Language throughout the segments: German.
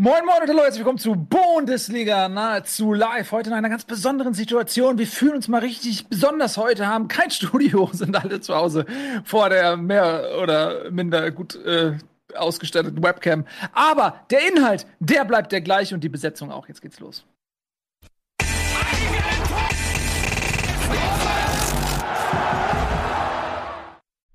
Moin Moin und hallo, herzlich willkommen zu Bundesliga nahezu live. Heute in einer ganz besonderen Situation. Wir fühlen uns mal richtig besonders heute, haben kein Studio, sind alle zu Hause vor der mehr oder minder gut äh, ausgestatteten Webcam. Aber der Inhalt, der bleibt der gleiche und die Besetzung auch. Jetzt geht's los.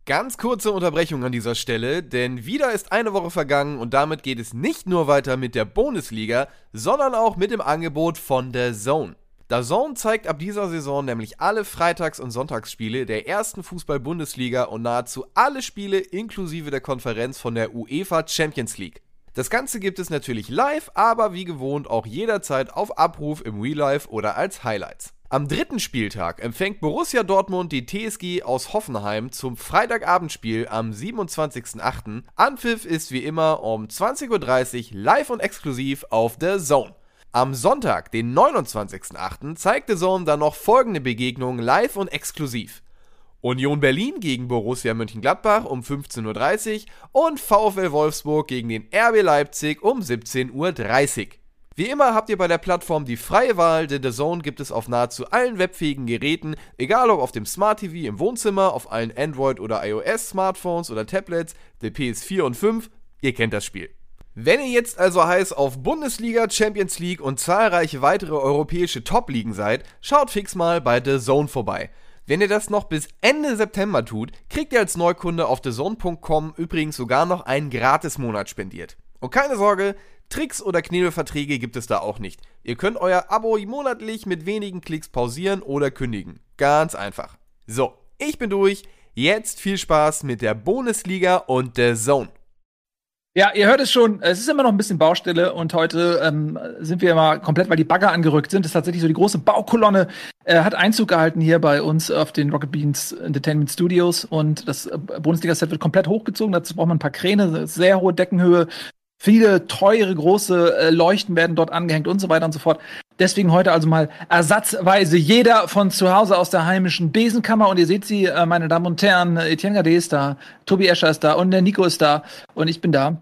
Ganz kurze Unterbrechung an dieser Stelle, denn wieder ist eine Woche vergangen und damit geht es nicht nur weiter mit der Bundesliga, sondern auch mit dem Angebot von der Zone. Der Zone zeigt ab dieser Saison nämlich alle Freitags- und Sonntagsspiele der ersten Fußball-Bundesliga und nahezu alle Spiele inklusive der Konferenz von der UEFA Champions League. Das Ganze gibt es natürlich live, aber wie gewohnt auch jederzeit auf Abruf im Real Life oder als Highlights. Am dritten Spieltag empfängt Borussia Dortmund die TSG aus Hoffenheim zum Freitagabendspiel am 27.08. Anpfiff ist wie immer um 20.30 Uhr live und exklusiv auf der Zone. Am Sonntag, den 29.08., zeigt The Zone dann noch folgende Begegnungen live und exklusiv. Union Berlin gegen Borussia Mönchengladbach um 15.30 Uhr und VfL Wolfsburg gegen den RB Leipzig um 17.30 Uhr. Wie immer habt ihr bei der Plattform die freie Wahl, denn The Zone gibt es auf nahezu allen webfähigen Geräten, egal ob auf dem Smart TV im Wohnzimmer, auf allen Android- oder iOS-Smartphones oder Tablets, der PS4 und 5, ihr kennt das Spiel. Wenn ihr jetzt also heiß auf Bundesliga, Champions League und zahlreiche weitere europäische Top-Ligen seid, schaut fix mal bei The Zone vorbei. Wenn ihr das noch bis Ende September tut, kriegt ihr als Neukunde auf thezone.com übrigens sogar noch einen Gratis-Monat spendiert. Und keine Sorge, Tricks oder Knebelverträge gibt es da auch nicht. Ihr könnt euer Abo monatlich mit wenigen Klicks pausieren oder kündigen. Ganz einfach. So, ich bin durch. Jetzt viel Spaß mit der Bundesliga und der Zone. Ja, ihr hört es schon, es ist immer noch ein bisschen Baustelle und heute ähm, sind wir mal komplett, weil die Bagger angerückt sind. Das ist tatsächlich so die große Baukolonne, äh, hat Einzug gehalten hier bei uns auf den Rocket Beans Entertainment Studios und das äh, Bundesliga-Set wird komplett hochgezogen. Dazu braucht man ein paar Kräne, sehr hohe Deckenhöhe, Viele teure, große äh, Leuchten werden dort angehängt und so weiter und so fort. Deswegen heute also mal ersatzweise jeder von zu Hause aus der heimischen Besenkammer. Und ihr seht sie, äh, meine Damen und Herren, Etienne Gade ist da, Tobi Escher ist da und der Nico ist da und ich bin da.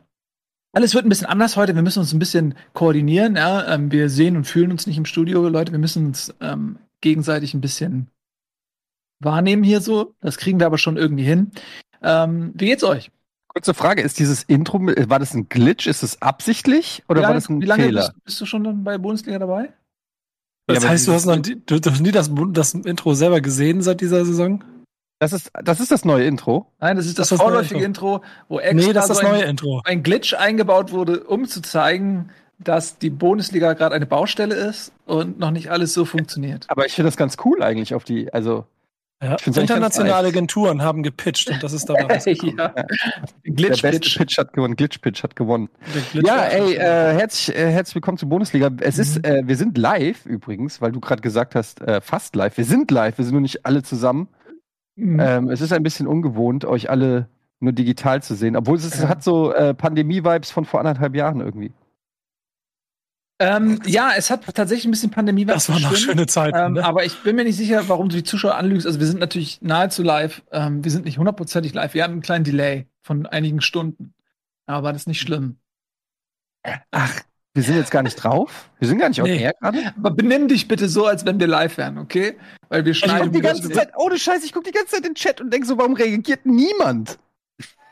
Alles wird ein bisschen anders heute. Wir müssen uns ein bisschen koordinieren. Ja? Ähm, wir sehen und fühlen uns nicht im Studio, Leute. Wir müssen uns ähm, gegenseitig ein bisschen wahrnehmen hier so. Das kriegen wir aber schon irgendwie hin. Ähm, wie geht's euch? Kurze Frage, ist dieses Intro, war das ein Glitch? Ist es absichtlich oder wie war das ein wie lange Fehler? Bist, bist, du schon bei Bundesliga dabei? Das Ja, heißt, du hast, noch, nie- du, du hast nie das, das Intro selber gesehen seit dieser Saison? Das ist, das ist das neue Intro. Nein, das ist das, Das ist das vorläufige Intro, wo extra nee, das ist das so ein, neue Intro. ein Glitch eingebaut wurde, um zu zeigen, dass die Bundesliga gerade eine Baustelle ist und noch nicht alles so funktioniert. Aber ich finde das ganz cool eigentlich auf die, also Ja. Internationale. Agenturen haben gepitcht und das ist dabei rausgekommen. ja. der Glitch, beste Glitch. Pitch hat gewonnen, Glitch Pitch hat gewonnen. Der Glitch Ja, ey, äh, herzlich, äh, herzlich willkommen zur Bundesliga. Es Mhm. ist, äh, wir sind live übrigens, weil du gerade gesagt hast, äh, fast live. Wir sind live, wir sind nur nicht alle zusammen. Mhm. Ähm, es ist ein bisschen ungewohnt, euch alle nur digital zu sehen, obwohl es ist, Ja. hat so äh, Pandemie-Vibes von vor anderthalb Jahren irgendwie. Ähm, ja, es hat tatsächlich ein bisschen Pandemie das waren noch schöne Zeiten. Ähm, ne? Aber ich bin mir nicht sicher, warum du die Zuschauer anlügst. Also wir sind natürlich nahezu live. Ähm, wir sind nicht hundertprozentig live. Wir haben einen kleinen Delay von einigen Stunden. Aber das ist nicht schlimm. Ach, wir sind jetzt gar nicht drauf? Wir sind gar nicht on Nee. air gerade? Aber benimm dich bitte so, als wenn wir live wären, okay? Weil wir Ich schneiden. guck die ganze Zeit, ohne Scheiß, ich guck die ganze Zeit in den Chat und denk so, warum reagiert niemand?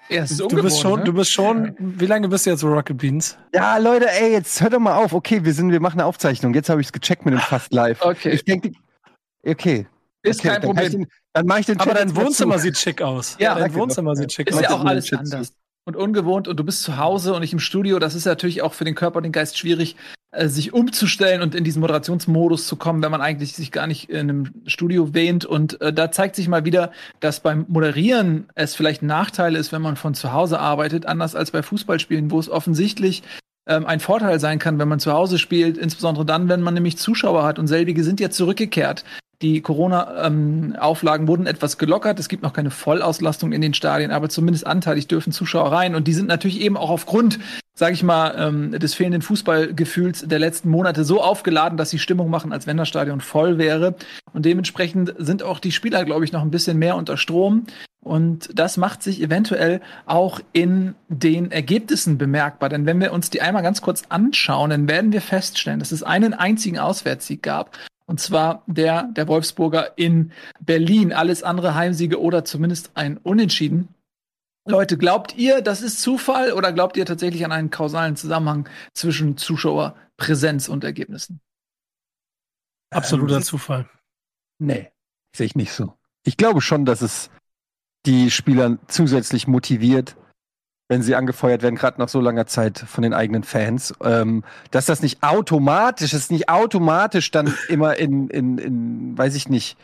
Ja, ist du bist schon, ne? du bist schon, wie lange bist du jetzt bei Rocket Beans? Ja, Leute, ey, jetzt hört doch mal auf. Okay, wir sind, wir machen eine Aufzeichnung. Jetzt habe ich es gecheckt mit dem Fast Live. Okay. Ich denke, okay. Ist okay, kein dann mach ich Problem. den- Dann mache ich den Aber Chat dein jetzt mal Wohnzimmer zu. sieht schick aus. Ja, dein. Wohnzimmer sieht schick Ist aus. ja Leute, auch alles zu. anders und ungewohnt und du bist zu Hause und nicht im Studio. Das ist natürlich auch für den Körper und den Geist schwierig, sich umzustellen und in diesen Moderationsmodus zu kommen, wenn man eigentlich sich gar nicht in einem Studio wähnt. Und äh, da zeigt sich mal wieder, dass beim Moderieren es vielleicht ein Nachteil ist, wenn man von zu Hause arbeitet, anders als bei Fußballspielen, wo es offensichtlich ähm, ein Vorteil sein kann, wenn man zu Hause spielt, insbesondere dann, wenn man nämlich Zuschauer hat. Und selbige sind jetzt zurückgekehrt. Die Corona-Auflagen wurden etwas gelockert. Es gibt noch keine Vollauslastung in den Stadien, aber zumindest anteilig dürfen Zuschauer rein. Und die sind natürlich eben auch aufgrund sage ich mal, ähm, des fehlenden Fußballgefühls der letzten Monate so aufgeladen, dass sie Stimmung machen, als wenn das Stadion voll wäre. Und dementsprechend sind auch die Spieler, glaube ich, noch ein bisschen mehr unter Strom. Und das macht sich eventuell auch in den Ergebnissen bemerkbar. Denn wenn wir uns die einmal ganz kurz anschauen, dann werden wir feststellen, dass es einen einzigen Auswärtssieg gab. Und zwar der der Wolfsburger in Berlin. Alles andere Heimsiege oder zumindest ein Unentschieden. Leute, glaubt ihr, das ist Zufall oder glaubt ihr tatsächlich an einen kausalen Zusammenhang zwischen Zuschauerpräsenz und Ergebnissen? Absoluter Ähm, Zufall. Nee, sehe ich nicht so. Ich glaube schon, dass es die Spieler zusätzlich motiviert, wenn sie angefeuert werden, gerade nach so langer Zeit von den eigenen Fans, ähm, dass das nicht automatisch, es nicht automatisch dann immer in, in, in, weiß ich nicht,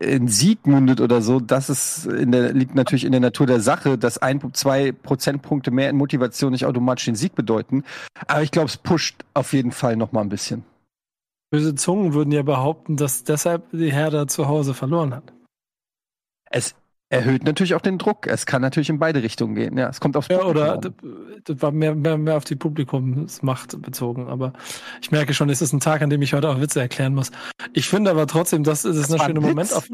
in Sieg mündet oder so, das ist in der, liegt natürlich in der Natur der Sache, dass ein, zwei Prozentpunkte mehr in Motivation nicht automatisch den Sieg bedeuten. Aber ich glaube, es pusht auf jeden Fall noch mal ein bisschen. Böse Zungen würden ja behaupten, dass deshalb die Herder zu Hause verloren hat. Es erhöht natürlich auch den Druck. Es kann natürlich in beide Richtungen gehen. Ja, es kommt aufs Ja, Publikum oder an. d- das war mehr, mehr, mehr auf die Publikumsmacht bezogen. Aber ich merke schon, es ist ein Tag, an dem ich heute auch Witze erklären muss. Ich finde aber trotzdem, das ist Das ein schöner Moment auf.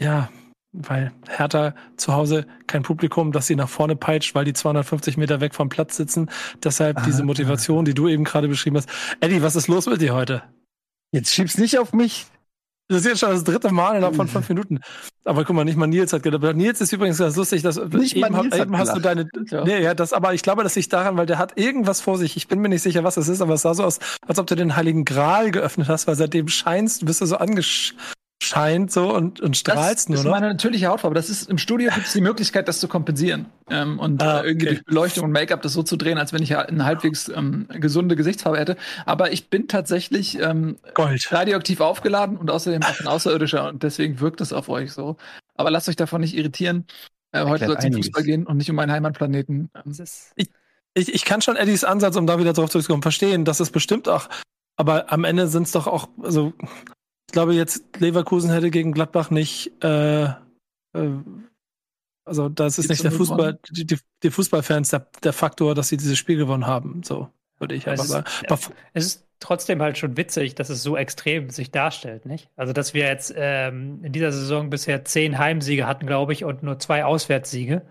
Ja, weil Hertha zu Hause kein Publikum, das sie nach vorne peitscht, weil die 250 Meter weg vom Platz sitzen. Deshalb diese Ah. Motivation, die du eben gerade beschrieben hast. Eddie, was ist los mit dir heute? Jetzt schieb's nicht auf mich. Das ist jetzt schon das dritte Mal innerhalb von fünf Minuten. Aber guck mal, nicht mal Nils hat gedacht. Nils ist übrigens ganz lustig, dass Nicht mal eben, hab- Nils hat eben hast du deine. Ja. Nee, ja, das, aber ich glaube, das liegt daran, weil der hat irgendwas vor sich. Ich bin mir nicht sicher, was das ist, aber es sah so aus, als ob du den Heiligen Gral geöffnet hast, weil seitdem scheinst, bist du so angescheint so und, und Das strahlst nur ist noch. meine natürliche Hautfarbe. Das ist im Studio gibt es die Möglichkeit, das zu kompensieren ähm, und Ah, äh, irgendwie okay. durch Beleuchtung und Make-up das so zu drehen, als wenn ich ja eine halbwegs ähm, gesunde Gesichtsfarbe hätte. Aber ich bin tatsächlich ähm, Gold. radioaktiv aufgeladen und außerdem auch ein Außerirdischer und deswegen wirkt es auf euch so. Aber lasst euch davon nicht irritieren. Äh, heute soll es um. Fußball gehen und nicht um meinen Heimatplaneten. Ähm, Das ist, Ich, ich kann schon Eddies Ansatz, um da wieder drauf zurückzukommen, verstehen. Das ist bestimmt auch. Aber am Ende sind es doch auch, also ich glaube jetzt Leverkusen hätte gegen Gladbach nicht, äh, äh, also das ist nicht der Fußball, die, die, die Fußballfans der, der Faktor, dass sie dieses Spiel gewonnen haben. So würde ich einfach ist- sagen. Aber es ist trotzdem halt schon witzig, dass es so extrem sich darstellt, nicht? Also, dass wir jetzt ähm, in dieser Saison bisher zehn Heimsiege hatten, glaube ich, und nur zwei Auswärtssiege.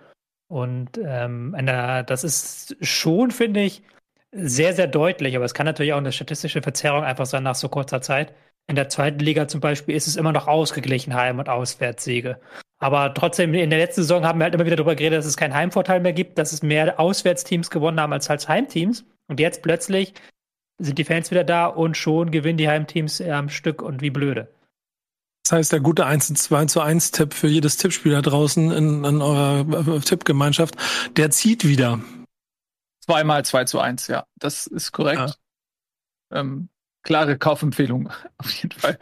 Und ähm, der, das ist schon, finde ich, sehr, sehr deutlich. Aber es kann natürlich auch eine statistische Verzerrung einfach sein nach so kurzer Zeit. In der zweiten Liga zum Beispiel ist es immer noch ausgeglichen, Heim- und Auswärtssiege. Aber trotzdem, in der letzten Saison haben wir halt immer wieder darüber geredet, dass es keinen Heimvorteil mehr gibt, dass es mehr Auswärtsteams gewonnen haben als, als Heimteams. Und jetzt plötzlich sind die Fans wieder da und schon gewinnen die Heimteams äh, am Stück und wie blöde. das heißt, der gute 1 zu 2 zu 1 Tipp für jedes Tippspiel da draußen in, in eurer äh, Tippgemeinschaft, der zieht wieder. Zweimal 2 zu 1, ja. Das ist korrekt. Ähm, klare Kaufempfehlung, auf jeden Fall.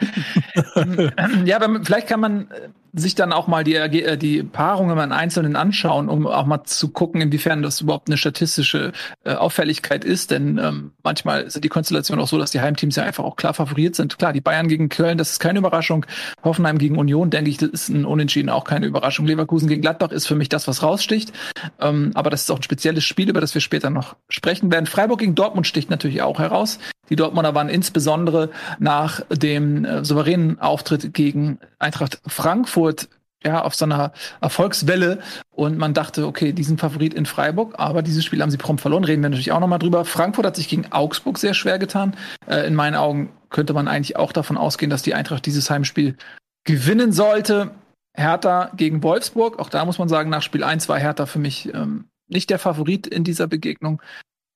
Ähm, ja, aber vielleicht kann man äh, sich dann auch mal die, äh, die Paarungen im Einzelnen anschauen, um auch mal zu gucken, inwiefern das überhaupt eine statistische äh, Auffälligkeit ist. Denn ähm, manchmal sind die Konstellationen auch so, dass die Heimteams ja einfach auch klar favoriert sind. Klar, die Bayern gegen Köln, das ist keine Überraschung. Hoffenheim gegen Union, denke ich, das ist ein Unentschieden auch keine Überraschung. Leverkusen gegen Gladbach ist für mich das, was raussticht. Ähm, aber das ist auch ein spezielles Spiel, über das wir später noch sprechen werden. Freiburg gegen Dortmund sticht natürlich auch heraus. Die Dortmunder waren insbesondere nach dem äh, souveränen Auftritt gegen Eintracht Frankfurt ja auf so einer Erfolgswelle und man dachte, okay, diesen Favorit in Freiburg, aber dieses Spiel haben sie prompt verloren. Reden wir natürlich auch noch mal drüber. Frankfurt hat sich gegen Augsburg sehr schwer getan. Äh, in meinen Augen könnte man eigentlich auch davon ausgehen, dass die Eintracht dieses Heimspiel gewinnen sollte. Hertha gegen Wolfsburg, auch da muss man sagen, nach Spiel 1 war Hertha für mich ähm, nicht der Favorit in dieser Begegnung.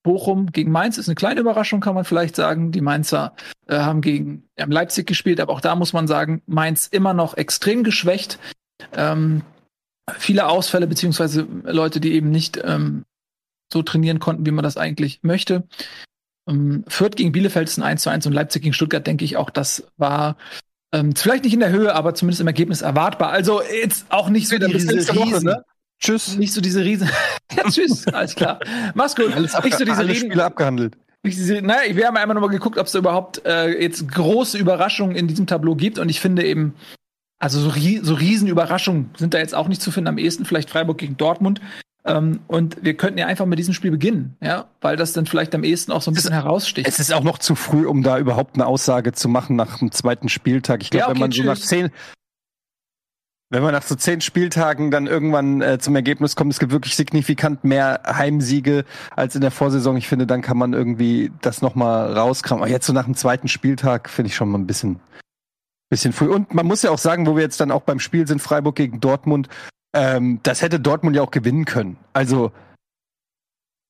Bochum gegen Mainz ist eine kleine Überraschung, kann man vielleicht sagen. Die Mainzer äh, haben gegen ähm, Leipzig gespielt, aber auch da muss man sagen, Mainz immer noch extrem geschwächt. Ähm, viele Ausfälle, beziehungsweise Leute, die eben nicht ähm, so trainieren konnten, wie man das eigentlich möchte. Ähm, Fürth gegen Bielefeld ist ein 1 zu 1 und Leipzig gegen Stuttgart, denke ich auch, das war ähm, vielleicht nicht in der Höhe, aber zumindest im Ergebnis erwartbar. Also jetzt auch nicht so die nächste Woche, ne? Tschüss. nicht so diese riesen. ja, tschüss, alles klar. Mach's gut. Alles nicht so diese alle riesen, Spiele abgehandelt. naja, wir haben einmal nochmal geguckt, ob es da überhaupt äh, jetzt große Überraschungen in diesem Tableau gibt. Und ich finde eben, also so, so Riesenüberraschungen sind da jetzt auch nicht zu finden. Am ehesten vielleicht Freiburg gegen Dortmund. Ähm, und wir könnten ja einfach mit diesem Spiel beginnen, ja, weil das dann vielleicht am ehesten auch so ein bisschen heraussticht. Es ist auch noch zu früh, um da überhaupt eine Aussage zu machen nach dem zweiten Spieltag. Ich glaube, Ja, okay, wenn man so nach tschüss. zehn, wenn man nach so zehn Spieltagen dann irgendwann äh, zum Ergebnis kommt, es gibt wirklich signifikant mehr Heimsiege als in der Vorsaison. Ich finde, dann kann man irgendwie das noch mal rauskramen. Aber jetzt so nach dem zweiten Spieltag finde ich schon mal ein bisschen, bisschen früh. Und man muss ja auch sagen, wo wir jetzt dann auch beim Spiel sind, Freiburg gegen Dortmund, ähm, das hätte Dortmund ja auch gewinnen können. Also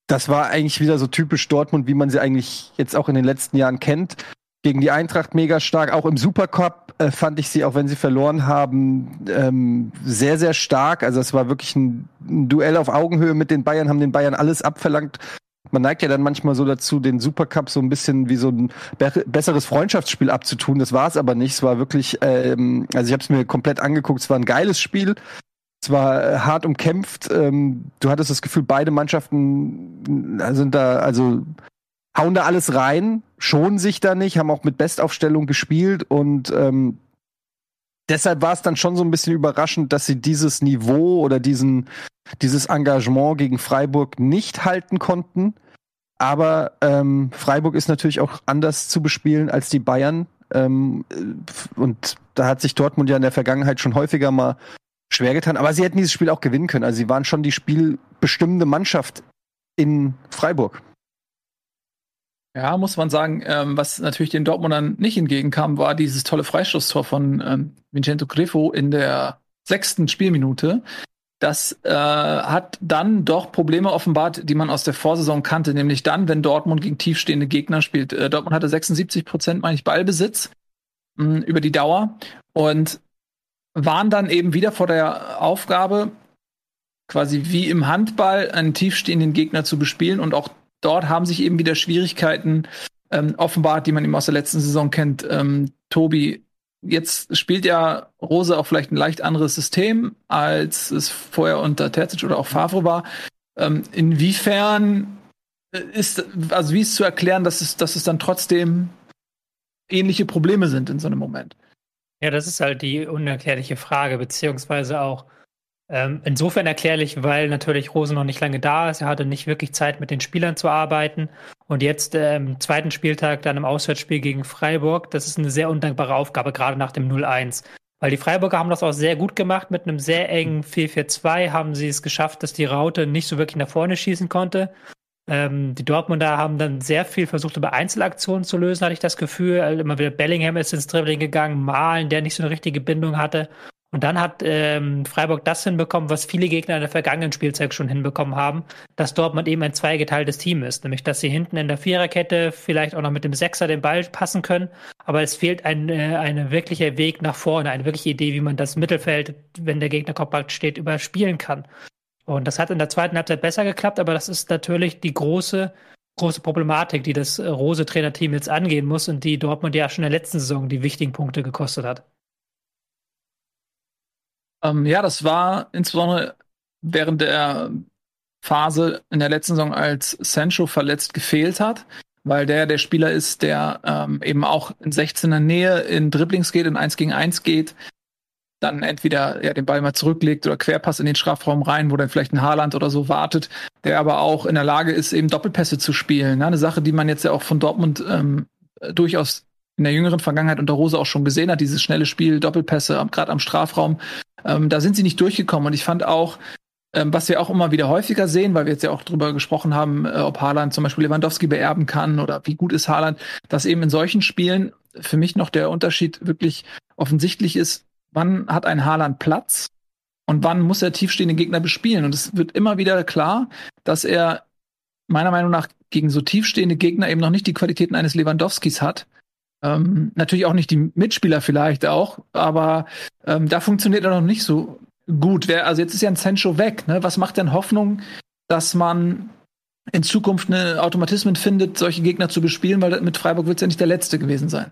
das war eigentlich wieder so typisch Dortmund, wie man sie eigentlich jetzt auch in den letzten Jahren kennt. Gegen die Eintracht mega stark. Auch im Supercup äh, fand ich sie, auch wenn sie verloren haben, ähm, sehr, sehr stark. Also es war wirklich ein, ein Duell auf Augenhöhe mit den Bayern, haben den Bayern alles abverlangt. Man neigt ja dann manchmal so dazu, den Supercup so ein bisschen wie so ein be besseres Freundschaftsspiel abzutun. Das war es aber nicht. Es war wirklich, ähm, also ich habe es mir komplett angeguckt. Es war ein geiles Spiel. Es war äh, hart umkämpft. Ähm, du hattest das Gefühl, beide Mannschaften äh, sind da, also hauen da alles rein, schonen sich da nicht, haben auch mit Bestaufstellung gespielt und ähm, deshalb war es dann schon so ein bisschen überraschend, dass sie dieses Niveau oder diesen, dieses Engagement gegen Freiburg nicht halten konnten. Aber ähm, Freiburg ist natürlich auch anders zu bespielen als die Bayern. Ähm, äh, und da hat sich Dortmund ja in der Vergangenheit schon häufiger mal schwer getan. Aber sie hätten dieses Spiel auch gewinnen können. Also sie waren schon die spielbestimmende Mannschaft in Freiburg. Ja, muss man sagen, ähm, was natürlich den Dortmundern nicht entgegenkam, war dieses tolle Freistoßtor von ähm, Vincenzo Griffo in der sechsten Spielminute. Das äh, hat dann doch Probleme offenbart, die man aus der Vorsaison kannte, nämlich dann, wenn Dortmund gegen tiefstehende Gegner spielt. Äh, Dortmund hatte 76 Prozent, meine ich, Ballbesitz mh, über die Dauer und waren dann eben wieder vor der Aufgabe, quasi wie im Handball einen tiefstehenden Gegner zu bespielen und auch dort haben sich eben wieder Schwierigkeiten ähm, offenbart, die man eben aus der letzten Saison kennt. Ähm, Tobi, jetzt spielt ja Rose auch vielleicht ein leicht anderes System, als es vorher unter Terzic oder auch Favre war. Ähm, inwiefern äh, ist, also wie ist zu erklären, dass es, dass es dann trotzdem ähnliche Probleme sind in so einem Moment? Ja, das ist halt die unerklärliche Frage, beziehungsweise auch ähm, insofern erklärlich, weil natürlich Rose noch nicht lange da ist. Er hatte nicht wirklich Zeit, mit den Spielern zu arbeiten. Und jetzt äh, im zweiten Spieltag dann im Auswärtsspiel gegen Freiburg, das ist eine sehr undankbare Aufgabe, gerade nach dem 0-1. Weil die Freiburger haben das auch sehr gut gemacht. Mit einem sehr engen 4-4-2 haben sie es geschafft, dass die Raute nicht so wirklich nach vorne schießen konnte. Ähm, die Dortmunder haben dann sehr viel versucht, über Einzelaktionen zu lösen, hatte ich das Gefühl. Also immer wieder Bellingham ist ins Dribbling gegangen, Malen, der nicht so eine richtige Bindung hatte. Und dann hat ähm, Freiburg das hinbekommen, was viele Gegner in der vergangenen Spielzeit schon hinbekommen haben, dass Dortmund eben ein zweigeteiltes Team ist. Nämlich, dass sie hinten in der Viererkette vielleicht auch noch mit dem Sechser den Ball passen können. Aber es fehlt ein äh, eine wirklicher Weg nach vorne, eine wirkliche Idee, wie man das Mittelfeld, wenn der Gegner kompakt steht, überspielen kann. Und das hat in der zweiten Halbzeit besser geklappt, aber das ist natürlich die große, große Problematik, die das äh, Rose-Trainerteam jetzt angehen muss und die Dortmund ja schon in der letzten Saison die wichtigen Punkte gekostet hat. Ähm, ja, das war insbesondere während der Phase in der letzten Saison, als Sancho verletzt gefehlt hat, weil der der Spieler ist, der ähm, eben auch in 16er Nähe in Dribblings geht, in 1 gegen 1 geht, dann entweder ja, den Ball mal zurücklegt oder Querpass in den Strafraum rein, wo dann vielleicht ein Haaland oder so wartet, der aber auch in der Lage ist, eben Doppelpässe zu spielen. Ne? Eine Sache, die man jetzt ja auch von Dortmund ähm, durchaus in der jüngeren Vergangenheit unter Rose auch schon gesehen hat, dieses schnelle Spiel, Doppelpässe, gerade am Strafraum. Ähm, da sind sie nicht durchgekommen. Und ich fand auch, ähm, was wir auch immer wieder häufiger sehen, weil wir jetzt ja auch drüber gesprochen haben, äh, ob Haaland zum Beispiel Lewandowski beerben kann oder wie gut ist Haaland, dass eben in solchen Spielen für mich noch der Unterschied wirklich offensichtlich ist, wann hat ein Haaland Platz und wann muss er tiefstehende Gegner bespielen. Und es wird immer wieder klar, dass er meiner Meinung nach gegen so tiefstehende Gegner eben noch nicht die Qualitäten eines Lewandowskis hat. Ähm, natürlich auch nicht die Mitspieler vielleicht auch, aber ähm, da funktioniert er noch nicht so gut. Wer, also jetzt ist ja ein Sancho weg. Ne? Was macht denn Hoffnung, dass man in Zukunft eine Automatismen findet, solche Gegner zu bespielen, weil mit Freiburg wird es ja nicht der letzte gewesen sein.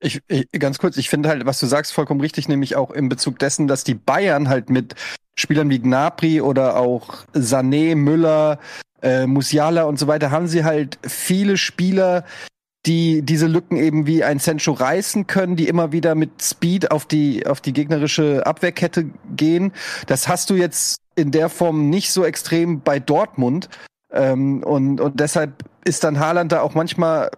Ich, ich, ganz kurz, ich finde halt, was du sagst, vollkommen richtig, nämlich auch in Bezug dessen, dass die Bayern halt mit Spielern wie Gnabry oder auch Sané, Müller, äh, Musiala und so weiter, haben sie halt viele Spieler, die diese Lücken eben wie ein Sancho reißen können, die immer wieder mit Speed auf die, auf die gegnerische Abwehrkette gehen. Das hast du jetzt in der Form nicht so extrem bei Dortmund. Ähm, und, und deshalb ist dann Haaland da auch manchmal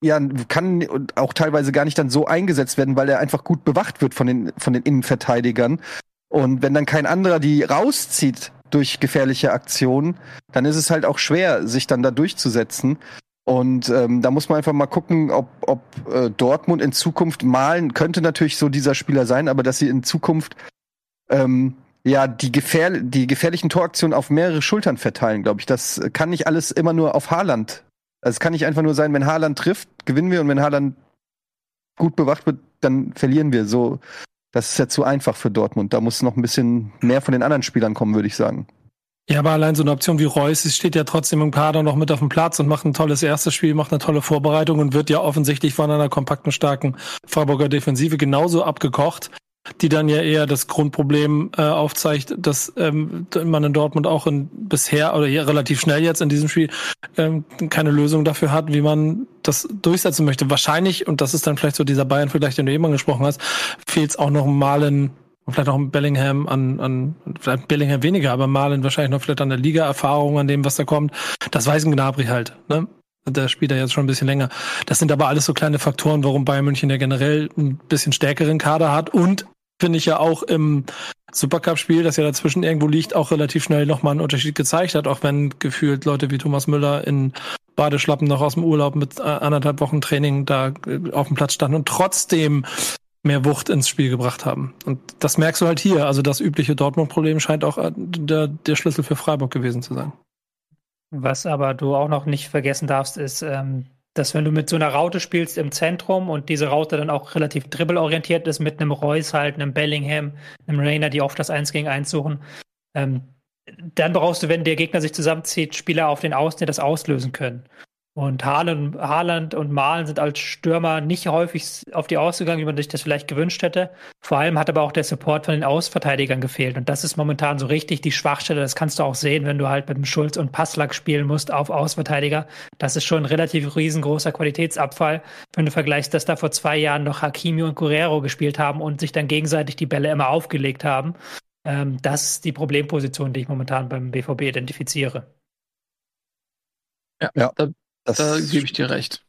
ja, kann auch teilweise gar nicht dann so eingesetzt werden, weil er einfach gut bewacht wird von den, von den Innenverteidigern. Und wenn dann kein anderer die rauszieht durch gefährliche Aktionen, dann ist es halt auch schwer, sich dann da durchzusetzen. Und ähm, da muss man einfach mal gucken, ob, ob äh, Dortmund in Zukunft malen könnte natürlich so dieser Spieler sein, aber dass sie in Zukunft ähm, ja die, gefähr die gefährlichen Toraktionen auf mehrere Schultern verteilen, glaube ich. Das kann nicht alles immer nur auf Haaland. Also es kann nicht einfach nur sein, wenn Haaland trifft, gewinnen wir und wenn Haaland gut bewacht wird, dann verlieren wir. So, das ist ja zu einfach für Dortmund. Da muss noch ein bisschen mehr von den anderen Spielern kommen, würde ich sagen. Ja, aber allein so eine Option wie Reus steht ja trotzdem im Kader noch mit auf dem Platz und macht ein tolles erstes Spiel, macht eine tolle Vorbereitung und wird ja offensichtlich von einer kompakten, starken Freiburger Defensive genauso abgekocht, die dann ja eher das Grundproblem äh, aufzeigt, dass ähm, man in Dortmund auch in bisher oder hier relativ schnell jetzt in diesem Spiel ähm, keine Lösung dafür hat, wie man das durchsetzen möchte. Wahrscheinlich, und das ist dann vielleicht so dieser Bayern-Vergleich, den du eben angesprochen hast, fehlt es auch noch mal in und vielleicht auch ein Bellingham an, an vielleicht Bellingham weniger, aber Malen wahrscheinlich noch vielleicht an der Liga-Erfahrung, an dem, was da kommt. Das weiß ein Gnabry halt, ne? Der spielt ja jetzt schon ein bisschen länger. Das sind aber alles so kleine Faktoren, warum Bayern München ja generell ein bisschen stärkeren Kader hat und finde ich ja auch im Supercup-Spiel, das ja dazwischen irgendwo liegt, auch relativ schnell nochmal einen Unterschied gezeigt hat, auch wenn gefühlt Leute wie Thomas Müller in Badeschlappen noch aus dem Urlaub mit äh, anderthalb Wochen Training da äh, auf dem Platz standen und trotzdem mehr Wucht ins Spiel gebracht haben. Und das merkst du halt hier. Also das übliche Dortmund-Problem scheint auch äh, der, der Schlüssel für Freiburg gewesen zu sein. Was aber du auch noch nicht vergessen darfst, ist, ähm, dass wenn du mit so einer Raute spielst im Zentrum und diese Raute dann auch relativ dribbelorientiert ist, mit einem Reus halt, einem Bellingham, einem Rainer, die oft das 1 gegen 1 suchen, ähm, dann brauchst du, wenn der Gegner sich zusammenzieht, Spieler auf den Außen, die das auslösen können. Und Haaland, Haaland und Malen sind als Stürmer nicht häufig auf die ausgegangen, wie man sich das vielleicht gewünscht hätte. Vor allem hat aber auch der Support von den Außenverteidigern gefehlt. Und das ist momentan so richtig die Schwachstelle. Das kannst du auch sehen, wenn du halt mit dem Schulz und Passlack spielen musst auf Außenverteidiger. Das ist schon ein relativ riesengroßer Qualitätsabfall, wenn du vergleichst, dass da vor zwei Jahren noch Hakimi und Guerrero gespielt haben und sich dann gegenseitig die Bälle immer aufgelegt haben. Ähm, das ist die Problemposition, die ich momentan beim BVB identifiziere. Ja, ja. Da das da gebe ich dir recht.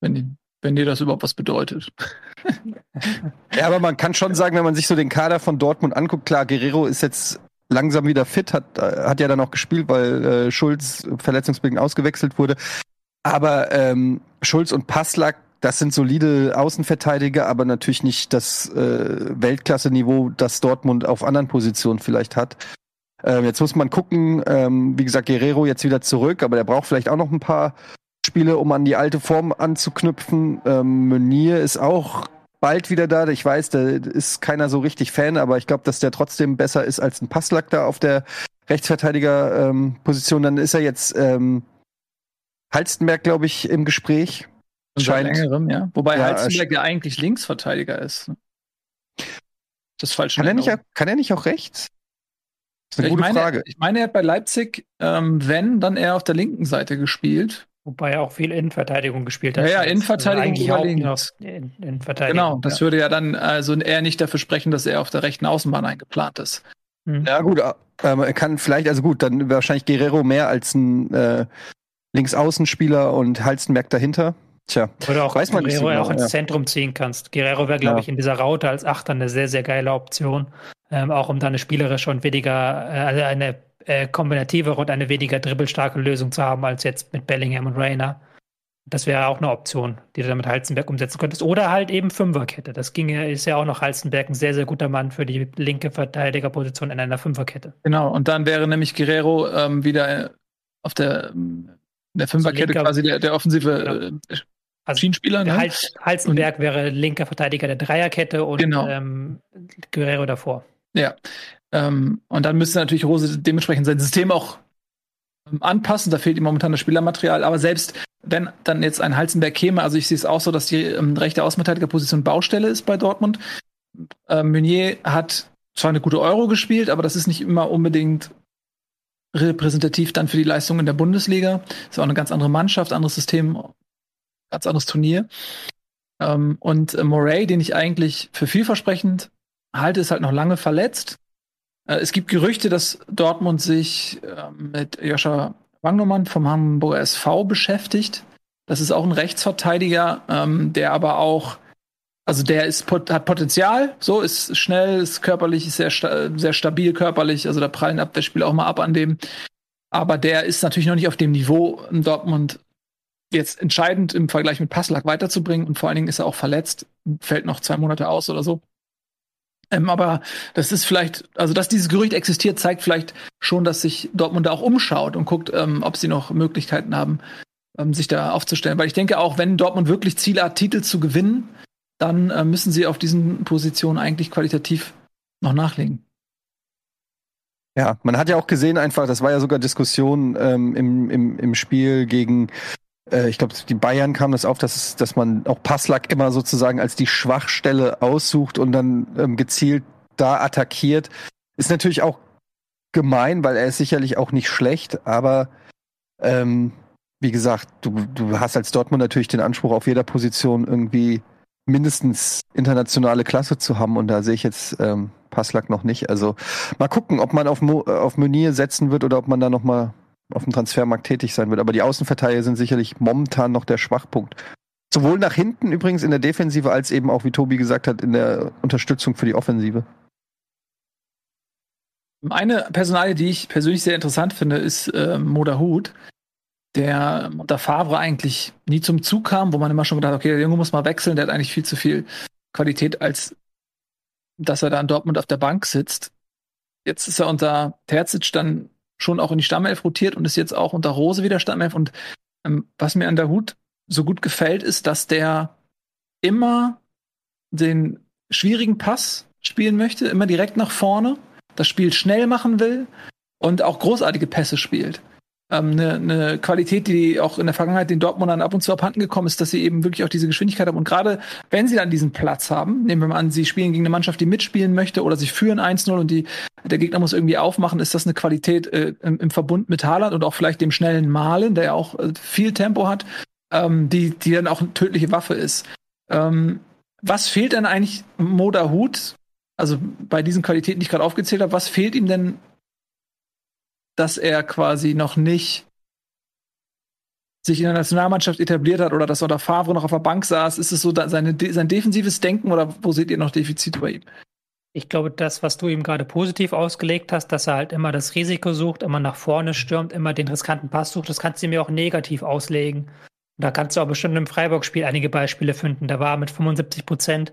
Wenn, wenn dir das überhaupt was bedeutet. ja, aber man kann schon sagen, wenn man sich so den Kader von Dortmund anguckt, klar, Guerrero ist jetzt langsam wieder fit, hat, hat ja dann auch gespielt, weil äh, Schulz verletzungsbedingt ausgewechselt wurde. Aber ähm, Schulz und Passlack, das sind solide Außenverteidiger, aber natürlich nicht das äh, Weltklasse-Niveau, das Dortmund auf anderen Positionen vielleicht hat. Ähm, jetzt muss man gucken, ähm, wie gesagt, Guerrero jetzt wieder zurück, aber der braucht vielleicht auch noch ein paar Spiele, um an die alte Form anzuknüpfen. Ähm, Meunier ist auch bald wieder da. Ich weiß, da ist keiner so richtig Fan, aber ich glaube, dass der trotzdem besser ist als ein Passlack da auf der Rechtsverteidiger-Position. Ähm, Dann ist er jetzt ähm, Halstenberg, glaube ich, im Gespräch. Scheint. Längerem, ja. Wobei ja, Halstenberg ja eigentlich Linksverteidiger ist. Das ist falsch. Kann er, nicht, kann er nicht auch rechts? Das ist eine ich gute meine, Frage. Ich meine, er hat bei Leipzig, ähm, wenn, dann eher auf der linken Seite gespielt. Wobei er auch viel Innenverteidigung gespielt hat. Ja, ja Innenverteidigung also überlinks. In, Innenverteidigung. Genau, das ja. würde ja dann also eher nicht dafür sprechen, dass er auf der rechten Außenbahn eingeplant ist. Hm. Ja, gut, äh, er kann vielleicht, also gut, dann wahrscheinlich Guerrero mehr als ein äh, Linksaußenspieler und Halstenberg dahinter. Tja, Oder auch weiß man Guerrero nicht so auch ins ja. Zentrum ziehen kannst. Guerrero wäre, glaube ja. ich, in dieser Raute als Achter eine sehr, sehr geile Option. Ähm, auch um da eine spielerische und weniger, äh, also eine äh, kombinativere und eine weniger dribbelstarke Lösung zu haben als jetzt mit Bellingham und Rainer. Das wäre auch eine Option, die du dann mit Halzenberg umsetzen könntest. Oder halt eben Fünferkette. Das ginge, ist ja auch noch Halzenberg ein sehr, sehr guter Mann für die linke Verteidigerposition in einer Fünferkette. Genau, und dann wäre nämlich Guerrero ähm, wieder auf der, in der Fünferkette also quasi der, der offensive genau. äh, also Schienenspieler. Ne? Hals, Halzenberg und, wäre linker Verteidiger der Dreierkette und genau. ähm, Guerrero davor. Ja, ähm, und dann müsste natürlich Rose dementsprechend sein System auch ähm, anpassen. Da fehlt ihm momentan das Spielermaterial. Aber selbst wenn dann jetzt ein Halzenberg käme, also ich sehe es auch so, dass die ähm, rechte Außenverteidigerposition Baustelle ist bei Dortmund. Ähm, Meunier hat zwar eine gute Euro gespielt, aber das ist nicht immer unbedingt repräsentativ dann für die Leistung in der Bundesliga. Ist auch eine ganz andere Mannschaft, anderes System. ganz anderes Turnier. Ähm, und äh, Moray, den ich eigentlich für vielversprechend halte, ist halt noch lange verletzt. Äh, es gibt Gerüchte, dass Dortmund sich äh, mit Joscha Wangnumann vom Hamburger SV beschäftigt. Das ist auch ein Rechtsverteidiger, ähm, der aber auch, also der ist, hat Potenzial, so ist schnell, ist körperlich, ist sehr, sehr stabil körperlich, also da prallen Abwehrspieler auch mal ab an dem. Aber der ist natürlich noch nicht auf dem Niveau in Dortmund jetzt entscheidend im Vergleich mit Passlack weiterzubringen und vor allen Dingen ist er auch verletzt, fällt noch zwei Monate aus oder so. Ähm, aber das ist vielleicht, also dass dieses Gerücht existiert, zeigt vielleicht schon, dass sich Dortmund da auch umschaut und guckt, ähm, ob sie noch Möglichkeiten haben, ähm, sich da aufzustellen. Weil ich denke auch, wenn Dortmund wirklich Ziel hat, Titel zu gewinnen, dann äh, müssen sie auf diesen Positionen eigentlich qualitativ noch nachlegen. Ja, man hat ja auch gesehen einfach, das war ja sogar Diskussion ähm, im, im, im Spiel gegen ich glaube, die Bayern kam das auf, dass, dass man auch Passlack immer sozusagen als die Schwachstelle aussucht und dann ähm, gezielt da attackiert. Ist natürlich auch gemein, weil er ist sicherlich auch nicht schlecht, aber ähm, wie gesagt, du, du hast als Dortmund natürlich den Anspruch, auf jeder Position irgendwie mindestens internationale Klasse zu haben und da sehe ich jetzt ähm, Passlack noch nicht. Also mal gucken, ob man auf, Mo auf Meunier setzen wird oder ob man da noch mal auf dem Transfermarkt tätig sein wird. Aber die Außenverteidiger sind sicherlich momentan noch der Schwachpunkt. Sowohl nach hinten übrigens in der Defensive als eben auch, wie Tobi gesagt hat, in der Unterstützung für die Offensive. Eine Personalie, die ich persönlich sehr interessant finde, ist äh, Moda Hut, der unter Favre eigentlich nie zum Zug kam, wo man immer schon gedacht hat, okay, der Junge muss mal wechseln, der hat eigentlich viel zu viel Qualität, als dass er da in Dortmund auf der Bank sitzt. Jetzt ist er unter Terzic dann schon auch in die Stammelf rotiert und ist jetzt auch unter Rose wieder Stammelf. Und ähm, was mir an der Hut so gut gefällt, ist, dass der immer den schwierigen Pass spielen möchte, immer direkt nach vorne, das Spiel schnell machen will und auch großartige Pässe spielt eine, eine Qualität, die auch in der Vergangenheit den Dortmundern ab und zu abhanden gekommen ist, dass sie eben wirklich auch diese Geschwindigkeit haben. Und gerade wenn sie dann diesen Platz haben, nehmen wir mal an, sie spielen gegen eine Mannschaft, die mitspielen möchte oder sie führen 1-0 und die, der Gegner muss irgendwie aufmachen, ist das eine Qualität äh, im, im, Verbund mit Haaland und auch vielleicht dem schnellen Malen, der ja auch äh, viel Tempo hat, ähm, die, die dann auch eine tödliche Waffe ist. Ähm, was fehlt denn eigentlich Moda Hut? Also bei diesen Qualitäten, die ich gerade aufgezählt habe, was fehlt ihm denn dass er quasi noch nicht sich in der Nationalmannschaft etabliert hat oder dass er Favre noch auf der Bank saß? Ist es so seine, sein defensives Denken oder wo seht ihr noch Defizite bei ihm? Ich glaube, das, was du ihm gerade positiv ausgelegt hast, dass er halt immer das Risiko sucht, immer nach vorne stürmt, immer den riskanten Pass sucht, das kannst du mir auch negativ auslegen. Da kannst du auch bestimmt im Freiburg-Spiel einige Beispiele finden. Da war mit 75 Prozent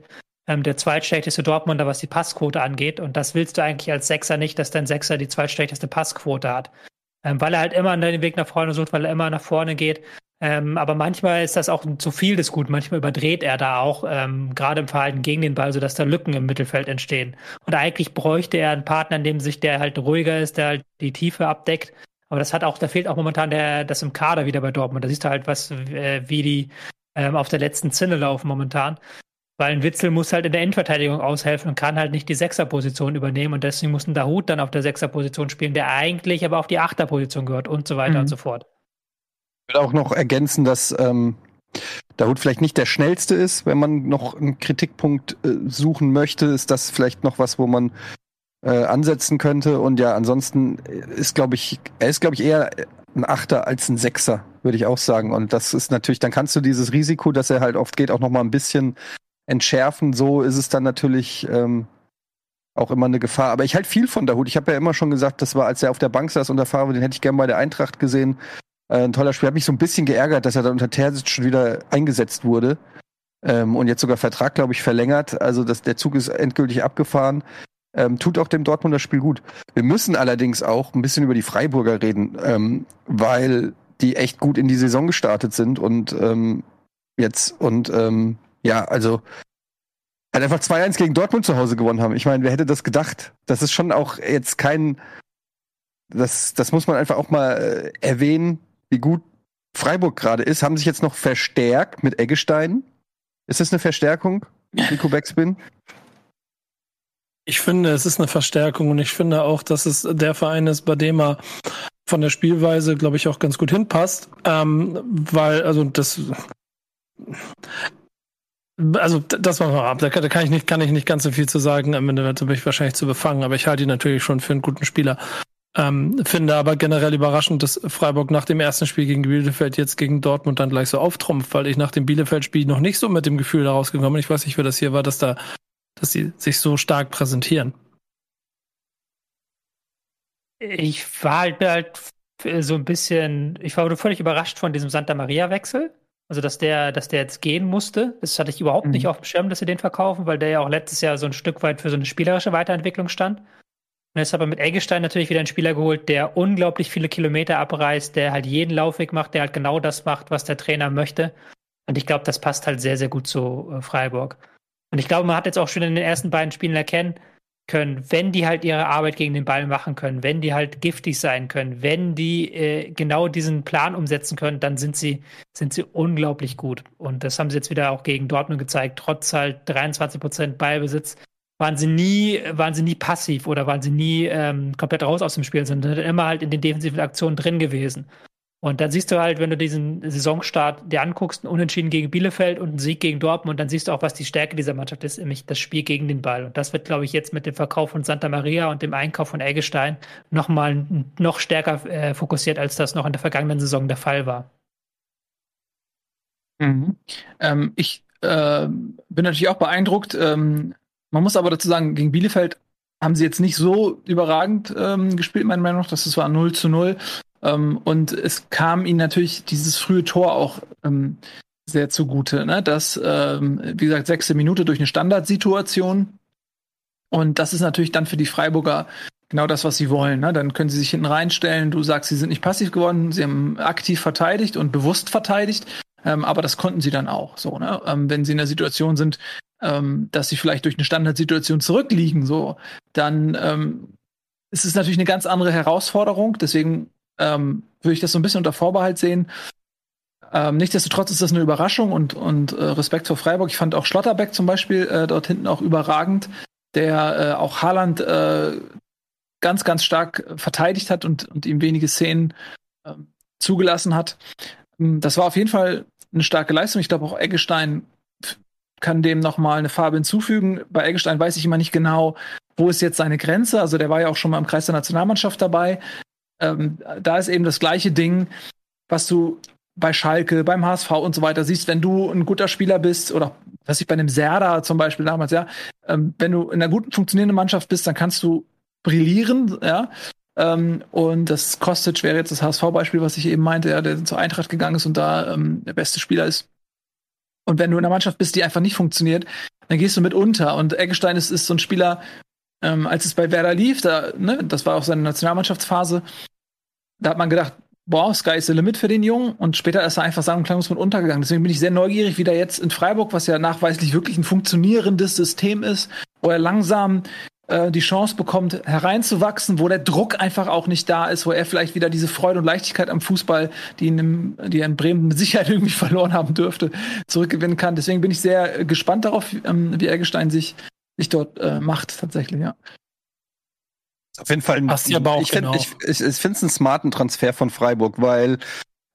ähm, der zweitschlechteste Dortmunder, was die Passquote angeht. Und das willst du eigentlich als Sechser nicht, dass dein Sechser die zweitschlechteste Passquote hat. Ähm, weil er halt immer den Weg nach vorne sucht, weil er immer nach vorne geht. Ähm, aber manchmal ist das auch zu viel des Guten. Manchmal überdreht er da auch, ähm, gerade im Verhalten gegen den Ball, sodass da Lücken im Mittelfeld entstehen. Und eigentlich bräuchte er einen Partner, in dem sich der halt ruhiger ist, der halt die Tiefe abdeckt. Aber das hat auch, da fehlt auch momentan der, das im Kader wieder bei Dortmund. Da siehst du halt, was, äh, wie die ähm, auf der letzten Zinne laufen momentan. Weil ein Witzel muss halt in der Endverteidigung aushelfen und kann halt nicht die Sechserposition übernehmen und deswegen muss ein Dahut dann auf der Sechserposition spielen, der eigentlich aber auf die Achterposition gehört und so weiter mhm. und so fort. Ich will auch noch ergänzen, dass ähm, Dahut vielleicht nicht der schnellste ist. Wenn man noch einen Kritikpunkt äh, suchen möchte, ist das vielleicht noch was, wo man äh, ansetzen könnte. Und ja, ansonsten ist, glaube ich, er ist, glaube ich, eher ein Achter als ein Sechser, würde ich auch sagen. Und das ist natürlich, dann kannst du dieses Risiko, dass er halt oft geht, auch noch mal ein bisschen entschärfen. So ist es dann natürlich ähm, auch immer eine Gefahr. Aber ich halte viel von Dahut. Ich habe ja immer schon gesagt, das war, als er auf der Bank saß unter Favre, den hätte ich gerne bei der Eintracht gesehen. Äh, ein toller Spiel. Hat mich so ein bisschen geärgert, dass er dann unter Terzic schon wieder eingesetzt wurde. Ähm, und jetzt sogar Vertrag, glaube ich, verlängert. Also das, der Zug ist endgültig abgefahren. Ähm, tut auch dem Dortmunder Spiel gut. Wir müssen allerdings auch ein bisschen über die Freiburger reden, ähm, weil die echt gut in die Saison gestartet sind und ähm, jetzt und ähm, ja, also halt einfach 2-1 gegen Dortmund zu Hause gewonnen haben. Ich meine, wer hätte das gedacht? Das ist schon auch jetzt kein, das, das muss man einfach auch mal äh, erwähnen, wie gut Freiburg gerade ist. Haben sich jetzt noch verstärkt mit Eggestein. Ist das eine Verstärkung, Nico Backspin? Ich finde, es ist eine Verstärkung und ich finde auch, dass es der Verein ist, bei dem er von der Spielweise, glaube ich, auch ganz gut hinpasst. Ähm, weil, also das also das war mal ab. Da kann, ich nicht, kann ich nicht ganz so viel zu sagen. Am Ende wird mich wahrscheinlich zu befangen, aber ich halte ihn natürlich schon für einen guten Spieler. Ähm, finde aber generell überraschend, dass Freiburg nach dem ersten Spiel gegen Bielefeld jetzt gegen Dortmund dann gleich so auftrumpft, weil ich nach dem Bielefeld-Spiel noch nicht so mit dem Gefühl da rausgekommen bin. Ich weiß nicht, wer das hier war, dass da, dass sie sich so stark präsentieren. Ich war halt, halt so ein bisschen, ich war völlig überrascht von diesem Santa Maria-Wechsel. Also, dass der, dass der jetzt gehen musste, das hatte ich überhaupt mhm. nicht auf dem Schirm, dass sie den verkaufen, weil der ja auch letztes Jahr so ein Stück weit für so eine spielerische Weiterentwicklung stand. Und jetzt hat man mit Eggestein natürlich wieder einen Spieler geholt, der unglaublich viele Kilometer abreißt, der halt jeden Laufweg macht, der halt genau das macht, was der Trainer möchte. Und ich glaube, das passt halt sehr, sehr gut zu äh, Freiburg. Und ich glaube, man hat jetzt auch schon in den ersten beiden Spielen erkennen, können, wenn die halt ihre Arbeit gegen den Ball machen können, wenn die halt giftig sein können, wenn die äh, genau diesen Plan umsetzen können, dann sind sie, sind sie unglaublich gut. Und das haben sie jetzt wieder auch gegen Dortmund gezeigt. Trotz halt 23 Prozent Ballbesitz waren sie nie, waren sie nie passiv oder waren sie nie ähm, komplett raus aus dem Spiel, sondern immer halt in den defensiven Aktionen drin gewesen. Und dann siehst du halt, wenn du diesen Saisonstart dir anguckst, einen Unentschieden gegen Bielefeld und einen Sieg gegen Dortmund, dann siehst du auch, was die Stärke dieser Mannschaft ist, nämlich das Spiel gegen den Ball. Und das wird, glaube ich, jetzt mit dem Verkauf von Santa Maria und dem Einkauf von Eggestein nochmal noch stärker äh, fokussiert, als das noch in der vergangenen Saison der Fall war. Mhm. Ähm, ich äh, bin natürlich auch beeindruckt. Ähm, man muss aber dazu sagen, gegen Bielefeld haben sie jetzt nicht so überragend ähm, gespielt, meiner Meinung nach. Das war 0 zu 0. Ähm, und es kam ihnen natürlich dieses frühe Tor auch ähm, sehr zugute. Ne? Das, ähm, wie gesagt, sechste Minute durch eine Standardsituation. Und das ist natürlich dann für die Freiburger genau das, was sie wollen. Ne? Dann können sie sich hinten reinstellen. Du sagst, sie sind nicht passiv geworden, sie haben aktiv verteidigt und bewusst verteidigt. Ähm, aber das konnten sie dann auch so, ne? Ähm, wenn sie in der Situation sind, ähm, dass sie vielleicht durch eine Standardsituation zurückliegen, so, dann ähm, ist es natürlich eine ganz andere Herausforderung. Deswegen ähm, würde ich das so ein bisschen unter Vorbehalt sehen. Ähm, nichtsdestotrotz ist das eine Überraschung und, und äh, Respekt vor Freiburg. Ich fand auch Schlotterbeck zum Beispiel äh, dort hinten auch überragend, der äh, auch Haaland äh, ganz, ganz stark verteidigt hat und, und ihm wenige Szenen äh, zugelassen hat. Ähm, das war auf jeden Fall eine starke Leistung. Ich glaube auch Eggestein kann dem noch mal eine Farbe hinzufügen. Bei Eggestein weiß ich immer nicht genau, wo ist jetzt seine Grenze. Also der war ja auch schon mal im Kreis der Nationalmannschaft dabei ähm, da ist eben das gleiche Ding, was du bei Schalke, beim HSV und so weiter siehst, wenn du ein guter Spieler bist oder was ich bei einem Serda zum Beispiel damals, ja, ähm, wenn du in einer guten funktionierenden Mannschaft bist, dann kannst du brillieren, ja. Ähm, und das Kostic wäre jetzt das HSV-Beispiel, was ich eben meinte, ja, der zur Eintracht gegangen ist und da ähm, der beste Spieler ist. Und wenn du in einer Mannschaft bist, die einfach nicht funktioniert, dann gehst du mit unter. Und Eggestein ist, ist so ein Spieler, ähm, als es bei Werder lief, da, ne, das war auch seine Nationalmannschaftsphase, da hat man gedacht, boah, Sky is the limit für den Jungen. Und später ist er einfach sagen klanglos mit untergegangen. Deswegen bin ich sehr neugierig, wie der jetzt in Freiburg, was ja nachweislich wirklich ein funktionierendes System ist, wo er langsam äh, die Chance bekommt, hereinzuwachsen, wo der Druck einfach auch nicht da ist, wo er vielleicht wieder diese Freude und Leichtigkeit am Fußball, die, in dem, die er in Bremen mit Sicherheit irgendwie verloren haben dürfte, zurückgewinnen kann. Deswegen bin ich sehr gespannt darauf, ähm, wie Eggestein sich, sich dort äh, macht, tatsächlich, ja. Auf jeden Fall. Passt ja Bauch, ich finde genau. ich, ich, ich finde es einen smarten Transfer von Freiburg, weil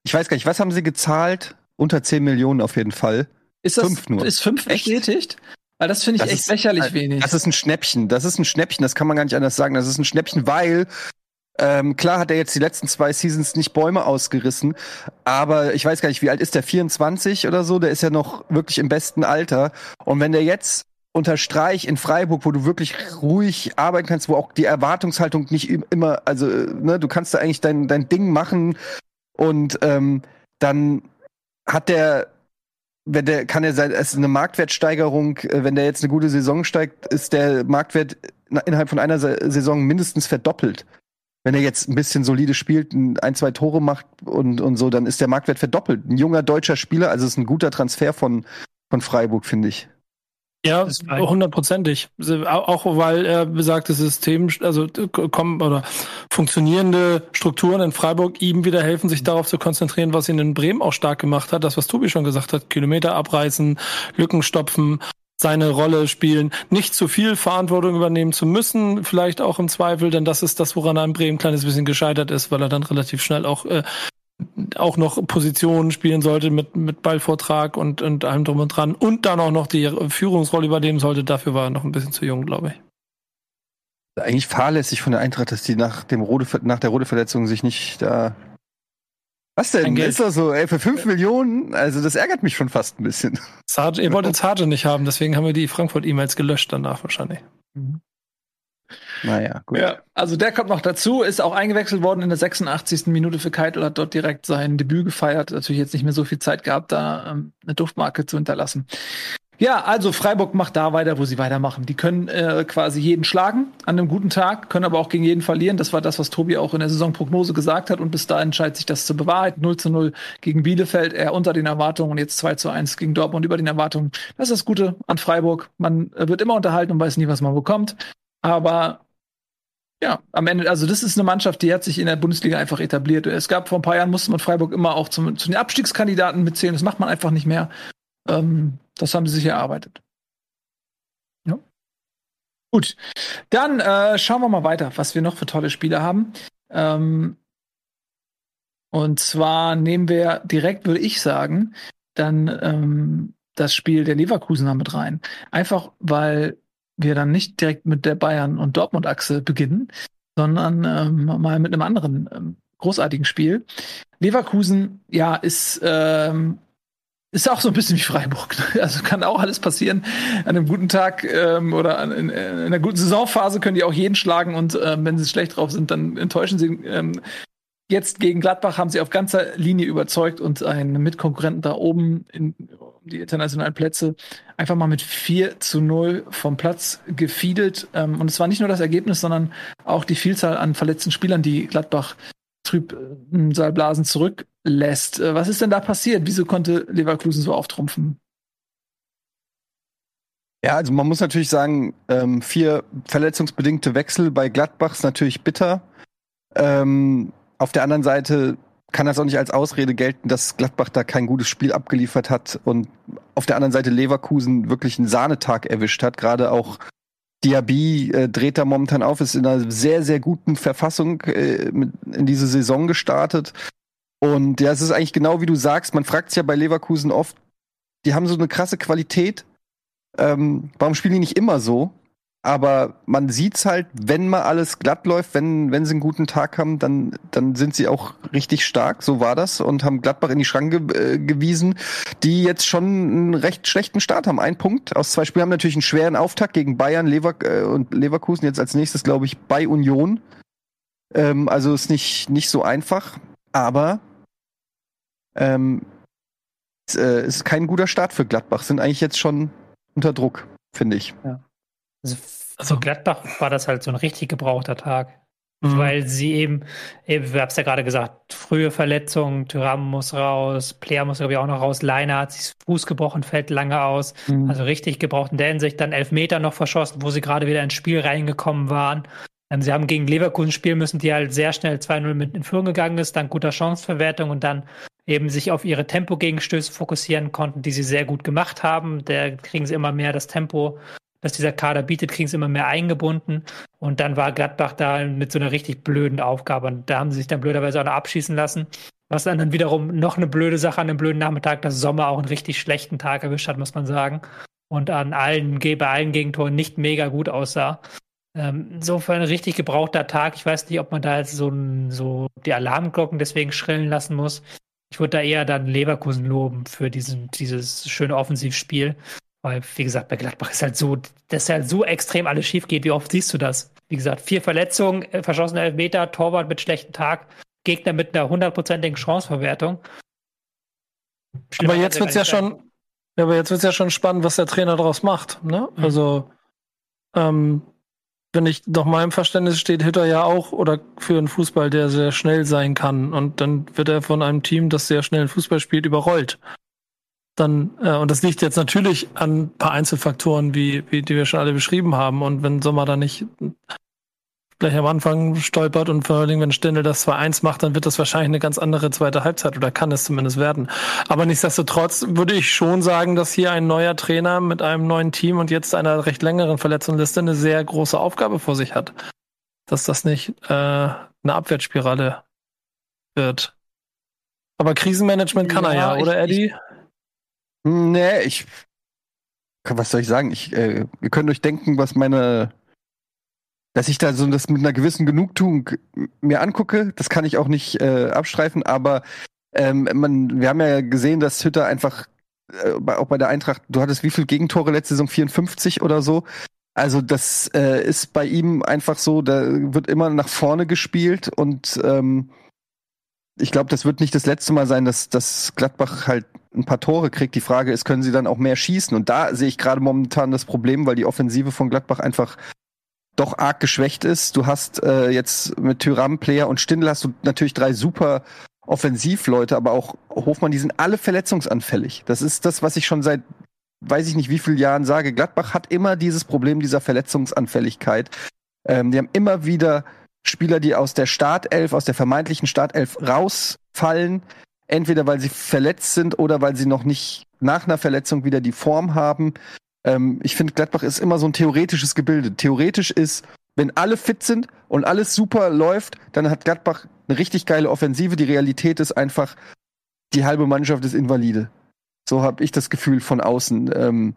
ich weiß gar nicht, was haben sie gezahlt? Unter 10 Millionen auf jeden Fall. Ist das Fünf nur. Ist fünf Echt? bestätigt? Weil das finde ich Das echt ist- lächerlich wenig. Das ist ein Schnäppchen. Das ist ein Schnäppchen. Das kann man gar nicht anders sagen. Das ist ein Schnäppchen, weil ähm, klar hat er jetzt die letzten zwei Seasons nicht Bäume ausgerissen, aber ich weiß gar nicht, wie alt ist der? 24 oder so? Der ist ja noch wirklich im besten Alter. Und wenn der jetzt unter Streich in Freiburg, wo du wirklich ruhig arbeiten kannst, wo auch die Erwartungshaltung nicht im- immer, also ne, du kannst da eigentlich dein, dein Ding machen und ähm, dann hat der wenn der kann er sein, es ist eine Marktwertsteigerung, äh, wenn der jetzt eine gute Saison steigt, ist der Marktwert innerhalb von einer Sa- Saison mindestens verdoppelt. Wenn er jetzt ein bisschen solide spielt, ein, zwei Tore macht und, und so, dann ist der Marktwert verdoppelt. Ein junger deutscher Spieler, also es ist ein guter Transfer von, von Freiburg, finde ich. Ja, hundertprozentig. Auch weil er besagtes System, also kommen oder funktionierende Strukturen in Freiburg ihm wieder helfen, sich darauf zu konzentrieren, was ihn in Bremen auch stark gemacht hat. Das, was Tobi schon gesagt hat, Kilometer abreißen, Lücken stopfen, seine Rolle spielen, nicht zu viel Verantwortung übernehmen zu müssen, vielleicht auch im Zweifel, denn das ist das, woran er in Bremen ein kleines bisschen gescheitert ist, weil er dann relativ schnell auch äh, auch noch Positionen spielen sollte mit, mit Ballvortrag und, und allem drum und dran und dann auch noch die Führungsrolle übernehmen sollte, dafür war er noch ein bisschen zu jung, glaube ich. Eigentlich fahrlässig von der Eintracht, dass die nach, dem Rode, nach der Rode-Verletzung sich nicht da. Was denn? Ist doch so, ey, für 5 Millionen, also das ärgert mich schon fast ein bisschen. Sarge, ihr wolltet Sarge nicht haben, deswegen haben wir die Frankfurt-E-Mails gelöscht danach wahrscheinlich. Mhm. Naja, gut. Ja, also der kommt noch dazu, ist auch eingewechselt worden in der 86. Minute für Keitel, hat dort direkt sein Debüt gefeiert. Natürlich jetzt nicht mehr so viel Zeit gehabt, da ähm, eine Duftmarke zu hinterlassen. Ja, also Freiburg macht da weiter, wo sie weitermachen. Die können äh, quasi jeden schlagen an einem guten Tag, können aber auch gegen jeden verlieren. Das war das, was Tobi auch in der Saisonprognose gesagt hat. Und bis dahin scheint sich das zu bewahrheiten. 0 zu 0 gegen Bielefeld, eher unter den Erwartungen und jetzt 2 zu 1 gegen Dortmund über den Erwartungen. Das ist das Gute an Freiburg. Man äh, wird immer unterhalten und weiß nie, was man bekommt. Aber ja, am Ende, also das ist eine Mannschaft, die hat sich in der Bundesliga einfach etabliert. Es gab vor ein paar Jahren, musste man Freiburg immer auch zum, zu den Abstiegskandidaten mitzählen. Das macht man einfach nicht mehr. Ähm, das haben sie sich erarbeitet. Ja. Gut, dann äh, schauen wir mal weiter, was wir noch für tolle Spiele haben. Ähm, und zwar nehmen wir direkt, würde ich sagen, dann ähm, das Spiel der Leverkusener mit rein. Einfach weil wir dann nicht direkt mit der Bayern- und Dortmund-Achse beginnen, sondern ähm, mal mit einem anderen ähm, großartigen Spiel. Leverkusen, ja, ist ähm, ist auch so ein bisschen wie Freiburg. Also kann auch alles passieren. An einem guten Tag ähm, oder an, in, in, einer guten Saisonphase können die auch jeden schlagen und ähm, wenn sie schlecht drauf sind, dann enttäuschen sie. Ähm, jetzt gegen Gladbach haben sie auf ganzer Linie überzeugt und einen Mitkonkurrenten da oben in, die internationalen Plätze einfach mal mit 4 zu 0 vom Platz gefiedelt. Ähm, und es war nicht nur das Ergebnis, sondern auch die Vielzahl an verletzten Spielern, die Gladbach Trübsalblasen äh, zurücklässt. Äh, was ist denn da passiert? Wieso konnte Leverkusen so auftrumpfen? Ja, also man muss natürlich sagen, ähm, vier verletzungsbedingte Wechsel bei Gladbach ist natürlich bitter. Ähm, auf der anderen Seite kann das auch nicht als Ausrede gelten, dass Gladbach da kein gutes Spiel abgeliefert hat und auf der anderen Seite Leverkusen wirklich einen Sahnetag erwischt hat. Gerade auch Diaby äh, dreht da momentan auf, ist in einer sehr, sehr guten Verfassung äh, mit, in diese Saison gestartet. Und ja, es ist eigentlich genau wie du sagst, man fragt sich ja bei Leverkusen oft, die haben so eine krasse Qualität. Ähm, warum spielen die nicht immer so? Aber man sieht's halt, wenn mal alles glatt läuft, wenn, wenn sie einen guten Tag haben, dann, dann sind sie auch richtig stark, so war das, und haben Gladbach in die Schranke äh, gewiesen, die jetzt schon einen recht schlechten Start haben. Ein Punkt aus zwei Spielen haben natürlich einen schweren Auftakt gegen Bayern Lever äh, und Leverkusen, jetzt als nächstes, glaube ich, bei Union. Ähm, also ist nicht, nicht so einfach, aber ähm, es äh, ist kein guter Start für Gladbach, sind eigentlich jetzt schon unter Druck, finde ich. Ja. Also, also Gladbach war das halt so ein richtig gebrauchter Tag. Mhm. Weil sie eben, eben, wir haben es ja gerade gesagt, frühe Verletzungen, Tyram muss raus, Player muss glaube ich auch noch raus, Leiner hat sich Fuß gebrochen, fällt lange aus. Mhm. Also richtig gebraucht in der Hinsicht. Dann elf Meter noch verschossen, wo sie gerade wieder ins Spiel reingekommen waren. Ähm, sie haben gegen Leverkusen spielen müssen, die halt sehr schnell 2-0 mit in Führung gegangen ist, dann guter Chanceverwertung und dann eben sich auf ihre Tempo-Gegenstöße fokussieren konnten, die sie sehr gut gemacht haben. Da kriegen sie immer mehr das Tempo dass dieser Kader bietet, kriegen sie immer mehr eingebunden. Und dann war Gladbach da mit so einer richtig blöden Aufgabe. Und da haben sie sich dann blöderweise auch noch abschießen lassen. Was dann, dann wiederum noch eine blöde Sache an einem blöden Nachmittag, dass Sommer auch einen richtig schlechten Tag erwischt hat, muss man sagen. Und an allen, bei allen Gegentoren nicht mega gut aussah. Ähm, insofern ein richtig gebrauchter Tag. Ich weiß nicht, ob man da jetzt so, so die Alarmglocken deswegen schrillen lassen muss. Ich würde da eher dann Leverkusen loben für diesen, dieses schöne Offensivspiel. Weil, wie gesagt, bei Gladbach ist halt so, dass halt so extrem alles schief geht. Wie oft siehst du das? Wie gesagt, vier Verletzungen, äh, verschossene Elfmeter, Torwart mit schlechten Tag, Gegner mit einer hundertprozentigen Chanceverwertung. Schlimmer aber jetzt wird's ja schon, ja, aber jetzt wird's ja schon spannend, was der Trainer daraus macht. Ne? Mhm. Also, ähm, wenn ich nach meinem Verständnis steht Hitter ja auch oder für einen Fußball, der sehr schnell sein kann. Und dann wird er von einem Team, das sehr schnell Fußball spielt, überrollt dann, äh, und das liegt jetzt natürlich an ein paar Einzelfaktoren, wie, wie die wir schon alle beschrieben haben. Und wenn Sommer da nicht gleich am Anfang stolpert und vor allem, wenn Stendel das 2-1 macht, dann wird das wahrscheinlich eine ganz andere zweite Halbzeit oder kann es zumindest werden. Aber nichtsdestotrotz würde ich schon sagen, dass hier ein neuer Trainer mit einem neuen Team und jetzt einer recht längeren Verletzungsliste eine sehr große Aufgabe vor sich hat. Dass das nicht äh, eine Abwärtsspirale wird. Aber Krisenmanagement kann er ja, Ja, oder ich- Eddie? Nee, ich. Was soll ich sagen? Ich, äh, ihr könnt euch denken, was meine. Dass ich da so das mit einer gewissen Genugtuung mir angucke, das kann ich auch nicht äh, abstreifen, aber ähm, man, wir haben ja gesehen, dass Hütter einfach, äh, auch bei der Eintracht, du hattest wie viel Gegentore letzte Saison? 54 oder so? Also das äh, ist bei ihm einfach so, da wird immer nach vorne gespielt und ähm, ich glaube, das wird nicht das letzte Mal sein, dass, dass Gladbach halt ein paar Tore kriegt. Die Frage ist, können sie dann auch mehr schießen? Und da sehe ich gerade momentan das Problem, weil die Offensive von Gladbach einfach doch arg geschwächt ist. Du hast äh, jetzt mit Tyram, Player und Stindl hast du natürlich drei super Offensivleute, aber auch Hofmann, die sind alle verletzungsanfällig. Das ist das, was ich schon seit weiß ich nicht wie vielen Jahren sage. Gladbach hat immer dieses Problem dieser Verletzungsanfälligkeit. Ähm, die haben immer wieder Spieler, die aus der Startelf, aus der vermeintlichen Startelf rausfallen, entweder weil sie verletzt sind oder weil sie noch nicht nach einer Verletzung wieder die Form haben. Ähm, ich finde, Gladbach ist immer so ein theoretisches Gebilde. Theoretisch ist, wenn alle fit sind und alles super läuft, dann hat Gladbach eine richtig geile Offensive. Die Realität ist einfach, die halbe Mannschaft ist invalide. So habe ich das Gefühl von außen. Ähm,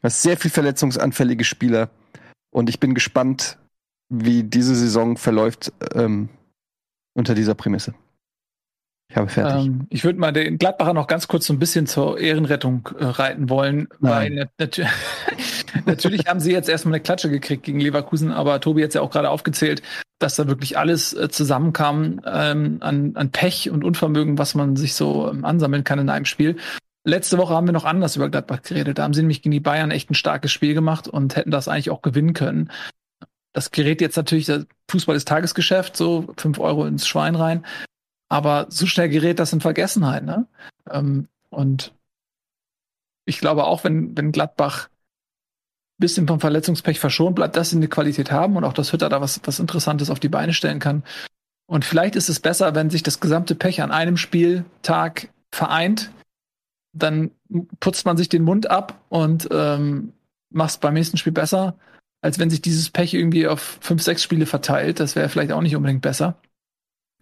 du hast sehr viel verletzungsanfällige Spieler und ich bin gespannt, wie diese Saison verläuft ähm, unter dieser Prämisse. Ich habe fertig. Ähm, ich würde mal den Gladbacher noch ganz kurz so ein bisschen zur Ehrenrettung äh, reiten wollen, weil Nein. nat nat natürlich haben sie jetzt erstmal eine Klatsche gekriegt gegen Leverkusen, aber Tobi hat ja auch gerade aufgezählt, dass da wirklich alles äh, zusammenkam ähm, an, an Pech und Unvermögen, was man sich so ähm, ansammeln kann in einem Spiel. Letzte Woche haben wir noch anders über Gladbach geredet. Da haben sie nämlich gegen die Bayern echt ein starkes Spiel gemacht und hätten das eigentlich auch gewinnen können. Das gerät jetzt natürlich, der Fußball ist Tagesgeschäft, so fünf Euro ins Schwein rein. Aber so schnell gerät das in Vergessenheit, ne? Ähm, und ich glaube auch, wenn, wenn Gladbach ein bisschen vom Verletzungspech verschont bleibt, dass sie eine Qualität haben und auch, dass Hütter da was, was Interessantes auf die Beine stellen kann. Und vielleicht ist es besser, wenn sich das gesamte Pech an einem Spieltag vereint, dann putzt man sich den Mund ab und ähm, macht es beim nächsten Spiel besser, als wenn sich dieses Pech irgendwie auf fünf, sechs Spiele verteilt. Das wäre vielleicht auch nicht unbedingt besser.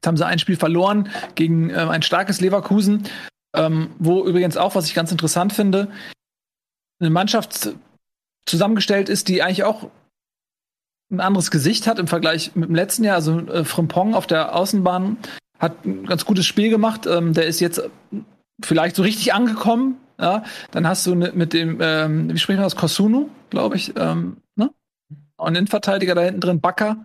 Jetzt haben sie ein Spiel verloren gegen äh, ein starkes Leverkusen, ähm, wo übrigens auch, was ich ganz interessant finde, eine Mannschaft zusammengestellt ist, die eigentlich auch ein anderes Gesicht hat im Vergleich mit dem letzten Jahr. Also äh, Frimpong auf der Außenbahn hat ein ganz gutes Spiel gemacht. Ähm, der ist jetzt vielleicht so richtig angekommen. Ja? Dann hast du ne, mit dem, ähm, wie spricht man das, Kosunu, glaube ich, ähm, ne? Und Innenverteidiger da hinten drin, Bakker.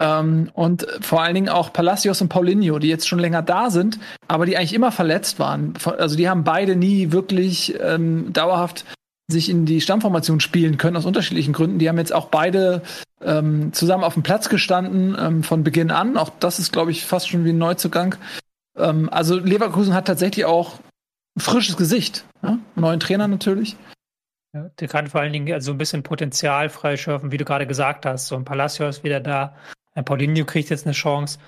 Ähm, und vor allen Dingen auch Palacios und Paulinho, die jetzt schon länger da sind, aber die eigentlich immer verletzt waren. Also die haben beide nie wirklich ähm, dauerhaft sich in die Stammformation spielen können aus unterschiedlichen Gründen. Die haben jetzt auch beide ähm, zusammen auf dem Platz gestanden ähm, von Beginn an. Auch das ist, glaube ich, fast schon wie ein Neuzugang. Ähm, also Leverkusen hat tatsächlich auch ein frisches Gesicht. Ja? Neuen Trainer natürlich. Ja, der kann vor allen Dingen also ein bisschen Potenzial freischöpfen, wie du gerade gesagt hast. So ein Palacio ist wieder da. Paulinho kriegt jetzt eine Chance.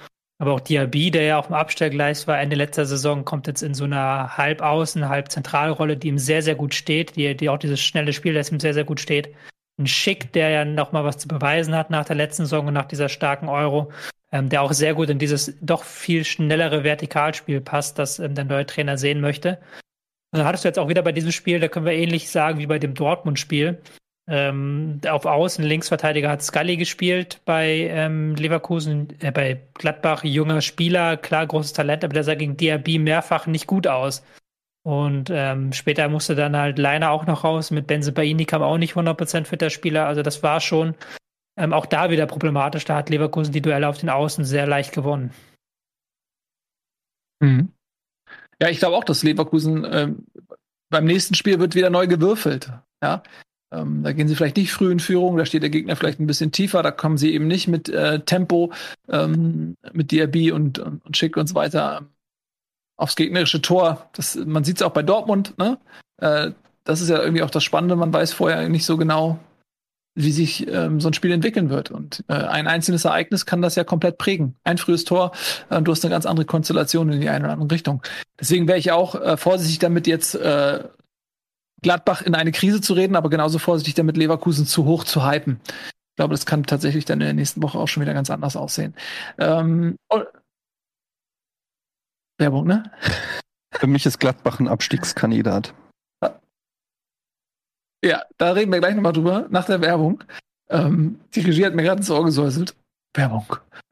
Aber auch Diaby, der ja auf dem Abstellgleis war Ende letzter Saison, kommt jetzt in so einer Halbaußen-, Halbzentralrolle, die ihm sehr, sehr gut steht, die, die auch dieses schnelle Spiel, das ihm sehr, sehr gut steht. Ein Schick, der ja noch mal was zu beweisen hat nach der letzten Saison und nach dieser starken Euro, ähm, der auch sehr gut in dieses doch viel schnellere Vertikalspiel passt, das ähm, der neue Trainer sehen möchte. Und dann hattest du jetzt auch wieder bei diesem Spiel, da können wir ähnlich sagen wie bei dem Dortmund-Spiel. Ähm, auf Außen, Linksverteidiger hat Scully gespielt bei ähm, Leverkusen, äh, bei Gladbach, junger Spieler, klar, großes Talent, aber der sah gegen Diaby mehrfach nicht gut aus. Und ähm, später musste dann halt Leiner auch noch raus, mit Benzebaini kam auch nicht 100% fitter Spieler, also das war schon ähm, auch da wieder problematisch, da hat Leverkusen die Duelle auf den Außen sehr leicht gewonnen. Mhm. Ja, ich glaube auch, dass Leverkusen ähm, beim nächsten Spiel wird wieder neu gewürfelt. Ja, ähm, da gehen sie vielleicht nicht früh in Führung, da steht der Gegner vielleicht ein bisschen tiefer, da kommen sie eben nicht mit äh, Tempo, ähm, mit Diaby und, und, und Schick und so weiter aufs gegnerische Tor. Das, man sieht es auch bei Dortmund, ne? Äh, das ist ja irgendwie auch das Spannende, man weiß vorher nicht so genau, wie sich ähm, so ein Spiel entwickeln wird. Und äh, ein einzelnes Ereignis kann das ja komplett prägen. Ein frühes Tor, äh, du hast eine ganz andere Konstellation in die eine oder andere Richtung. Deswegen wäre ich auch äh, vorsichtig damit, jetzt äh, Gladbach in eine Krise zu reden, aber genauso vorsichtig damit, Leverkusen zu hoch zu hypen. Ich glaube, das kann tatsächlich dann in der nächsten Woche auch schon wieder ganz anders aussehen. Ähm, Werbung, ne? Für mich ist Gladbach ein Abstiegskandidat. Ja, da reden wir gleich nochmal drüber, nach der Werbung. Ähm, die Regie hat mir gerade ins Ohr gesäuselt. Werbung.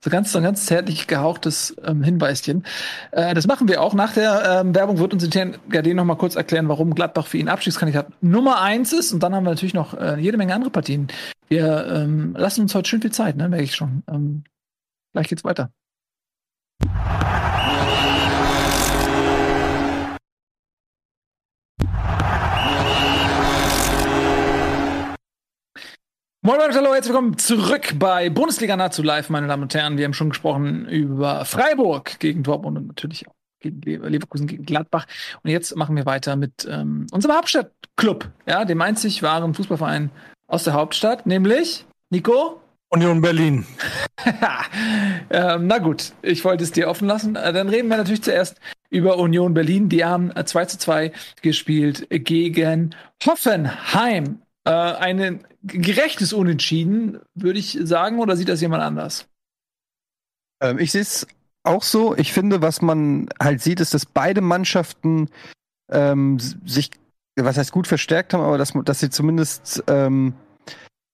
So ganz, so ganz zärtlich gehauchtes ähm, Hinweischen. Äh, das machen wir auch. Nach der ähm, Werbung wird uns intern Gardin noch mal kurz erklären, warum Gladbach für ihn Abstiegskandidat Nummer eins ist. Und dann haben wir natürlich noch äh, jede Menge andere Partien. Wir ähm, lassen uns heute schön viel Zeit, ne? Merke ich schon. Ähm, gleich geht's weiter. Moin Moin, hallo, herzlich willkommen zurück bei Bundesliga nahezu live, meine Damen und Herren. Wir haben schon gesprochen über Freiburg gegen Dortmund und natürlich auch gegen Leverkusen gegen Gladbach. Und jetzt machen wir weiter mit ähm, unserem Hauptstadtclub, ja, dem einzig wahren Fußballverein aus der Hauptstadt, nämlich Nico. Union Berlin. ähm, na gut, ich wollte es dir offen lassen. Äh, dann reden wir natürlich zuerst über Union Berlin. Die haben äh, 2 zu 2 gespielt gegen Hoffenheim. Äh, ein gerechtes Unentschieden, würde ich sagen, oder sieht das jemand anders? Ähm, ich sehe es auch so. Ich finde, was man halt sieht, ist, dass beide Mannschaften ähm, sich, was heißt gut verstärkt haben, aber dass, dass sie zumindest ähm,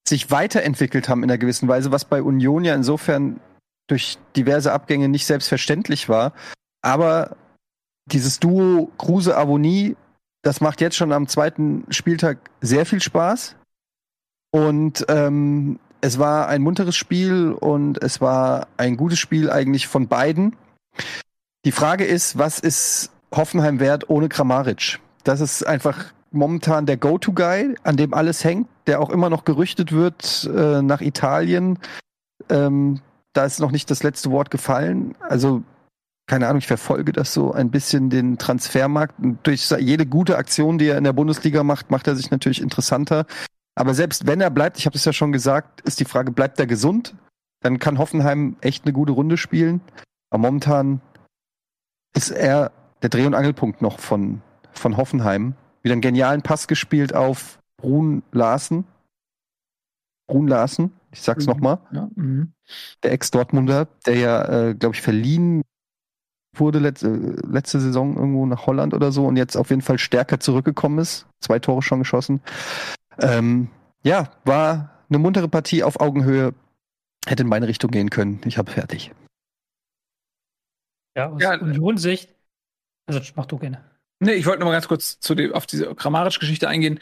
sich weiterentwickelt haben in einer gewissen Weise, was bei Union ja insofern durch diverse Abgänge nicht selbstverständlich war. Aber dieses Duo Kruse-Avonie das macht jetzt schon am zweiten Spieltag sehr viel Spaß. Und ähm, es war ein munteres Spiel und es war ein gutes Spiel eigentlich von beiden. Die Frage ist, was ist Hoffenheim wert ohne Kramaric? Das ist einfach momentan der Go-To-Guy, an dem alles hängt, der auch immer noch gerüchtet wird äh, nach Italien. Ähm, da ist noch nicht das letzte Wort gefallen. Also keine Ahnung, ich verfolge das so ein bisschen den Transfermarkt. Und durch jede gute Aktion, die er in der Bundesliga macht, macht er sich natürlich interessanter. Aber selbst wenn er bleibt, ich habe es ja schon gesagt, ist die Frage, bleibt er gesund? Dann kann Hoffenheim echt eine gute Runde spielen. Aber momentan ist er der Dreh- und Angelpunkt noch von, von Hoffenheim. Wieder einen genialen Pass gespielt auf Brun Larsen. Brun Larsen, ich sag's mhm. nochmal. Ja, mhm. der Ex-Dortmunder, der ja, äh, glaube ich, verliehen wurde letzte, letzte Saison irgendwo nach Holland oder so und jetzt auf jeden Fall stärker zurückgekommen ist. Zwei Tore schon geschossen. Ähm, ja, war eine muntere Partie auf Augenhöhe. Hätte in meine Richtung gehen können. Ich habe fertig. Ja, aus ja, Union-Sicht. Also mach du gerne. Nee, ich wollte noch mal ganz kurz zu dem, auf diese Grammaric-Geschichte eingehen,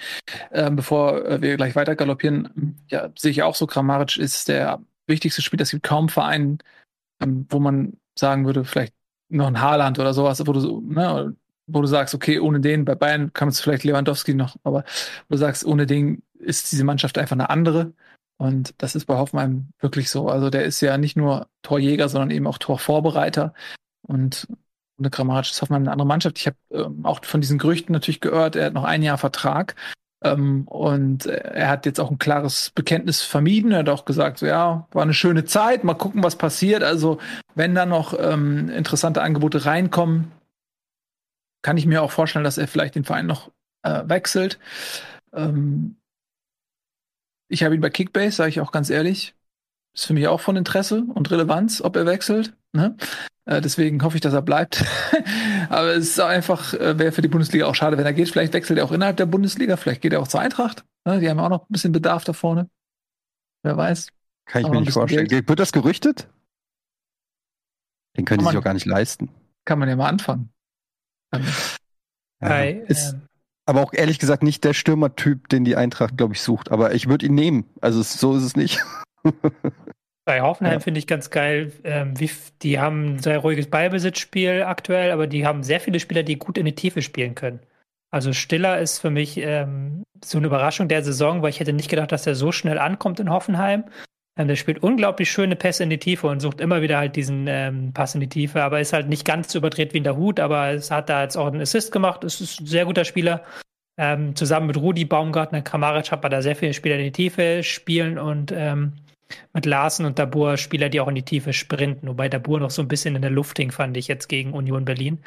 äh, bevor äh, wir gleich weiter galoppieren. Ja, sehe ich auch so. Grammaric ist der wichtigste Spieler. Es gibt kaum Vereine, ähm, wo man sagen würde, vielleicht noch ein Haaland oder sowas, wo du ne, wo du sagst, okay, ohne den, bei Bayern man es vielleicht Lewandowski noch, aber wo du sagst, ohne den ist diese Mannschaft einfach eine andere. Und das ist bei Hoffenheim wirklich so. Also der ist ja nicht nur Torjäger, sondern eben auch Torvorbereiter. Und eine Grammatisch ist Hoffenheim eine andere Mannschaft. Ich habe ähm, auch von diesen Gerüchten natürlich gehört, er hat noch ein Jahr Vertrag. Ähm, und er hat jetzt auch ein klares Bekenntnis vermieden. Er hat auch gesagt, so, ja, war eine schöne Zeit, mal gucken, was passiert. Also, wenn da noch ähm, interessante Angebote reinkommen, kann ich mir auch vorstellen, dass er vielleicht den Verein noch äh, wechselt. Ähm, ich habe ihn bei Kickbase, sage ich auch ganz ehrlich. Ist für mich auch von Interesse und Relevanz, ob er wechselt. Ne? Äh, deswegen hoffe ich, dass er bleibt. Aber es ist einfach, äh, wäre für die Bundesliga auch schade, wenn er geht. Vielleicht wechselt er auch innerhalb der Bundesliga, vielleicht geht er auch zur Eintracht. Ne? Die haben auch noch ein bisschen Bedarf da vorne. Wer weiß. Kann ich Aber mir nicht vorstellen. Geld. Wird das gerüchtet? Den können die sich auch gar nicht leisten. Kann man ja mal anfangen. Ja, Bei, ist, ähm, aber auch ehrlich gesagt nicht der Stürmertyp, den die Eintracht, glaube ich, sucht. Aber ich würde ihn nehmen. Also so ist es nicht. Bei Hoffenheim ja. finde ich ganz geil, ähm, wie, die haben ein sehr ruhiges Ballbesitzspiel aktuell, aber die haben sehr viele Spieler, die gut in die Tiefe spielen können. Also Stiller ist für mich ähm, so eine Überraschung der Saison, weil ich hätte nicht gedacht, dass er so schnell ankommt in Hoffenheim. Ähm, der spielt unglaublich schöne Pässe in die Tiefe und sucht immer wieder halt diesen ähm, Pass in die Tiefe, aber ist halt nicht ganz so überdreht wie in der Hut, aber es hat da jetzt auch einen Assist gemacht. Es ist ein sehr guter Spieler. Ähm, zusammen mit Rudi Baumgartner, Kramaric hat man da sehr viele Spieler in die Tiefe spielen und ähm, mit Larsen und Dabur Spieler, die auch in die Tiefe sprinten, wobei Dabur noch so ein bisschen in der Luft hing, fand ich jetzt gegen Union Berlin.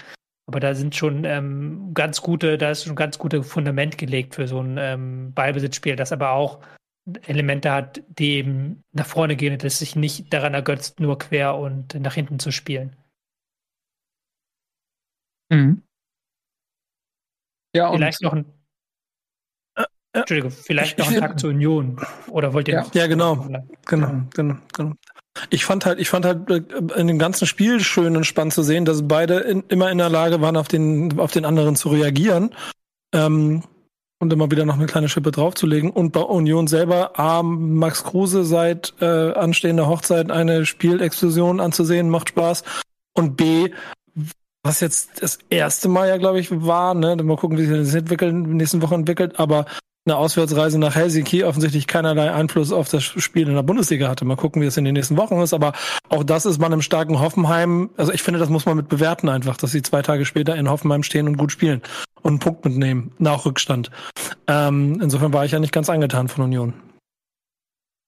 Aber da sind schon ähm, ganz gute, da ist schon ein ganz gutes Fundament gelegt für so ein ähm, Ballbesitzspiel, das aber auch Elemente hat, die eben nach vorne gehen, das sich nicht daran ergötzt, nur quer und nach hinten zu spielen. Mhm. Ja, und Vielleicht noch ein. Entschuldigung, vielleicht Ich- noch ein Tag zur Union. Oder wollt ihr Ja. noch? Ja, genau. Genau, genau, genau. Ich fand halt, ich fand halt äh, in dem ganzen Spiel schön und spannend zu sehen, dass beide in, immer in der Lage waren, auf den, auf den anderen zu reagieren. Ähm, und immer wieder noch eine kleine Schippe draufzulegen. Und bei Union selber, A, Max Kruse seit äh, anstehender Hochzeit eine Spielexplosion anzusehen, macht Spaß. Und B, was jetzt das erste Mal ja, glaube ich, war, ne, mal gucken, wie sich das entwickeln, in den nächsten Wochen entwickelt, aber eine Auswärtsreise nach Helsinki offensichtlich keinerlei Einfluss auf das Spiel in der Bundesliga hatte. Mal gucken, wie es in den nächsten Wochen ist. Aber auch das ist man im starken Hoffenheim. Also ich finde, das muss man mit bewerten einfach, dass sie zwei Tage später in Hoffenheim stehen und gut spielen und einen Punkt mitnehmen nach Rückstand. Ähm, insofern war ich ja nicht ganz angetan von Union.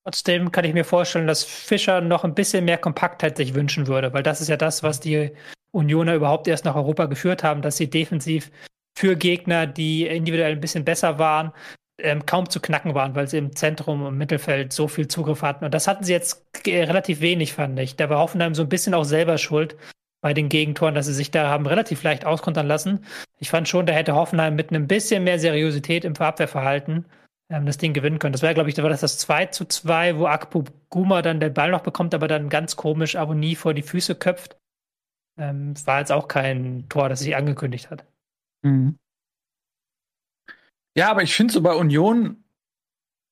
Trotzdem kann ich mir vorstellen, dass Fischer noch ein bisschen mehr Kompaktheit sich wünschen würde, weil das ist ja das, was die Unioner überhaupt erst nach Europa geführt haben, dass sie defensiv für Gegner, die individuell ein bisschen besser waren, ähm, kaum zu knacken waren, weil sie im Zentrum und Mittelfeld so viel Zugriff hatten. Und das hatten sie jetzt relativ wenig, fand ich. Da war Hoffenheim so ein bisschen auch selber schuld bei den Gegentoren, dass sie sich da haben relativ leicht auskontern lassen. Ich fand schon, da hätte Hoffenheim mit einem bisschen mehr Seriosität im Abwehrverhalten ähm, das Ding gewinnen können. Das wäre, glaube ich, da war das das 2 zu 2, wo Akpu Guma dann den Ball noch bekommt, aber dann ganz komisch Abonnie vor die Füße köpft. Ähm, war jetzt auch kein Tor, das sich angekündigt hat. Mhm. Ja, aber ich finde so bei Union,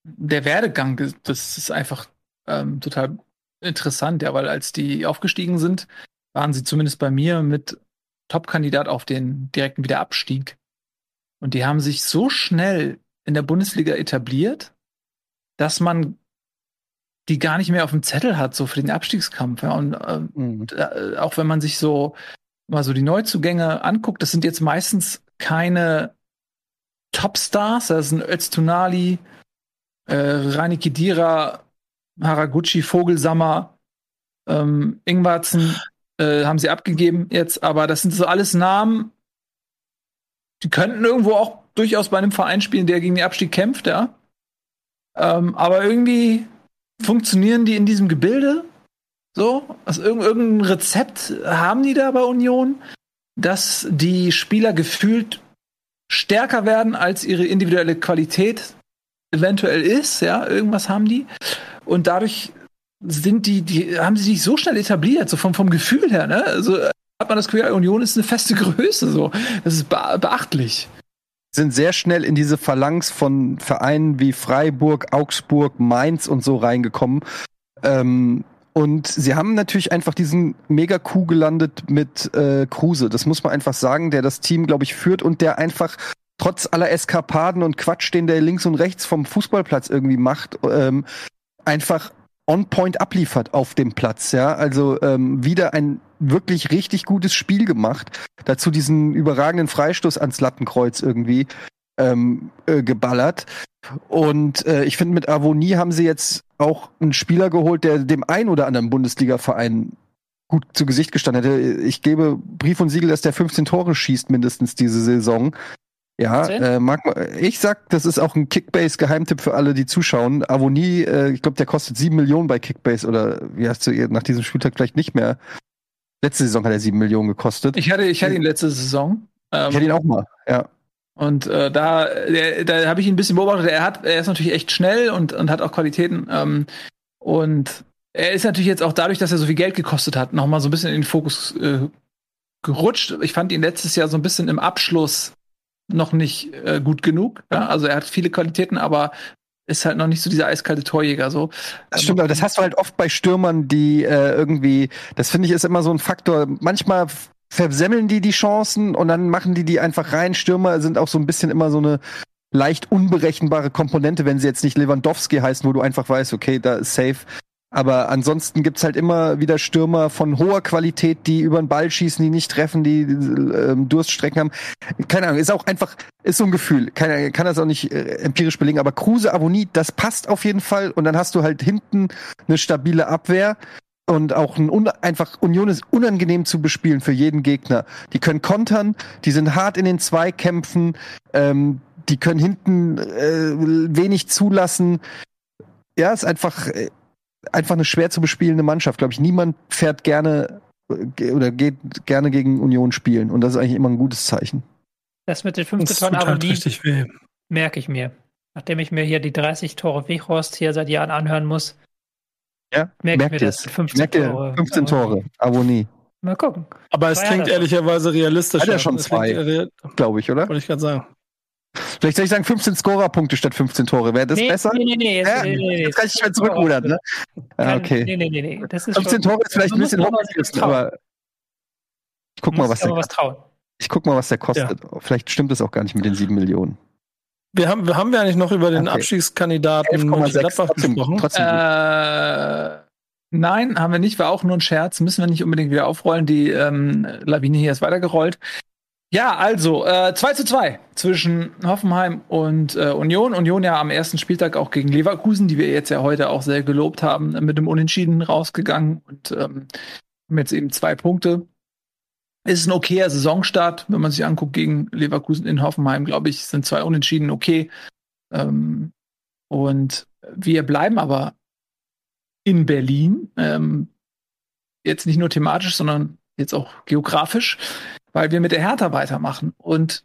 der Werdegang, das ist einfach ähm, total interessant, ja, weil als die aufgestiegen sind, waren sie zumindest bei mir mit Top-Kandidat auf den direkten Wiederabstieg. Und die haben sich so schnell in der Bundesliga etabliert, dass man die gar nicht mehr auf dem Zettel hat, so für den Abstiegskampf. Ja. Und ähm, Mhm. äh, auch wenn man sich so mal so die Neuzugänge anguckt, das sind jetzt meistens keine Topstars. Das sind Öztunali, äh, Rani Kidira, Haraguchi, Vogelsammer, ähm, Ingwarzen äh, haben sie abgegeben jetzt, aber das sind so alles Namen, die könnten irgendwo auch durchaus bei einem Verein spielen, der gegen den Abstieg kämpft, ja. Ähm, aber irgendwie funktionieren die in diesem Gebilde so, also irg irgendein Rezept haben die da bei Union, dass die Spieler gefühlt stärker werden, als ihre individuelle Qualität eventuell ist, ja, irgendwas haben die. Und dadurch sind die, die, haben sie sich so schnell etabliert, so vom, vom Gefühl her, ne? Also hat man das Gefühl, Union ist eine feste Größe, so. Das ist be beachtlich. Sind sehr schnell in diese Phalanx von Vereinen wie Freiburg, Augsburg, Mainz und so reingekommen. Ähm, und sie haben natürlich einfach diesen Mega-Coup gelandet mit äh, Kruse. Das muss man einfach sagen, der das Team, glaube ich, führt und der einfach trotz aller Eskapaden und Quatsch, den der links und rechts vom Fußballplatz irgendwie macht, ähm, einfach on point abliefert auf dem Platz. Ja, also ähm, wieder ein wirklich richtig gutes Spiel gemacht. Dazu diesen überragenden Freistoß ans Lattenkreuz irgendwie ähm, äh, geballert. Und äh, ich finde, mit Avonie haben sie jetzt auch einen Spieler geholt, der dem ein oder anderen Bundesliga-Verein gut zu Gesicht gestanden hätte. Ich gebe Brief und Siegel, dass der 15 Tore schießt mindestens diese Saison. Ja, 15? äh, mag ich sag, das ist auch ein Kickbase-Geheimtipp für alle, die zuschauen. Avonie, äh, ich glaube, der kostet sieben Millionen bei Kickbase oder wie hast du nach diesem Spieltag vielleicht nicht mehr. Letzte Saison hat er sieben Millionen gekostet. Ich hatte, ich hatte ihn letzte Saison. Ähm, Ich hätte ihn auch mal, ja. Und äh, da, der, da habe ich ihn ein bisschen beobachtet. Er hat, er ist natürlich echt schnell und, und hat auch Qualitäten. Ähm, und er ist natürlich jetzt auch dadurch, dass er so viel Geld gekostet hat, noch mal so ein bisschen in den Fokus äh, gerutscht. Ich fand ihn letztes Jahr so ein bisschen im Abschluss noch nicht äh, gut genug. Ja? Also er hat viele Qualitäten, aber ist halt noch nicht so dieser eiskalte Torjäger so. Das stimmt, aber das hast du halt oft bei Stürmern, die äh, irgendwie, das finde ich ist immer so ein Faktor. Manchmal versemmeln die die Chancen und dann machen die die einfach rein. Stürmer sind auch so ein bisschen immer so eine leicht unberechenbare Komponente, wenn sie jetzt nicht Lewandowski heißen, wo du einfach weißt, okay, da ist safe. Aber ansonsten gibt's halt immer wieder Stürmer von hoher Qualität, die über den Ball schießen, die nicht treffen, die ähm, Durststrecken haben. Keine Ahnung, ist auch einfach, ist so ein Gefühl. Kann, kann das auch nicht äh, empirisch belegen. Aber Kruse, Avonie, das passt auf jeden Fall. Und dann hast du halt hinten eine stabile Abwehr. Und auch ein un einfach Union ist unangenehm zu bespielen für jeden Gegner. Die können kontern, die sind hart in den Zweikämpfen, ähm, die können hinten äh, wenig zulassen. Ja, ist einfach, äh, einfach eine schwer zu bespielende Mannschaft, glaube ich. Niemand fährt gerne ge- oder geht gerne gegen Union spielen. Und das ist eigentlich immer ein gutes Zeichen. Das mit den Das 15 tut Tonnen halt richtig weh. merke ich mir. Nachdem ich mir hier die 30 Tore Weghorst hier seit Jahren anhören muss. Ja, Merk ich merkt mir ihr das es. mit 15 Merkt Tore. 15 Aber- Tore, Abonnie, Mal gucken. Aber es klingt er ehrlicherweise realistisch. Hat er schon zwei. glaube ich, oder? Wollte ich gerade sagen. Vielleicht soll ich sagen 15 Scorer-Punkte statt 15 Tore. Wäre das nee, besser? Nee, nee, nee. Jetzt, Ja, nee, nee, nee. Jetzt kann ich nicht mehr zurückrudern, ne? Ja, Kann- okay. Nee, nee, nee, nee. Das ist 15 schon, Tore ist vielleicht ein bisschen hochgegriffen, aber ich guck mal, was der, was trauen. ich guck mal, was der kostet. Vielleicht stimmt es auch gar nicht mit den 7 Millionen. Wir haben, wir haben wir eigentlich noch über den Okay. Abstiegskandidaten 11,6 Mönchengladbach gesprochen. trotzdem. Äh, nein, haben wir nicht. War auch nur ein Scherz. Müssen wir nicht unbedingt wieder aufrollen. Die ähm, Lawine hier ist weitergerollt. Ja, also äh, 2 zu 2 zwischen Hoffenheim und äh, Union. Union ja am ersten Spieltag auch gegen Leverkusen, die wir jetzt ja heute auch sehr gelobt haben, mit dem Unentschieden rausgegangen und ähm, haben jetzt eben zwei Punkte. Ist ein okayer Saisonstart, wenn man sich anguckt gegen Leverkusen in Hoffenheim, glaube ich, sind zwei Unentschieden okay. Ähm, und wir bleiben aber in Berlin, ähm, jetzt nicht nur thematisch, sondern jetzt auch geografisch, weil wir mit der Hertha weitermachen. Und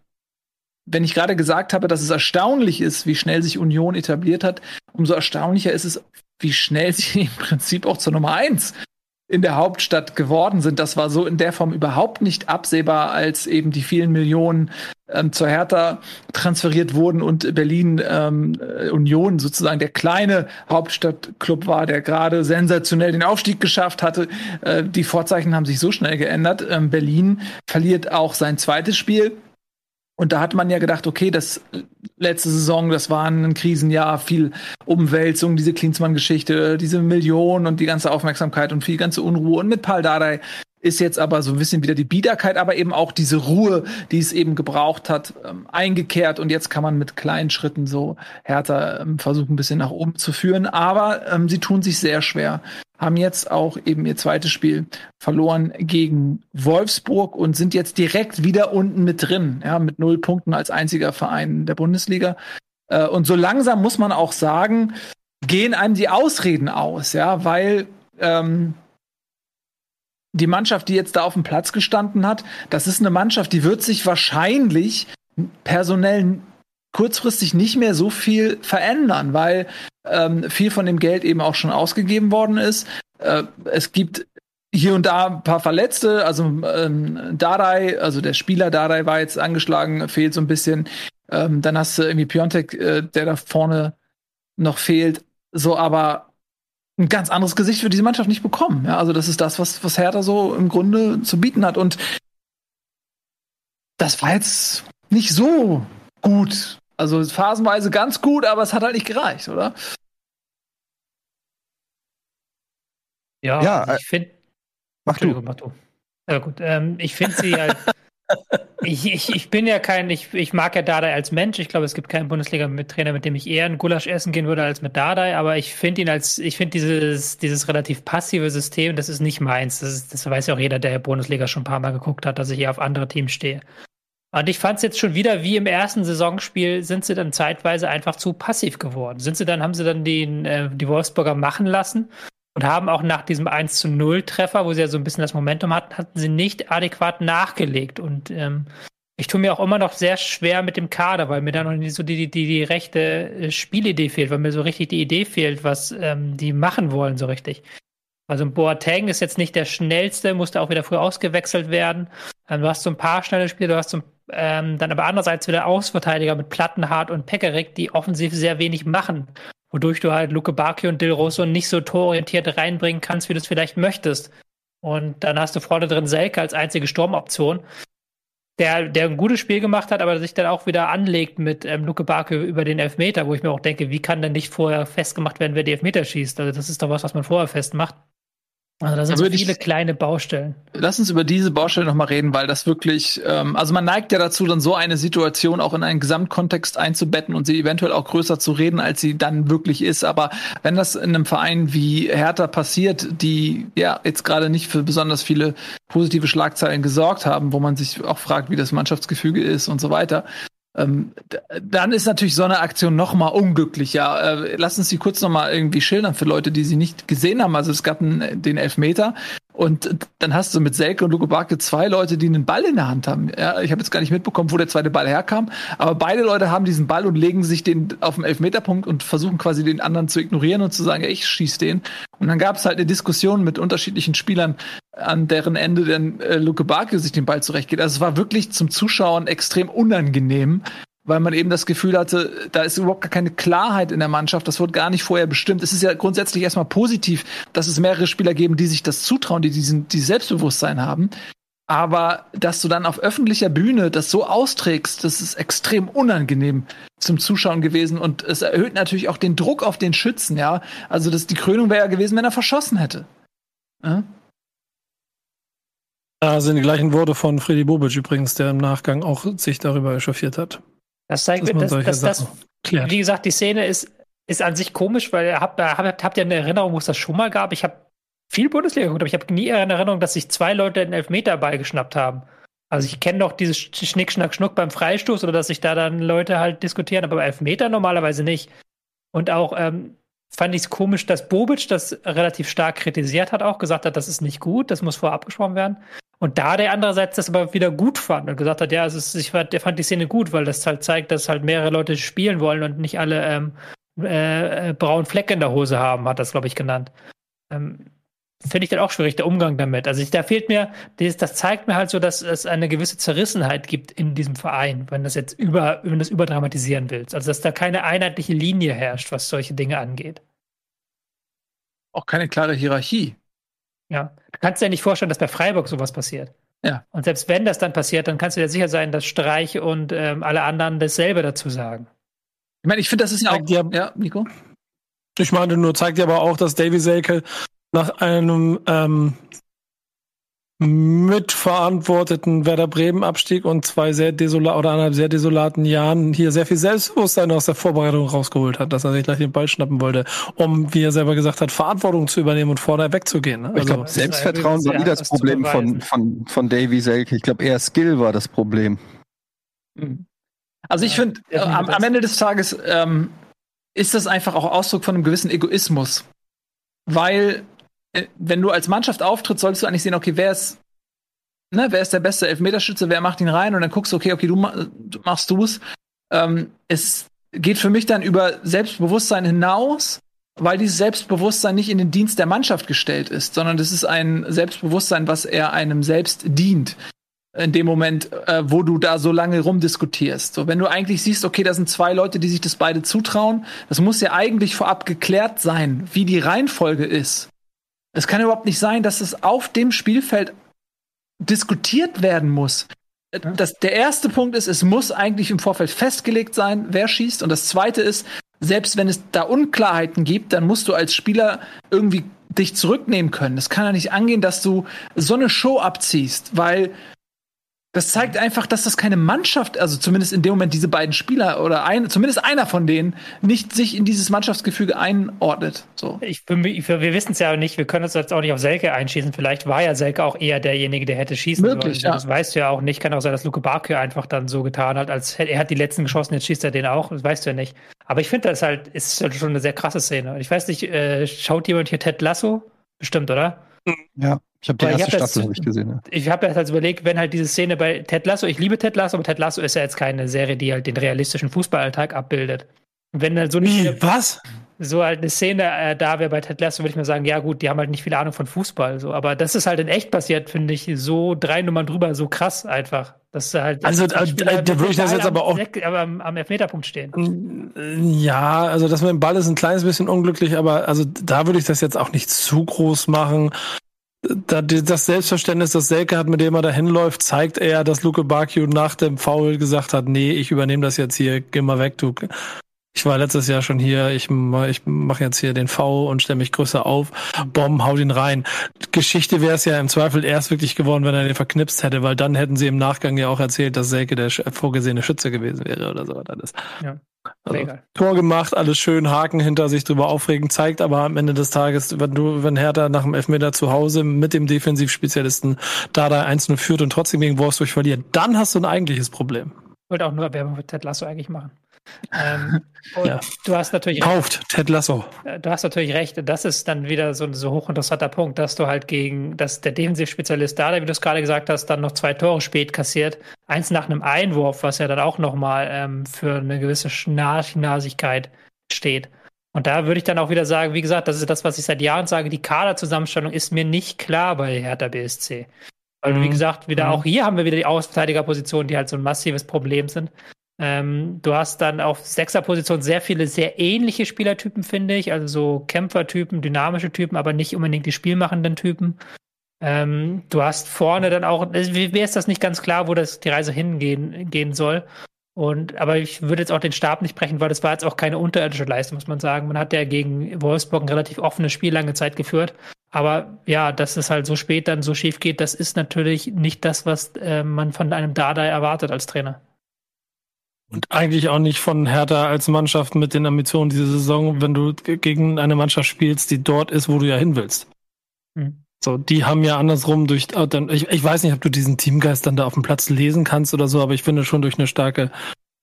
wenn ich gerade gesagt habe, dass es erstaunlich ist, wie schnell sich Union etabliert hat, umso erstaunlicher ist es, wie schnell sie im Prinzip auch zur Nummer eins in der Hauptstadt geworden sind. Das war so in der Form überhaupt nicht absehbar, als eben die vielen Millionen ähm, zur Hertha transferiert wurden und Berlin ähm, äh, Union sozusagen der kleine Hauptstadtclub war, der gerade sensationell den Aufstieg geschafft hatte. Äh, die Vorzeichen haben sich so schnell geändert. Ähm, Berlin verliert auch sein zweites Spiel. Und da hat man ja gedacht, okay, das letzte Saison, das war ein Krisenjahr, viel Umwälzung, diese Klinsmann-Geschichte, diese Millionen und die ganze Aufmerksamkeit und viel ganze Unruhe. Und mit Paul Dardai ist jetzt aber so ein bisschen wieder die Biederkeit, aber eben auch diese Ruhe, die es eben gebraucht hat, ähm, eingekehrt. Und jetzt kann man mit kleinen Schritten so härter ähm, versuchen, ein bisschen nach oben zu führen. Aber ähm, sie tun sich sehr schwer. Haben jetzt auch eben ihr zweites Spiel verloren gegen Wolfsburg und sind jetzt direkt wieder unten mit drin, ja, mit null Punkten als einziger Verein der Bundesliga. Äh, und so langsam muss man auch sagen, gehen einem die Ausreden aus, ja, weil ähm, die Mannschaft, die jetzt da auf dem Platz gestanden hat, das ist eine Mannschaft, die wird sich wahrscheinlich personell kurzfristig nicht mehr so viel verändern, weil ähm, viel von dem Geld eben auch schon ausgegeben worden ist. Äh, es gibt hier und da ein paar Verletzte, also ähm, Dardai, also der Spieler Dardai war jetzt angeschlagen, fehlt so ein bisschen. Ähm, dann hast du irgendwie Piontek, äh, der da vorne noch fehlt. So, aber ein ganz anderes Gesicht wird diese Mannschaft nicht bekommen. Ja, also das ist das, was, was Hertha so im Grunde zu bieten hat. Und das war jetzt nicht so gut. Also phasenweise ganz gut, aber es hat halt nicht gereicht, oder? Ja, Ja, also ich finde. Mach du. Mach du. Ja, gut. Ähm, ich finde sie halt. ich, ich, ich bin ja kein, ich, ich mag ja Dardai als Mensch. Ich glaube, es gibt keinen Bundesliga-Trainer, mit dem ich eher einen Gulasch essen gehen würde als mit Dardai. Aber ich finde ihn als, ich finde dieses, dieses relativ passive System, das ist nicht meins. Das, ist, das weiß ja auch jeder, der Bundesliga schon ein paar Mal geguckt hat, dass ich eher auf andere Teams stehe. Und ich fand es jetzt schon wieder wie im ersten Saisonspiel, sind sie dann zeitweise einfach zu passiv geworden. Sind sie dann, haben sie dann den, äh, die Wolfsburger machen lassen und haben auch nach diesem 1 zu 0 Treffer, wo sie ja so ein bisschen das Momentum hatten, hatten sie nicht adäquat nachgelegt. Und ähm, ich tue mir auch immer noch sehr schwer mit dem Kader, weil mir da noch nicht so die, die, die, rechte äh, Spielidee fehlt, weil mir so richtig die Idee fehlt, was ähm, die machen wollen, so richtig. Also ein Boateng ist jetzt nicht der schnellste, musste auch wieder früh ausgewechselt werden. Ähm, du hast so ein paar schnelle Spiele, du hast so ähm, dann aber andererseits wieder Ausverteidiger mit Plattenhardt und Pekarik, die offensiv sehr wenig machen, wodurch du halt Luke Bacchio und Del Rosso nicht so tororientiert reinbringen kannst, wie du es vielleicht möchtest. Und dann hast du vorne drin Selke als einzige Sturmoption, der, der ein gutes Spiel gemacht hat, aber sich dann auch wieder anlegt mit ähm, Luke Bacchio über den Elfmeter, wo ich mir auch denke, wie kann denn nicht vorher festgemacht werden, wer die Elfmeter schießt? Also das ist doch was, was man vorher festmacht. Also da sind Da so würde ich- viele kleine Baustellen. Lass uns über diese Baustelle noch mal reden, weil das wirklich, ähm, also man neigt ja dazu, dann so eine Situation auch in einen Gesamtkontext einzubetten und sie eventuell auch größer zu reden, als sie dann wirklich ist. Aber wenn das in einem Verein wie Hertha passiert, die ja jetzt gerade nicht für besonders viele positive Schlagzeilen gesorgt haben, wo man sich auch fragt, wie das Mannschaftsgefüge ist und so weiter, ähm, dann ist natürlich so eine Aktion noch mal unglücklicher. Äh, lass uns die kurz noch mal irgendwie schildern für Leute, die sie nicht gesehen haben. Also es gab den Elfmeter Und dann hast du mit Selke und Luke Barke zwei Leute, die einen Ball in der Hand haben. Ja, ich habe jetzt gar nicht mitbekommen, wo der zweite Ball herkam, aber beide Leute haben diesen Ball und legen sich den auf den Elfmeterpunkt und versuchen quasi den anderen zu ignorieren und zu sagen, ja, ich schieß den. Und dann gab es halt eine Diskussion mit unterschiedlichen Spielern, an deren Ende dann äh, Luke Barke sich den Ball zurechtgeht. Also es war wirklich zum Zuschauen extrem unangenehm, weil man eben das Gefühl hatte, da ist überhaupt gar keine Klarheit in der Mannschaft. Das wurde gar nicht vorher bestimmt. Es ist ja grundsätzlich erstmal positiv, dass es mehrere Spieler geben, die sich das zutrauen, die diesen, die Selbstbewusstsein haben. Aber dass du dann auf öffentlicher Bühne das so austrägst, das ist extrem unangenehm zum Zuschauen gewesen und es erhöht natürlich auch den Druck auf den Schützen, ja. Also das, die Krönung wäre ja gewesen, wenn er verschossen hätte. Ja? Da sind die gleichen Worte von Freddy Bobic übrigens, der im Nachgang auch sich darüber echauffiert hat. Das zeigt mir, dass, dass das, wie gesagt, die Szene ist, ist an sich komisch, weil ihr habt, habt, habt ihr eine Erinnerung, wo es das schon mal gab? Ich habe viel Bundesliga geguckt, aber ich habe nie in Erinnerung, dass sich zwei Leute einen Elfmeter geschnappt haben. Also ich kenne doch dieses Schnick, Schnack, Schnuck beim Freistoß oder dass sich da dann Leute halt diskutieren, aber bei Elfmeter normalerweise nicht. Und auch ähm, fand ich es komisch, dass Bobic das relativ stark kritisiert hat, auch gesagt hat, das ist nicht gut, das muss vorab abgesprochen werden. Und da der andererseits das aber wieder gut fand und gesagt hat, ja, es ist, ich der fand die Szene gut, weil das halt zeigt, dass halt mehrere Leute spielen wollen und nicht alle ähm, äh, äh braunen Fleck in der Hose haben, hat das, glaube ich, genannt. Ähm, Finde ich dann auch schwierig, der Umgang damit. Also ich, da fehlt mir, das, das zeigt mir halt so, dass es eine gewisse Zerrissenheit gibt in diesem Verein, wenn das jetzt über, wenn du das überdramatisieren willst. Also dass da keine einheitliche Linie herrscht, was solche Dinge angeht. Auch keine klare Hierarchie. Ja, du kannst dir nicht vorstellen, dass bei Freiburg sowas passiert. Ja. Und selbst wenn das dann passiert, dann kannst du dir sicher sein, dass Streich und ähm, alle anderen dasselbe dazu sagen. Ich meine, ich finde, das ist ja auch. Ja, ja, Nico? Ich meine, nur zeigt dir aber auch, dass Davy Selke nach einem ähm, mitverantworteten Werder Bremen Abstieg und zwei sehr desolat oder anderthalb sehr desolaten Jahren hier sehr viel Selbstbewusstsein aus der Vorbereitung rausgeholt hat, dass er sich gleich den Ball schnappen wollte, um, wie er selber gesagt hat, Verantwortung zu übernehmen und vorne wegzugehen. Also, ich glaube, Selbstvertrauen war nie das Problem von, von, von Davy Selke. Ich glaube, eher Skill war das Problem. Hm. Also ich finde, äh, am, am, Ende des Tages ähm, ist das einfach auch Ausdruck von einem gewissen Egoismus. Weil wenn du als Mannschaft auftrittst, solltest du eigentlich sehen, okay, wer ist, ne, wer ist der beste Elfmeterschütze, wer macht ihn rein und dann guckst du, okay, okay, du, du machst du's. Ähm, es geht für mich dann über Selbstbewusstsein hinaus, weil dieses Selbstbewusstsein nicht in den Dienst der Mannschaft gestellt ist, sondern das ist ein Selbstbewusstsein, was eher einem selbst dient. In dem Moment, äh, wo du da so lange rumdiskutierst. So, wenn du eigentlich siehst, okay, da sind zwei Leute, die sich das beide zutrauen, das muss ja eigentlich vorab geklärt sein, wie die Reihenfolge ist. Es kann überhaupt nicht sein, dass es auf dem Spielfeld diskutiert werden muss. Das, der erste Punkt ist, es muss eigentlich im Vorfeld festgelegt sein, wer schießt. Und das zweite ist, selbst wenn es da Unklarheiten gibt, dann musst du als Spieler irgendwie dich zurücknehmen können. Es kann ja nicht angehen, dass du so eine Show abziehst, weil das zeigt einfach, dass das keine Mannschaft, also zumindest in dem Moment diese beiden Spieler oder ein, zumindest einer von denen, nicht sich in dieses Mannschaftsgefüge einordnet. So. Ich, wir wissen es ja nicht, wir können uns jetzt auch nicht auf Selke einschießen. Vielleicht war ja Selke auch eher derjenige, der hätte schießen Möglich, sollen. Ja. Das weißt du ja auch nicht. Kann auch sein, dass Luke Barke einfach dann so getan hat, als er hat die letzten geschossen, jetzt schießt er den auch. Das weißt du ja nicht. Aber ich finde, das halt ist halt schon eine sehr krasse Szene. Ich weiß nicht, äh, schaut jemand hier Ted Lasso? Bestimmt, oder? Ja. Ich habe die Weil erste Staffel hab ich gesehen. Ja. Ich habe jetzt halt überlegt, wenn halt diese Szene bei Ted Lasso, ich liebe Ted Lasso, aber Ted Lasso ist ja jetzt keine Serie, die halt den realistischen Fußballalltag abbildet. Wenn halt so eine was? So halt eine Szene äh, da wäre bei Ted Lasso, würde ich mal sagen, ja gut, die haben halt nicht viel Ahnung von Fußball, so. Aber das ist halt in echt passiert, finde ich, so drei Nummern drüber, so krass einfach. Das halt. Also da, da, da würde ich das jetzt aber auch. am, am Elfmeterpunkt stehen. Ja, also das mit dem Ball ist ein kleines bisschen unglücklich, aber also da würde ich das jetzt auch nicht zu groß machen das Selbstverständnis, das Selke hat, mit dem er da hinläuft, zeigt er, dass Luke Bakio nach dem Foul gesagt hat, nee, ich übernehme das jetzt hier, geh mal weg, du. Ich war letztes Jahr schon hier, ich, ich mache jetzt hier den V und stelle mich größer auf, Bomb, hau den rein. Geschichte wäre es ja im Zweifel erst wirklich geworden, wenn er den verknipst hätte, weil dann hätten sie im Nachgang ja auch erzählt, dass Selke der vorgesehene Schütze gewesen wäre oder so. Alles. Ja. Also, Tor gemacht, alles schön, Haken hinter sich drüber aufregen, zeigt aber am Ende des Tages, wenn du, wenn Hertha nach dem Elfmeter zu Hause mit dem Defensivspezialisten da da 1-0 führt und trotzdem gegen Wolfsburg verliert, dann hast du ein eigentliches Problem. Ich wollte auch nur Werbung für Ted Lasso eigentlich machen. Ähm, Ja. du hast natürlich Kauft Ted Lasso. Äh, Du hast natürlich recht. Das ist dann wieder so ein so hochinteressanter Punkt, dass du halt gegen, dass der Defensivspezialist da, wie du es gerade gesagt hast, dann noch zwei Tore spät kassiert. Eins nach einem Einwurf, was ja dann auch nochmal ähm, für eine gewisse Schnarchnasigkeit steht. Und da würde ich dann auch wieder sagen, wie gesagt, das ist das, was ich seit Jahren sage, die Kaderzusammenstellung ist mir nicht klar bei Hertha BSC. Weil, wie Mhm. gesagt, wieder Mhm. auch hier haben wir wieder die Außenverteidigerpositionen, die halt so ein massives Problem sind. Ähm, du hast dann auf Sechserposition sehr viele sehr ähnliche Spielertypen, finde ich. Also so Kämpfertypen, dynamische Typen, aber nicht unbedingt die spielmachenden Typen. Ähm, du hast vorne dann auch, also mir ist das nicht ganz klar, wo das die Reise hingehen gehen soll. Und aber ich würde jetzt auch den Stab nicht brechen, weil das war jetzt auch keine unterirdische Leistung, muss man sagen. Man hat ja gegen Wolfsburg ein relativ offenes Spiel lange Zeit geführt. Aber ja, dass es halt so spät dann so schief geht, das ist natürlich nicht das, was äh, man von einem Dardai erwartet als Trainer. Und eigentlich auch nicht von Hertha als Mannschaft mit den Ambitionen diese Saison, wenn du gegen eine Mannschaft spielst, die dort ist, wo du ja hin willst. Hm. So, die haben ja andersrum durch, äh, ich, ich weiß nicht, ob du diesen Teamgeist dann da auf dem Platz lesen kannst oder so, aber ich finde schon durch eine starke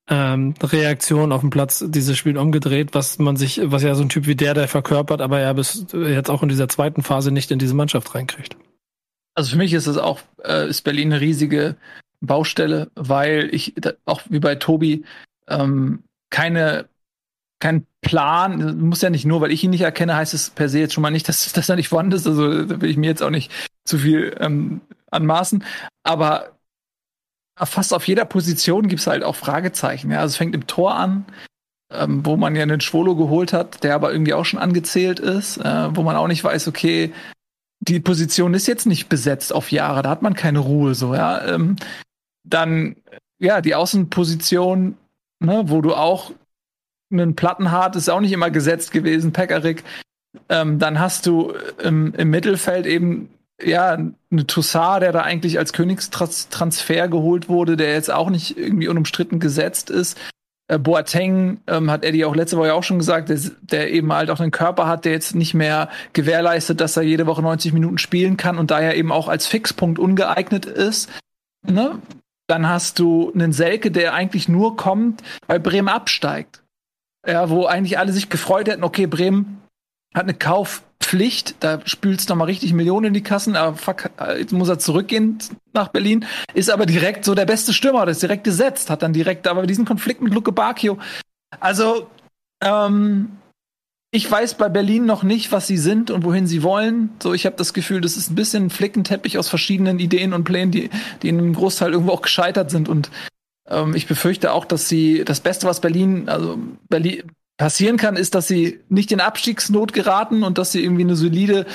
ähm, Reaktion auf dem Platz dieses Spiel umgedreht, was man sich, was ja so ein Typ wie der, der verkörpert, aber er bis jetzt auch in dieser zweiten Phase nicht in diese Mannschaft reinkriegt. Also für mich ist es auch, äh, ist Berlin eine riesige Baustelle, weil ich auch wie bei Tobi ähm, keine kein Plan, muss ja nicht nur, weil ich ihn nicht erkenne, heißt es per se jetzt schon mal nicht, dass, dass er nicht vorhanden ist. Also da will ich mir jetzt auch nicht zu viel ähm, anmaßen. Aber fast auf jeder Position gibt es halt auch Fragezeichen. Ja? Also es fängt im Tor an, ähm, wo man ja einen Schwolo geholt hat, der aber irgendwie auch schon angezählt ist, äh, wo man auch nicht weiß, okay, die Position ist jetzt nicht besetzt auf Jahre, da hat man keine Ruhe so, ja. Ähm, dann, ja, die Außenposition, ne, wo du auch einen Plattenhart ist auch nicht immer gesetzt gewesen, Pekarik. Ähm, dann hast du im, im Mittelfeld eben ja eine Toussaint, der da eigentlich als Königstransfer geholt wurde, der jetzt auch nicht irgendwie unumstritten gesetzt ist. Äh, Boateng ähm, hat Eddie auch letzte Woche auch schon gesagt, der, der eben halt auch einen Körper hat, der jetzt nicht mehr gewährleistet, dass er jede Woche 90 Minuten spielen kann und daher eben auch als Fixpunkt ungeeignet ist. Ne? Dann hast du einen Selke, der eigentlich nur kommt, weil Bremen absteigt. Ja, wo eigentlich alle sich gefreut hätten, okay, Bremen hat eine Kaufpflicht, da spülst noch mal richtig Millionen in die Kassen, aber fuck, jetzt muss er zurückgehen nach Berlin, ist aber direkt so der beste Stürmer, das ist direkt gesetzt, hat dann direkt aber diesen Konflikt mit Luke Bacchio. Also, ähm, ich weiß bei Berlin noch nicht, was sie sind und wohin sie wollen. So, ich habe das Gefühl, das ist ein bisschen ein Flickenteppich aus verschiedenen Ideen und Plänen, die, die in einem Großteil irgendwo auch gescheitert sind. Und ähm, ich befürchte auch, dass sie das Beste, was Berlin, also Berlin passieren kann, ist, dass sie nicht in Abstiegsnot geraten und dass sie irgendwie eine solide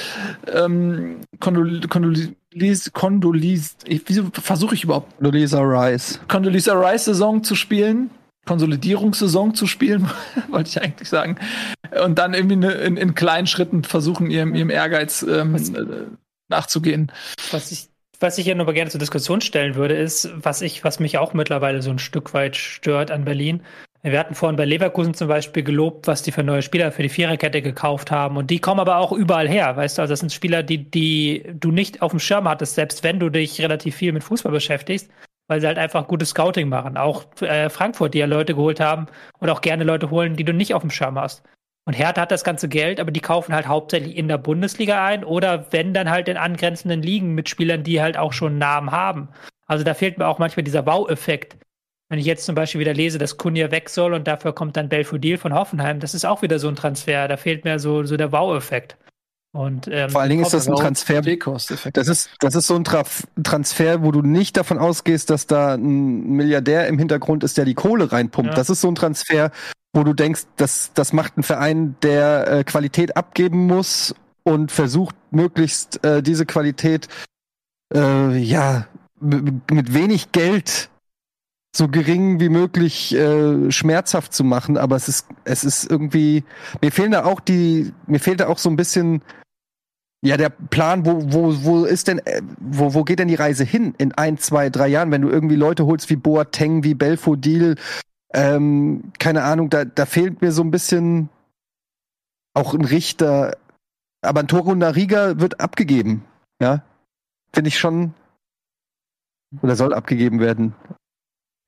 ähm, Kondol Kondolis, ich, wieso versuche ich überhaupt Lolisa Rice. Condoleezza Rice Saison zu spielen, Konsolidierungssaison zu spielen, wollte ich eigentlich sagen. Und dann irgendwie ne, in, in kleinen Schritten versuchen, ihrem, ihrem Ehrgeiz ähm, Was- äh, nachzugehen. Was ich, was ich hier nur gerne zur Diskussion stellen würde, ist, was ich, was mich auch mittlerweile so ein Stück weit stört an Berlin. Wir hatten vorhin bei Leverkusen zum Beispiel gelobt, was die für neue Spieler für die Viererkette gekauft haben. Und die kommen aber auch überall her, weißt du? Also das sind Spieler, die, die du nicht auf dem Schirm hattest, selbst wenn du dich relativ viel mit Fußball beschäftigst, weil sie halt einfach gutes Scouting machen. Auch äh, Frankfurt, die ja Leute geholt haben und auch gerne Leute holen, die du nicht auf dem Schirm hast. Und Hertha hat das ganze Geld, aber die kaufen halt hauptsächlich in der Bundesliga ein oder wenn dann halt in angrenzenden Ligen mit Spielern, die halt auch schon Namen haben. Also da fehlt mir auch manchmal dieser Wow-Effekt. Wenn ich jetzt zum Beispiel wieder lese, dass Kunja weg soll und dafür kommt dann Belfodil von Hoffenheim, das ist auch wieder so ein Transfer. Da fehlt mir so, so der Wow-Effekt. Und ähm, Vor allen Dingen ist das ein. Transfer. Das ist, das ist so ein Traf Transfer, wo du nicht davon ausgehst, dass da ein Milliardär im Hintergrund ist, der die Kohle reinpumpt. Ja. Das ist so ein Transfer, wo du denkst, das, das macht ein Verein, der äh, Qualität abgeben muss und versucht, möglichst äh, diese Qualität äh, ja mit wenig Geld so gering wie möglich äh, schmerzhaft zu machen, aber es ist es ist irgendwie mir fehlen da auch die mir fehlt da auch so ein bisschen ja, der Plan, wo, wo, wo ist denn, äh, wo, wo geht denn die Reise hin in ein, zwei, drei Jahren, wenn du irgendwie Leute holst wie Boateng, wie Belfodil, ähm, keine Ahnung, da, da fehlt mir so ein bisschen auch ein Richter, aber ein Toro Nariga wird abgegeben, ja, finde ich schon, oder soll abgegeben werden.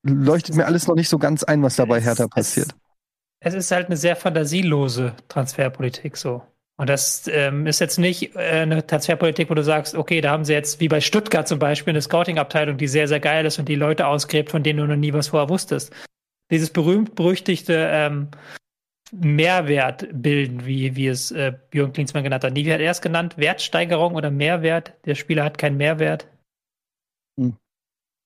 leuchtet mir alles noch nicht so ganz ein, was dabei Es- Hertha es- passiert. Es ist halt eine sehr fantasielose Transferpolitik so. Und das ähm, ist jetzt nicht äh, eine Transferpolitik, wo du sagst, okay, da haben sie jetzt wie bei Stuttgart zum Beispiel eine Scouting-Abteilung, die sehr, sehr geil ist und die Leute ausgräbt, von denen du noch nie was vorher wusstest. Dieses berühmt-berüchtigte ähm, Mehrwert bilden, wie, wie es äh, Jürgen Klinsmann genannt hat. Wie hat er es genannt? Wertsteigerung oder Mehrwert? Der Spieler hat keinen Mehrwert.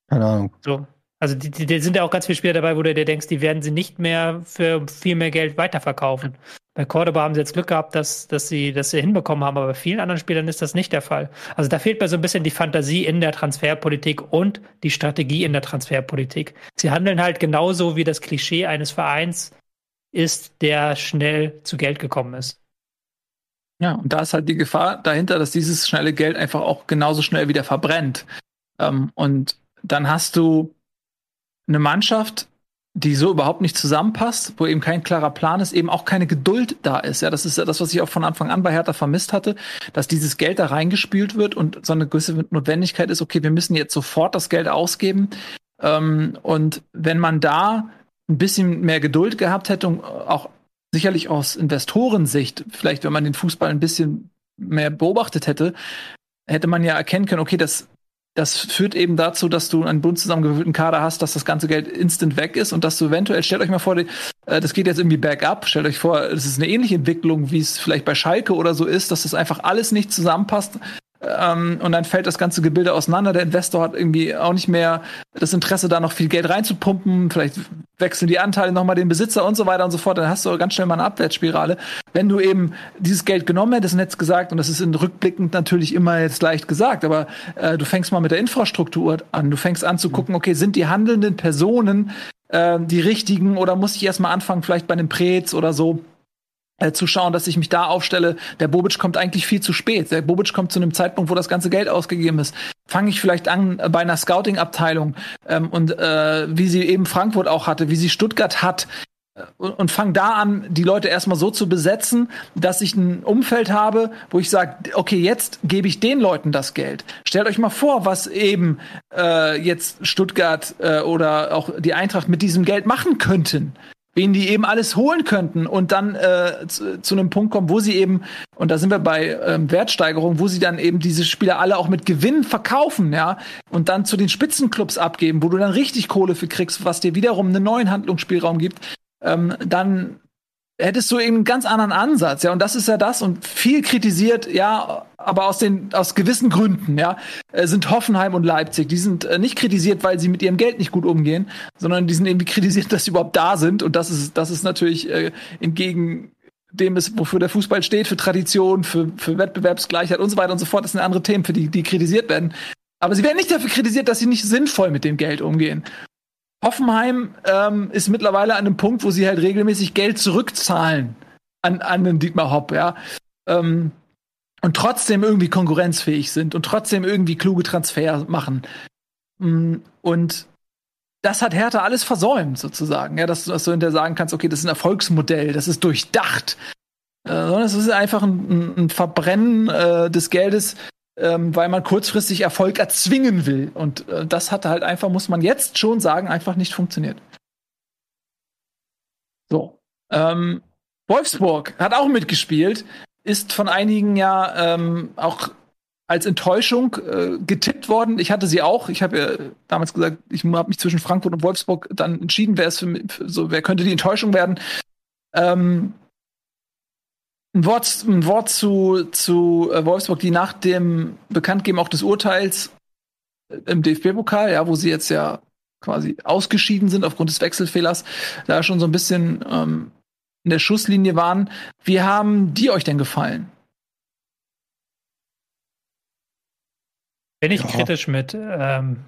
Keine Ahnung. So. Also die, die, die sind ja auch ganz viele Spieler dabei, wo du dir denkst, die werden sie nicht mehr für viel mehr Geld weiterverkaufen. Bei Cordoba haben sie jetzt Glück gehabt, dass, dass, sie, sie hinbekommen haben, aber bei vielen anderen Spielern ist das nicht der Fall. Also da fehlt mir so ein bisschen die Fantasie in der Transferpolitik und die Strategie in der Transferpolitik. Sie handeln halt genauso, wie das Klischee eines Vereins ist, der schnell zu Geld gekommen ist. Ja, und da ist halt die Gefahr dahinter, dass dieses schnelle Geld einfach auch genauso schnell wieder verbrennt. Ähm, und dann hast du eine Mannschaft, die so überhaupt nicht zusammenpasst, wo eben kein klarer Plan ist, eben auch keine Geduld da ist. Ja, das ist ja das, was ich auch von Anfang an bei Hertha vermisst hatte, dass dieses Geld da reingespült wird und so eine gewisse Notwendigkeit ist, okay, wir müssen jetzt sofort das Geld ausgeben. Ähm, und wenn man da ein bisschen mehr Geduld gehabt hätte und auch sicherlich aus Investorensicht, vielleicht wenn man den Fußball ein bisschen mehr beobachtet hätte, hätte man ja erkennen können, okay, das, das führt eben dazu, dass du einen bunt zusammengewürfelten Kader hast, dass das ganze Geld instant weg ist und dass du eventuell, stellt euch mal vor, äh, das geht jetzt irgendwie bergab, stellt euch vor, es ist eine ähnliche Entwicklung, wie es vielleicht bei Schalke oder so ist, dass das einfach alles nicht zusammenpasst. Ähm, und dann fällt das ganze Gebilde auseinander. Der Investor hat irgendwie auch nicht mehr das Interesse, da noch viel Geld reinzupumpen. Vielleicht wechseln die Anteile nochmal den Besitzer und so weiter und so fort. Dann hast du ganz schnell mal eine Abwärtsspirale. Wenn du eben dieses Geld genommen hättest und hättest gesagt, und das ist in rückblickend natürlich immer jetzt leicht gesagt, aber äh, du fängst mal mit der Infrastruktur an. Du fängst an zu gucken, okay, sind die handelnden Personen äh, die richtigen oder muss ich erstmal anfangen, vielleicht bei einem Prez oder so äh, zu schauen, dass ich mich da aufstelle. Der Bobic kommt eigentlich viel zu spät. Der Bobic kommt zu einem Zeitpunkt, wo das ganze Geld ausgegeben ist. Fange ich vielleicht an bei einer Scouting-Abteilung ähm, und äh, wie sie eben Frankfurt auch hatte, wie sie Stuttgart hat. äh, Und, und fange da an, die Leute erstmal so zu besetzen, dass ich ein Umfeld habe, wo ich sage, okay, jetzt gebe ich den Leuten das Geld. Stellt euch mal vor, was eben äh, jetzt Stuttgart äh, oder auch die Eintracht mit diesem Geld machen könnten wen die eben alles holen könnten und dann äh, zu, zu einem Punkt kommen, wo sie eben, und da sind wir bei ähm, Wertsteigerung, wo sie dann eben diese Spieler alle auch mit Gewinn verkaufen, ja, und dann zu den Spitzenclubs abgeben, wo du dann richtig Kohle für kriegst, was dir wiederum einen neuen Handlungsspielraum gibt, ähm, dann hättest du eben einen ganz anderen Ansatz, ja, und das ist ja das und viel kritisiert, ja, aber aus den aus gewissen Gründen, ja, äh, sind Hoffenheim und Leipzig, die sind äh, nicht kritisiert, weil sie mit ihrem Geld nicht gut umgehen, sondern die sind irgendwie kritisiert, dass sie überhaupt da sind und das ist das ist natürlich äh, entgegen dem ist, wofür der Fußball steht, für Tradition, für, für Wettbewerbsgleichheit und so weiter und so fort. Das sind andere Themen, für die, die kritisiert werden. Aber sie werden nicht dafür kritisiert, dass sie nicht sinnvoll mit dem Geld umgehen. Hoffenheim ähm, ist mittlerweile an einem Punkt, wo sie halt regelmäßig Geld zurückzahlen an, an den Dietmar Hopp, ja. Ähm, und trotzdem irgendwie konkurrenzfähig sind und trotzdem irgendwie kluge Transfer machen. Mm, Und das hat Hertha alles versäumt, sozusagen. Ja, dass, dass du hinterher sagen kannst, okay, das ist ein Erfolgsmodell, das ist durchdacht. Äh, sondern es ist einfach ein, ein, Verbrennen äh, des Geldes, ähm, weil man kurzfristig Erfolg erzwingen will. Und äh, das hat halt einfach, muss man jetzt schon sagen, einfach nicht funktioniert. So. Ähm, Wolfsburg hat auch mitgespielt, ist von einigen ja ähm, auch als Enttäuschung äh, getippt worden. Ich hatte sie auch. Ich habe ja damals gesagt, ich habe mich zwischen Frankfurt und Wolfsburg dann entschieden, wer ist für, mich- für so, wer könnte die Enttäuschung werden. Ähm, ein Wort, ein Wort zu, zu äh, Wolfsburg, die nach dem Bekanntgeben auch des Urteils äh, im DFB-Pokal, ja, wo sie jetzt ja quasi ausgeschieden sind aufgrund des Wechselfehlers, da schon so ein bisschen ähm, in der Schusslinie waren. Wie haben die euch denn gefallen? Bin ich Ja. kritisch mit. Ähm,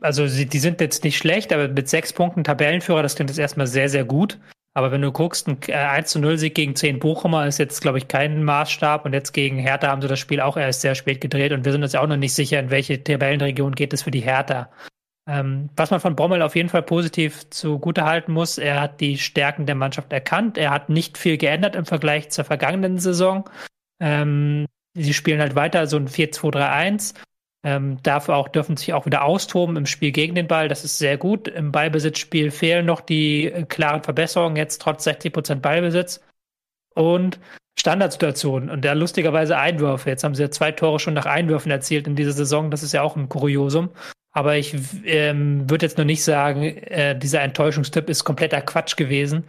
also sie, die sind jetzt nicht schlecht, aber mit sechs Punkten Tabellenführer, das klingt jetzt erstmal sehr, sehr gut. Aber wenn du guckst, ein äh, 1 zu 0 Sieg gegen 10 Bochumer ist jetzt, glaube ich, kein Maßstab. Und jetzt gegen Hertha haben sie das Spiel auch erst sehr spät gedreht. Und wir sind uns ja auch noch nicht sicher, in welche Tabellenregion geht es für die Hertha. Ähm, was man von Brommel auf jeden Fall positiv zugute halten muss, er hat die Stärken der Mannschaft erkannt. Er hat nicht viel geändert im Vergleich zur vergangenen Saison. Ähm, sie spielen halt weiter so ein 4-2-3-1. Ähm, dafür auch dürfen sich auch wieder austoben im Spiel gegen den Ball. Das ist sehr gut. Im Ballbesitzspiel fehlen noch die äh, klaren Verbesserungen, jetzt trotz 60 Prozent Ballbesitz. Und Standardsituationen und da lustigerweise Einwürfe. Jetzt haben sie ja zwei Tore schon nach Einwürfen erzielt in dieser Saison. Das ist ja auch ein Kuriosum. Aber ich ähm, würde jetzt noch nicht sagen, äh, dieser Enttäuschungstipp ist kompletter Quatsch gewesen.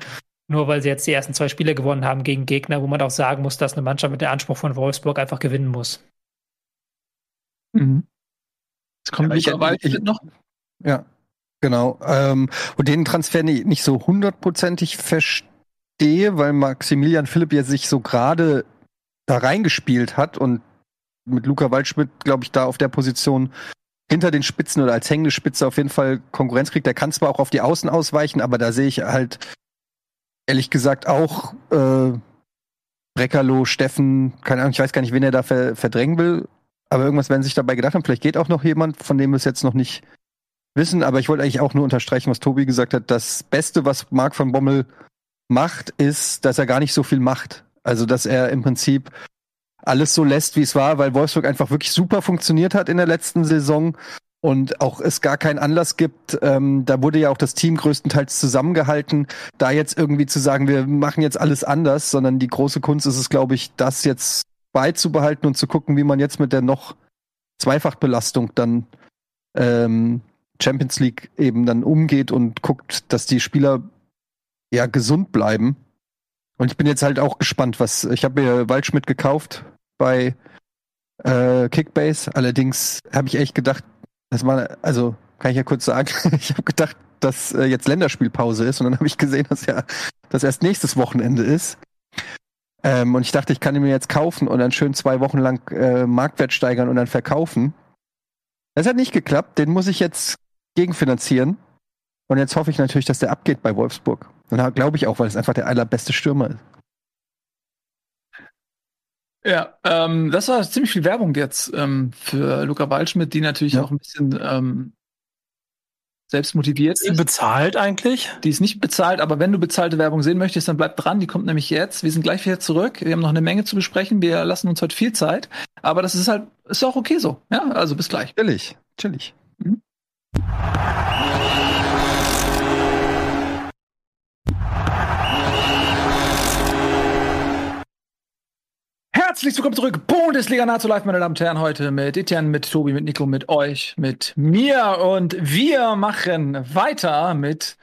Nur weil sie jetzt die ersten zwei Spiele gewonnen haben gegen Gegner, wo man auch sagen muss, dass eine Mannschaft mit dem Anspruch von Wolfsburg einfach gewinnen muss. Mhm. Jetzt kommt ja, ich, ich, noch. Ja, genau. Ähm, und den Transfer nicht, so hundertprozentig verstehe verstehe, weil Maximilian Philipp ja sich so gerade da reingespielt hat und mit Luca Waldschmidt, glaube ich, da auf der Position hinter den Spitzen oder als hängende Spitze auf jeden Fall Konkurrenz kriegt. Der kann zwar auch auf die Außen ausweichen, aber da sehe ich halt ehrlich gesagt auch äh, Breckerlo, Steffen, keine Ahnung, ich weiß gar nicht, wen er da ver verdrängen will, aber irgendwas werden sich dabei gedacht haben. Vielleicht geht auch noch jemand, von dem wir es jetzt noch nicht wissen, aber ich wollte eigentlich auch nur unterstreichen, was Tobi gesagt hat. Das Beste, was Marc von Bommel macht, ist, dass er gar nicht so viel macht. Also, dass er im Prinzip alles so lässt, wie es war, weil Wolfsburg einfach wirklich super funktioniert hat in der letzten Saison und auch es gar keinen Anlass gibt. Ähm, da wurde ja auch das Team größtenteils zusammengehalten, da jetzt irgendwie zu sagen, wir machen jetzt alles anders, sondern die große Kunst ist es, glaube ich, das jetzt beizubehalten und zu gucken, wie man jetzt mit der noch Zweifachbelastung dann ähm, Champions League eben dann umgeht und guckt, dass die Spieler ja gesund bleiben. Und ich bin jetzt halt auch gespannt, was ich habe mir Waldschmidt gekauft bei äh, Kickbase. Allerdings habe ich echt gedacht, das war also kann ich ja kurz sagen, ich habe gedacht, dass äh, jetzt Länderspielpause ist und dann habe ich gesehen, dass ja das erst nächstes Wochenende ist. Ähm, und ich dachte, ich kann ihn mir jetzt kaufen und dann schön zwei Wochen lang äh, Marktwert steigern und dann verkaufen. Das hat nicht geklappt. Den muss ich jetzt gegenfinanzieren. Und jetzt hoffe ich natürlich, dass der abgeht bei Wolfsburg. Und glaube ich auch, weil es einfach der allerbeste Stürmer ist. Ja, ähm, das war ziemlich viel Werbung jetzt ähm, für Luca Waldschmidt, die natürlich ja. auch ein bisschen ähm, selbst motiviert ist. Die bezahlt eigentlich? Die ist nicht bezahlt, aber wenn du bezahlte Werbung sehen möchtest, dann bleib dran. Die kommt nämlich jetzt. Wir sind gleich wieder zurück. Wir haben noch eine Menge zu besprechen. Wir lassen uns heute viel Zeit. Aber das ist halt, ist auch okay so. Ja, also bis gleich. Chillig, chillig. Mhm. Herzlich willkommen zurück. Bundesliga Nahezu live, meine Damen und Herren, heute mit Etienne, mit Tobi, mit Nico, mit euch, mit mir. Und wir machen weiter mit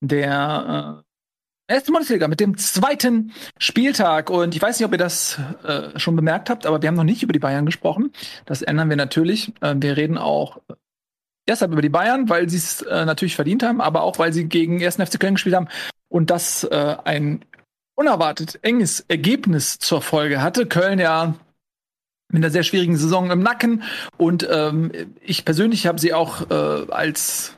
der äh, ersten Bundesliga, mit dem zweiten Spieltag. Und ich weiß nicht, ob ihr das äh, schon bemerkt habt, aber wir haben noch nicht über die Bayern gesprochen. Das ändern wir natürlich. Äh, wir reden auch deshalb über die Bayern, weil sie es äh, natürlich verdient haben, aber auch, weil sie gegen 1. FC Köln gespielt haben und das äh, ein unerwartet enges Ergebnis zur Folge hatte. Köln ja mit einer sehr schwierigen Saison im Nacken. Und ähm, ich persönlich habe sie auch äh, als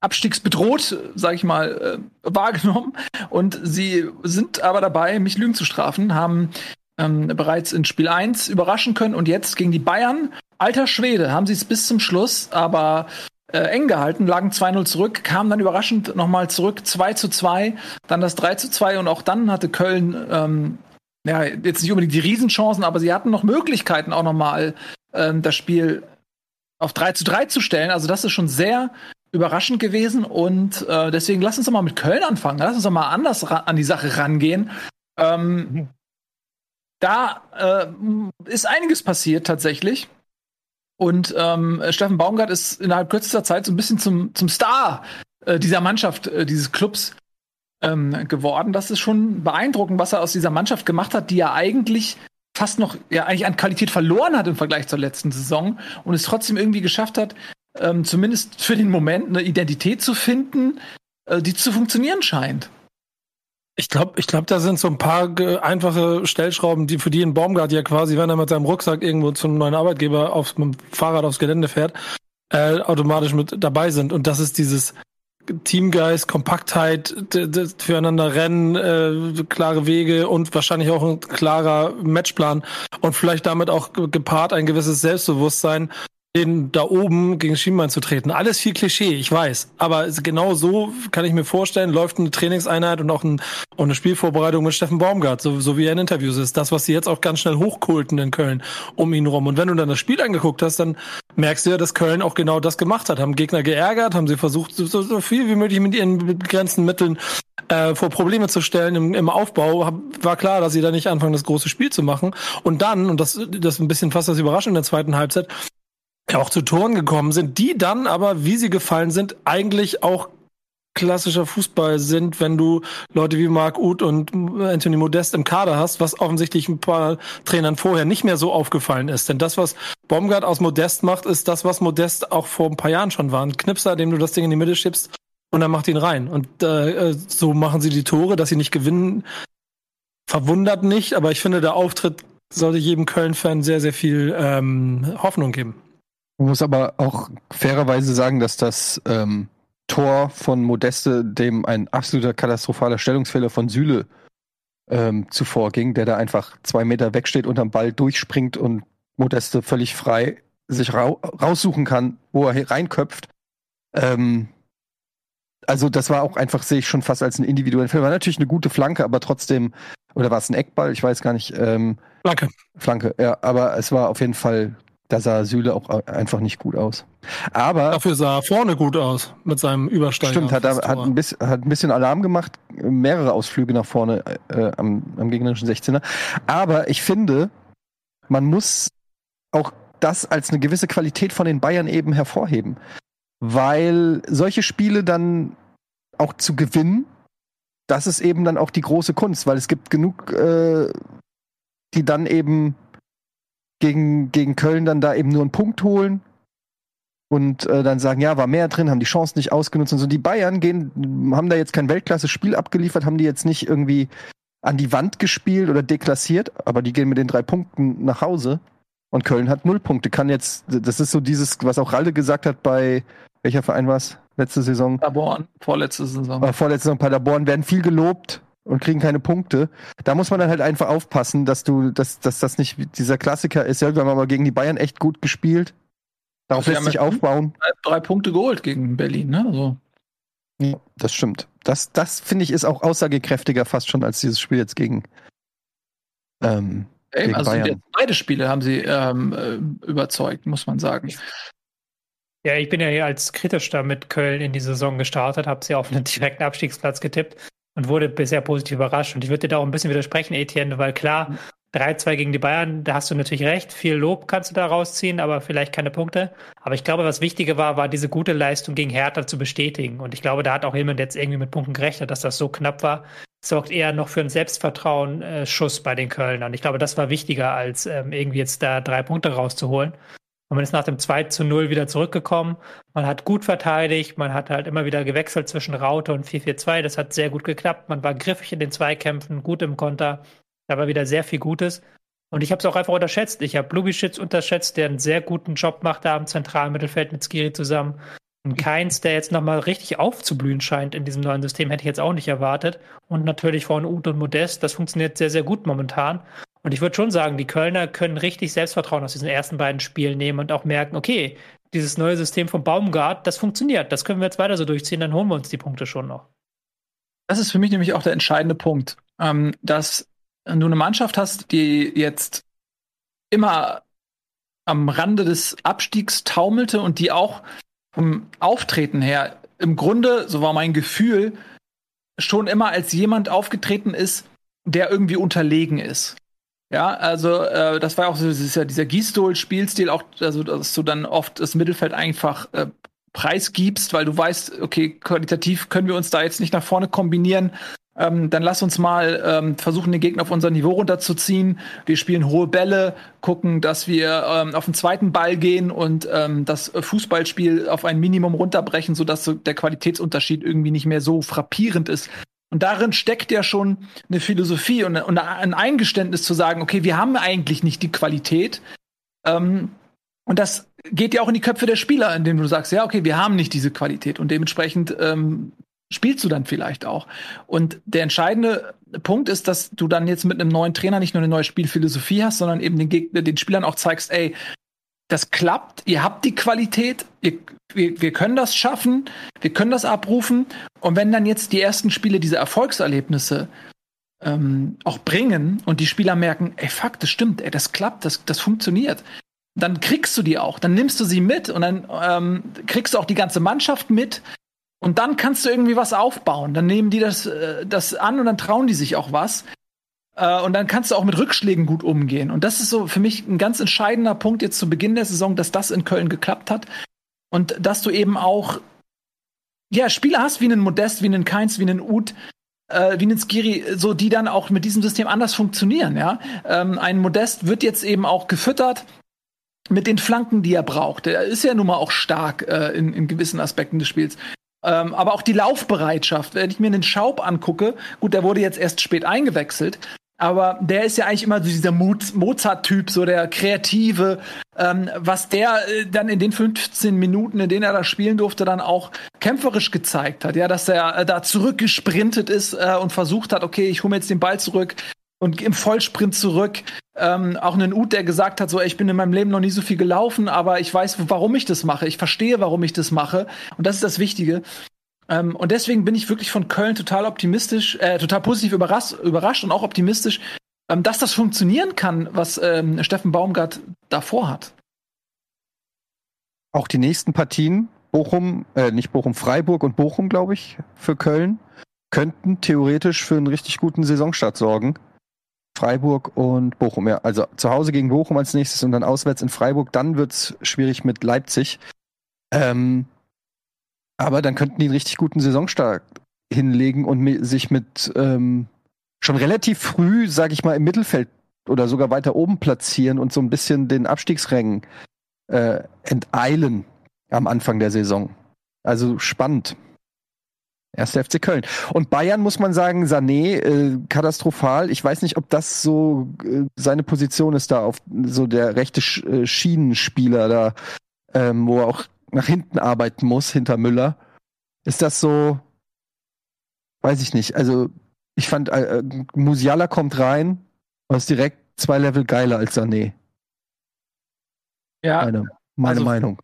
abstiegsbedroht, sage ich mal, äh, wahrgenommen. Und sie sind aber dabei, mich Lügen zu strafen, haben ähm, bereits in Spiel 1 überraschen können. Und jetzt gegen die Bayern, alter Schwede, haben sie es bis zum Schluss, aber äh, eng gehalten, lagen 2-0 zurück, kamen dann überraschend nochmal zurück, 2 zu 2, dann das 3 zu 2 und auch dann hatte Köln ähm, ja, jetzt nicht unbedingt die Riesenchancen, aber sie hatten noch Möglichkeiten, auch nochmal ähm, das Spiel auf 3 zu 3 zu stellen. Also das ist schon sehr überraschend gewesen und äh, deswegen lass uns doch mal mit Köln anfangen. Lass uns doch mal anders an die Sache rangehen. Ähm, da äh, ist einiges passiert tatsächlich. Und ähm, Steffen Baumgart ist innerhalb kürzester Zeit so ein bisschen zum, zum Star äh, dieser Mannschaft, äh, dieses Clubs ähm, geworden. Das ist schon beeindruckend, was er aus dieser Mannschaft gemacht hat, die ja eigentlich fast noch ja eigentlich an Qualität verloren hat im Vergleich zur letzten Saison und es trotzdem irgendwie geschafft hat, ähm, zumindest für den Moment eine Identität zu finden, äh, die zu funktionieren scheint. Ich glaube, ich glaube, da sind so ein paar einfache Stellschrauben, die für die ein Baumgart ja quasi, wenn er mit seinem Rucksack irgendwo zum neuen Arbeitgeber aufs mit dem Fahrrad aufs Gelände fährt, äh, automatisch mit dabei sind. Und das ist dieses Teamgeist, Kompaktheit, füreinander rennen, äh, klare Wege und wahrscheinlich auch ein klarer Matchplan und vielleicht damit auch gepaart ein gewisses Selbstbewusstsein, den da oben gegen Schienbein zu treten. Alles viel Klischee, ich weiß. Aber genau so kann ich mir vorstellen, läuft eine Trainingseinheit und auch, ein, auch eine Spielvorbereitung mit Steffen Baumgart, so, so wie er in Interviews ist. Das, was sie jetzt auch ganz schnell hochkulten in Köln um ihn rum. Und wenn du dann das Spiel angeguckt hast, dann merkst du ja, dass Köln auch genau das gemacht hat. Haben Gegner geärgert, haben sie versucht, so, so viel wie möglich mit ihren begrenzten Mitteln äh, vor Probleme zu stellen im, im Aufbau. Hab, war klar, dass sie da nicht anfangen, das große Spiel zu machen. Und dann, und das, das ist ein bisschen fast das Überraschende in der zweiten Halbzeit, auch zu Toren gekommen sind, die dann aber, wie sie gefallen sind, eigentlich auch klassischer Fußball sind, wenn du Leute wie Marc Uth und Anthony Modest im Kader hast, was offensichtlich ein paar Trainern vorher nicht mehr so aufgefallen ist. Denn das, was Baumgart aus Modest macht, ist das, was Modest auch vor ein paar Jahren schon war. Ein Knipser, dem du das Ding in die Mitte schiebst und dann macht ihn rein. Und äh, so machen sie die Tore, dass sie nicht gewinnen. Verwundert nicht, aber ich finde, der Auftritt sollte jedem Köln-Fan sehr, sehr viel ähm, Hoffnung geben. Man muss aber auch fairerweise sagen, dass das ähm, Tor von Modeste dem ein absoluter katastrophaler Stellungsfehler von Süle ähm, zuvor ging, der da einfach zwei Meter wegsteht, unterm Ball durchspringt und Modeste völlig frei sich ra raussuchen kann, wo er reinköpft. Ähm, also das war auch einfach, sehe ich schon fast als ein individuellen Film. War natürlich eine gute Flanke, aber trotzdem, oder war es ein Eckball? Ich weiß gar nicht. Ähm, Flanke. Flanke, ja, aber es war auf jeden Fall da sah Süle auch einfach nicht gut aus. Aber. Dafür sah er vorne gut aus mit seinem Übersteiger. Stimmt, hat, hat, ein bisschen, hat ein bisschen Alarm gemacht, mehrere Ausflüge nach vorne äh, am, am gegnerischen 16er. Aber ich finde, man muss auch das als eine gewisse Qualität von den Bayern eben hervorheben. Weil solche Spiele dann auch zu gewinnen, das ist eben dann auch die große Kunst, weil es gibt genug, äh, die dann eben gegen, gegen Köln dann da eben nur einen Punkt holen und äh, dann sagen, ja, war mehr drin, haben die Chance nicht ausgenutzt und so. Die Bayern gehen, haben da jetzt kein Weltklasse-Spiel abgeliefert, haben die jetzt nicht irgendwie an die Wand gespielt oder deklassiert, aber die gehen mit den drei Punkten nach Hause. Und Köln hat null Punkte. Kann jetzt, das ist so dieses, was auch Ralle gesagt hat bei, welcher Verein war es? Letzte Saison? Paderborn, vorletzte Saison. Äh, vorletzte Saison Paderborn werden viel gelobt und kriegen keine Punkte. Da muss man dann halt einfach aufpassen, dass du, dass, dass das nicht dieser Klassiker ist. Ja, wir haben aber gegen die Bayern echt gut gespielt. Darauf also lässt sich aufbauen. Drei, drei, Punkte geholt gegen Berlin, ne? Also. Ja, das stimmt. Das, das finde ich ist auch aussagekräftiger fast schon als dieses Spiel jetzt gegen. Ähm, Ey, gegen also Bayern. beide Spiele haben sie ähm, äh, überzeugt, muss man sagen. Ja, ich bin ja hier als kritischer mit Köln in die Saison gestartet, habe sie auf einen direkten Abstiegsplatz getippt und wurde bisher positiv überrascht. Und ich würde dir da auch ein bisschen widersprechen, Etienne, weil klar, 3-2 gegen die Bayern, da hast du natürlich recht, viel Lob kannst du da rausziehen, aber vielleicht keine Punkte. Aber ich glaube, was wichtiger war, war diese gute Leistung gegen Hertha zu bestätigen. Und ich glaube, da hat auch jemand jetzt irgendwie mit Punkten gerechnet, dass das so knapp war. Sorgt eher noch für einen Selbstvertrauen-Schuss äh, bei den Kölnern. Ich glaube, das war wichtiger, als ähm, irgendwie jetzt da drei Punkte rauszuholen. Und man ist nach dem 2 zu 0 wieder zurückgekommen. Man hat gut verteidigt, man hat halt immer wieder gewechselt zwischen Raute und 4-4-2. Das hat sehr gut geklappt. Man war griffig in den Zweikämpfen, gut im Konter. Da war wieder sehr viel Gutes. Und ich habe es auch einfach unterschätzt. Ich habe Lubitschitz unterschätzt, der einen sehr guten Job macht da im zentralen Mittelfeld mit Skiri zusammen. Und Keins, der jetzt nochmal richtig aufzublühen scheint in diesem neuen System, hätte ich jetzt auch nicht erwartet. Und natürlich vorne Uth und Modest, das funktioniert sehr, sehr gut momentan. Und ich würde schon sagen, die Kölner können richtig Selbstvertrauen aus diesen ersten beiden Spielen nehmen und auch merken, okay, dieses neue System von Baumgart, das funktioniert. Das können wir jetzt weiter so durchziehen, dann holen wir uns die Punkte schon noch. Das ist für mich nämlich auch der entscheidende Punkt, ähm, dass du eine Mannschaft hast, die jetzt immer am Rande des Abstiegs taumelte und die auch vom Auftreten her im Grunde, so war mein Gefühl, schon immer als jemand aufgetreten ist, der irgendwie unterlegen ist. Ja, also äh, das war auch so das ist ja dieser Gießdol-Spielstil, auch, also dass du dann oft das Mittelfeld einfach äh, preisgibst, weil du weißt, okay, qualitativ können wir uns da jetzt nicht nach vorne kombinieren. Ähm, dann lass uns mal ähm, versuchen, den Gegner auf unser Niveau runterzuziehen. Wir spielen hohe Bälle, gucken, dass wir ähm, auf den zweiten Ball gehen und ähm, das Fußballspiel auf ein Minimum runterbrechen, sodass so der Qualitätsunterschied irgendwie nicht mehr so frappierend ist. Und darin steckt ja schon eine Philosophie und, und ein Eingeständnis zu sagen, okay, wir haben eigentlich nicht die Qualität. Ähm, und das geht ja auch in die Köpfe der Spieler, indem du sagst, ja, okay, wir haben nicht diese Qualität und dementsprechend ähm, spielst du dann vielleicht auch. Und der entscheidende Punkt ist, dass du dann jetzt mit einem neuen Trainer nicht nur eine neue Spielphilosophie hast, sondern eben den, Gegner, den Spielern auch zeigst, ey, das klappt, ihr habt die Qualität, ihr, wir, wir können das schaffen, wir können das abrufen. Und wenn dann jetzt die ersten Spiele diese Erfolgserlebnisse ähm, auch bringen und die Spieler merken, ey, fuck, das stimmt, ey, das klappt, das, das funktioniert, dann kriegst du die auch, dann nimmst du sie mit und dann ähm, kriegst du auch die ganze Mannschaft mit und dann kannst du irgendwie was aufbauen. Dann nehmen die das, äh, das an und dann trauen die sich auch was. Äh, und dann kannst du auch mit Rückschlägen gut umgehen. Und das ist so für mich ein ganz entscheidender Punkt jetzt zu Beginn der Saison, dass das in Köln geklappt hat. Und dass du eben auch ja, Spieler hast wie einen Modest, wie einen Keins, wie einen Uth, äh, wie einen Skiri, so die dann auch mit diesem System anders funktionieren, ja. Ähm, ein Modest wird jetzt eben auch gefüttert mit den Flanken, die er braucht. Er ist ja nun mal auch stark äh, in, in gewissen Aspekten des Spiels. Ähm, aber auch die Laufbereitschaft, wenn ich mir den Schaub angucke, gut, der wurde jetzt erst spät eingewechselt, aber der ist ja eigentlich immer so dieser Mozart-Typ, so der Kreative, ähm, was der äh, dann in den 15 Minuten, in denen er da spielen durfte, dann auch kämpferisch gezeigt hat, ja, dass er äh, da zurückgesprintet ist äh, und versucht hat, okay, ich hole mir jetzt den Ball zurück und im Vollsprint zurück. Ähm, auch einen Ut, der gesagt hat, so, ey, ich bin in meinem Leben noch nie so viel gelaufen, aber ich weiß, warum ich das mache. Ich verstehe, warum ich das mache. Und das ist das Wichtige. Ähm, und deswegen bin ich wirklich von Köln total optimistisch, äh, total positiv überrascht, überrascht und auch optimistisch, ähm, dass das funktionieren kann, was ähm, Steffen Baumgart davor hat. Auch die nächsten Partien, Bochum, äh, nicht Bochum, Freiburg und Bochum, glaube ich, für Köln, könnten theoretisch für einen richtig guten Saisonstart sorgen. Freiburg und Bochum, ja. Also zu Hause gegen Bochum als nächstes und dann auswärts in Freiburg. Dann wird es schwierig mit Leipzig. Ähm, aber dann könnten die einen richtig guten Saisonstart hinlegen und sich mit ähm, schon relativ früh, sag ich mal, im Mittelfeld oder sogar weiter oben platzieren und so ein bisschen den Abstiegsrängen äh, enteilen am Anfang der Saison. Also spannend. Erster FC Köln. Und Bayern muss man sagen, Sané, äh, katastrophal. Ich weiß nicht, ob das so äh, seine Position ist da auf so der rechte Sch äh, Schienenspieler da, ähm, wo er auch nach hinten arbeiten muss, hinter Müller. Ist das so, weiß ich nicht. Also, ich fand, äh, äh Musiala kommt rein und ist direkt zwei Level geiler als Sané. Ja. Meine, meine also, Meinung.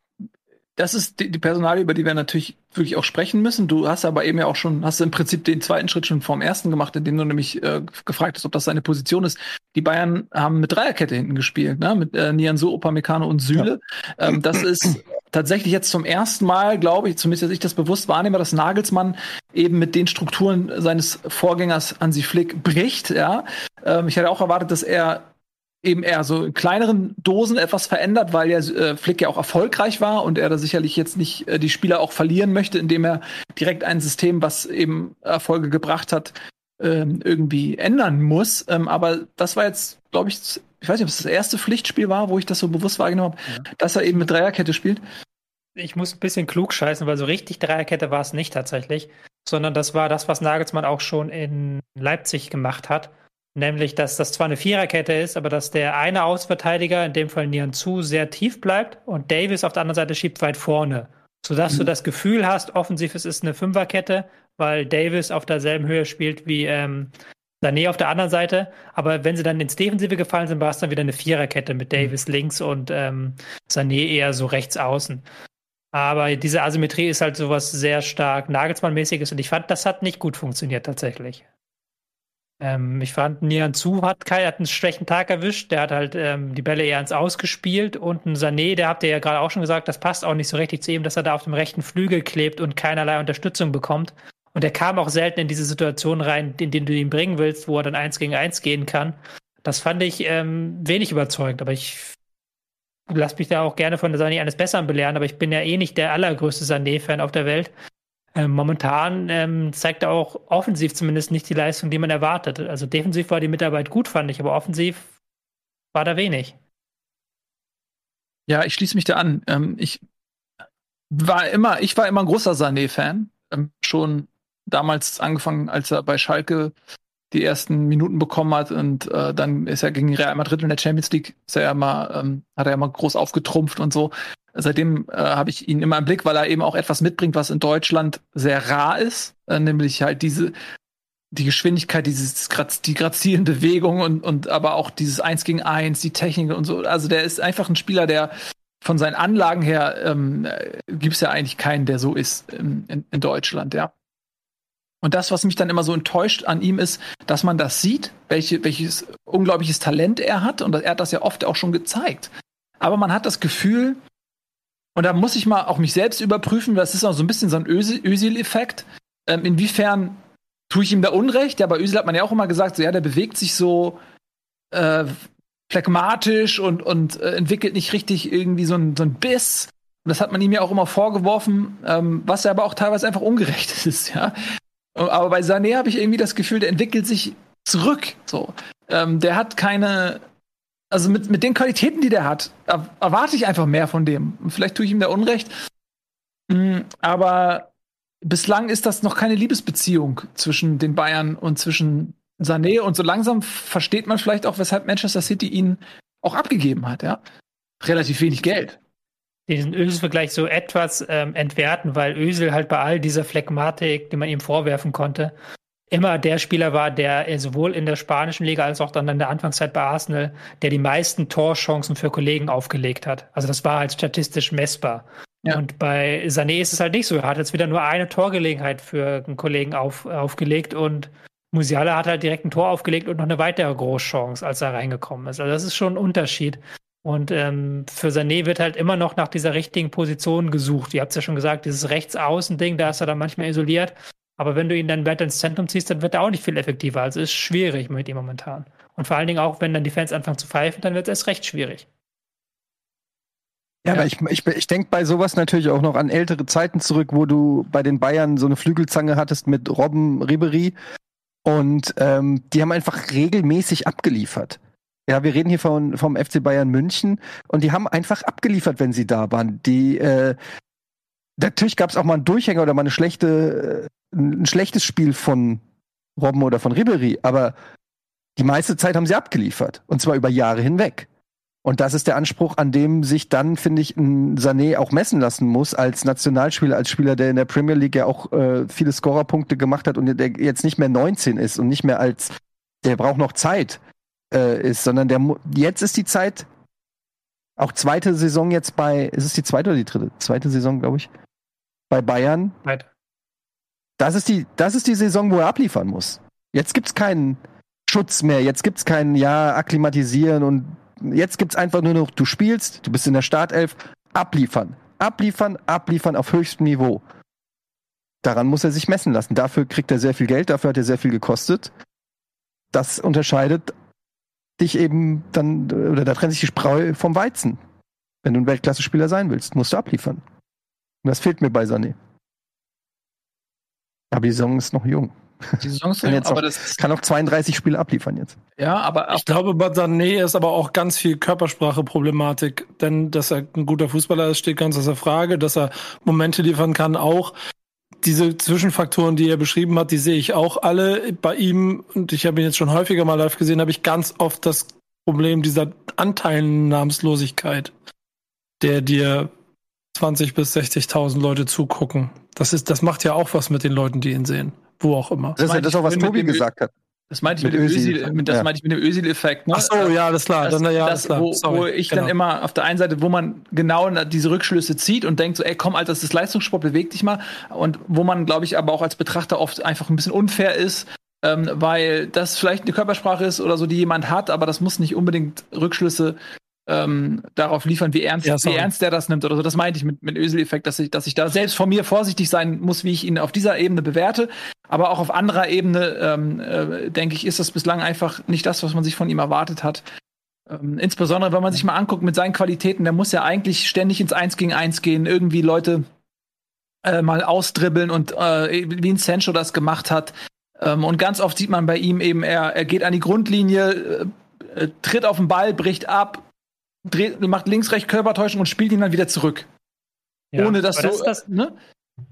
Das ist die, die Personalie, über die wir natürlich wirklich auch sprechen müssen. Du hast aber eben ja auch schon, hast im Prinzip den zweiten Schritt schon vorm ersten gemacht, indem du nämlich äh, gefragt hast, ob das seine Position ist. Die Bayern haben mit Dreierkette hinten gespielt, ne? mit äh, Nianzo, Upamecano und Süle. Ja. Ähm, das ist tatsächlich jetzt zum ersten Mal, glaube ich, zumindest dass ich das bewusst wahrnehme, dass Nagelsmann eben mit den Strukturen seines Vorgängers Hansi Flick bricht. Ja, ähm, ich hätte auch erwartet, dass er eben eher so in kleineren Dosen etwas verändert, weil ja äh, Flick ja auch erfolgreich war und er da sicherlich jetzt nicht äh, die Spieler auch verlieren möchte, indem er direkt ein System, was eben Erfolge gebracht hat, ähm, irgendwie ändern muss. Ähm, aber das war jetzt, glaube ich, ich weiß nicht, ob es das erste Pflichtspiel war, wo ich das so bewusst wahrgenommen habe, ja. dass er eben mit Dreierkette spielt. Ich muss ein bisschen klug scheißen, weil so richtig Dreierkette war es nicht tatsächlich, sondern das war das, was Nagelsmann auch schon in Leipzig gemacht hat Nämlich, dass das zwar eine Viererkette ist, aber dass der eine Außenverteidiger, in dem Fall Nian Zu, sehr tief bleibt und Davis auf der anderen Seite schiebt weit vorne. Sodass mhm. du das Gefühl hast, offensiv es ist eine Fünferkette, weil Davis auf derselben Höhe spielt wie ähm, Sané auf der anderen Seite. Aber wenn sie dann ins Defensive gefallen sind, war es dann wieder eine Viererkette mit Davis mhm. links und ähm, Sané eher so rechts außen. Aber diese Asymmetrie ist halt sowas sehr stark Nagelsmann-mäßiges und ich fand, das hat nicht gut funktioniert tatsächlich. Ähm, ich fand, Nian Zu hat, Kai hat einen schlechten Tag erwischt. Der hat halt ähm, die Bälle eher ins Ausgespielt. Und ein Sané, der habt ihr ja gerade auch schon gesagt, das passt auch nicht so richtig zu ihm, dass er da auf dem rechten Flügel klebt und keinerlei Unterstützung bekommt. Und er kam auch selten in diese Situation rein, in denen du ihn bringen willst, wo er dann eins gegen eins gehen kann. Das fand ich ähm, wenig überzeugend, aber ich lasse mich da auch gerne von der Sané eines Besseren belehren, aber ich bin ja eh nicht der allergrößte Sané-Fan auf der Welt. Ähm, momentan ähm, zeigt er auch offensiv zumindest nicht die Leistung, die man erwartet. Also defensiv war die Mitarbeit gut, fand ich, aber offensiv war da wenig. Ja, ich schließe mich da an. Ähm, ich war immer, ich war immer ein großer Sané-Fan. Ähm, schon damals angefangen, als er bei Schalke die ersten Minuten bekommen hat und äh, dann ist er gegen Real Madrid in der Champions League, ist er ja mal, ähm, hat er ja mal groß aufgetrumpft und so seitdem äh, habe ich ihn immer im Blick, weil er eben auch etwas mitbringt, was in Deutschland sehr rar ist, äh, nämlich halt diese die Geschwindigkeit, dieses die grazilen Bewegungen und, und aber auch dieses Eins gegen Eins, die Technik und so. Also der ist einfach ein Spieler, der von seinen Anlagen her ähm, gibt es ja eigentlich keinen, der so ist in, in, in Deutschland, ja. Und das, was mich dann immer so enttäuscht an ihm ist, dass man das sieht, welche, welches unglaubliches Talent er hat. Und er hat das ja oft auch schon gezeigt. Aber man hat das Gefühl, und da muss ich mal auch mich selbst überprüfen, das ist auch so ein bisschen so ein Özil-Effekt. Ähm, inwiefern tue ich ihm da Unrecht? Ja, bei Özil hat man ja auch immer gesagt, so, ja, der bewegt sich so äh, phlegmatisch und, und äh, entwickelt nicht richtig irgendwie so ein, so ein Biss. Und das hat man ihm ja auch immer vorgeworfen, ähm, was ja aber auch teilweise einfach ungerecht ist, ja. Aber bei Sané habe ich irgendwie das Gefühl, der entwickelt sich zurück. So, ähm, der hat keine, also mit, mit den Qualitäten, die der hat, erwarte ich einfach mehr von dem. Vielleicht tue ich ihm da Unrecht. Mhm, aber bislang ist das noch keine Liebesbeziehung zwischen den Bayern und zwischen Sané. Und so langsam versteht man vielleicht auch, weshalb Manchester City ihn auch abgegeben hat, ja. Relativ wenig Geld diesen Ösel-Vergleich so etwas ähm, entwerten, weil Ösel halt bei all dieser Phlegmatik, die man ihm vorwerfen konnte, immer der Spieler war, der sowohl in der spanischen Liga als auch dann in der Anfangszeit bei Arsenal, der die meisten Torchancen für Kollegen aufgelegt hat. Also das war halt statistisch messbar. Ja. Und bei Sané ist es halt nicht so. Er hat jetzt wieder nur eine Torgelegenheit für einen Kollegen auf, aufgelegt und Musiala hat halt direkt ein Tor aufgelegt und noch eine weitere Großchance, als er reingekommen ist. Also das ist schon ein Unterschied. Und ähm, für Sané wird halt immer noch nach dieser richtigen Position gesucht. Ihr habt es ja schon gesagt, dieses Rechtsaußen-Ding, da ist er dann manchmal isoliert. Aber wenn du ihn dann weiter ins Zentrum ziehst, dann wird er auch nicht viel effektiver. Also ist schwierig mit ihm momentan. Und vor allen Dingen auch, wenn dann die Fans anfangen zu pfeifen, dann wird es erst recht schwierig. Ja, ja, aber ich, ich, ich denke bei sowas natürlich auch noch an ältere Zeiten zurück, wo du bei den Bayern so eine Flügelzange hattest mit Robben Ribery. Und ähm, die haben einfach regelmäßig abgeliefert. Ja, wir reden hier von, vom FC Bayern München und die haben einfach abgeliefert, wenn sie da waren. Die, äh, natürlich gab es auch mal einen Durchhänger oder mal eine schlechte, äh, ein schlechtes Spiel von Robben oder von Ribery, aber die meiste Zeit haben sie abgeliefert und zwar über Jahre hinweg. Und das ist der Anspruch, an dem sich dann, finde ich, ein Sané auch messen lassen muss als Nationalspieler, als Spieler, der in der Premier League ja auch äh, viele Scorerpunkte gemacht hat und der jetzt nicht mehr 19 ist und nicht mehr als, der braucht noch Zeit äh, ist, sondern der jetzt ist die Zeit, auch zweite Saison jetzt bei, ist es die zweite oder die dritte? Zweite Saison, glaube ich, bei Bayern. Weiter. Das ist die, das ist die Saison, wo er abliefern muss. Jetzt gibt's keinen Schutz mehr, jetzt gibt's keinen, ja, akklimatisieren und jetzt gibt's einfach nur noch, du spielst, du bist in der Startelf, abliefern. Abliefern, abliefern auf höchstem Niveau. Daran muss er sich messen lassen. Dafür kriegt er sehr viel Geld, dafür hat er sehr viel gekostet. Das unterscheidet dich eben dann, oder da trennt sich die Spreu vom Weizen. Wenn du ein Weltklasse-Spieler sein willst, musst du abliefern. Und das fehlt mir bei Sané. Aber die Saison ist noch jung. Die Saison ist noch jung, aber das kann auch 32 Spiele abliefern jetzt. Ja, aber ich glaube, bei Sané ist aber auch ganz viel Körpersprache-Problematik. Denn, dass er ein guter Fußballer ist, steht ganz außer Frage. Dass er Momente liefern kann, auch diese Zwischenfaktoren, die er beschrieben hat, die sehe ich auch alle bei ihm. Und ich habe ihn jetzt schon häufiger mal live gesehen, habe ich ganz oft das Problem dieser Anteilnahmslosigkeit, der dir 20 bis 60.000 Leute zugucken. Das ist, das macht ja auch was mit den Leuten, die ihn sehen. Wo auch immer. Das ist ja das auch, was Tobi gesagt hat. Das meinte ich mit, mit dem Özil, mit, das ja. meinte ich mit dem Özil-Effekt. Ne? Ach so, ja, das klar. Das, dann, ja, das, das klar. Wo, wo, ich genau. dann immer auf der einen Seite, wo man genau diese Rückschlüsse zieht und denkt so, ey, komm, Alter, das ist Leistungssport, beweg dich mal. Und wo man, glaube ich, aber auch als Betrachter oft einfach ein bisschen unfair ist, ähm, weil das vielleicht eine Körpersprache ist oder so, die jemand hat, aber das muss nicht unbedingt Rückschlüsse ähm, darauf liefern, wie ernst, ja, wie ernst der das nimmt oder so. Das meinte ich mit, mit Ösel-Effekt, dass ich, dass ich da selbst von mir vorsichtig sein muss, wie ich ihn auf dieser Ebene bewerte. Aber auch auf anderer Ebene, ähm, äh, denke ich, ist das bislang einfach nicht das, was man sich von ihm erwartet hat. Ähm, insbesondere, wenn man sich mal anguckt mit seinen Qualitäten, der muss ja eigentlich ständig ins Eins gegen Eins gehen, irgendwie Leute äh, mal ausdribbeln und äh, wie ein Sancho das gemacht hat. Ähm, und ganz oft sieht man bei ihm eben, er, er geht an die Grundlinie, äh, äh tritt auf den Ball, bricht ab, dreht, macht links, rechts Körpertäuschung und spielt ihn dann wieder zurück. Ja, Ohne dass so. Das ist das, ne?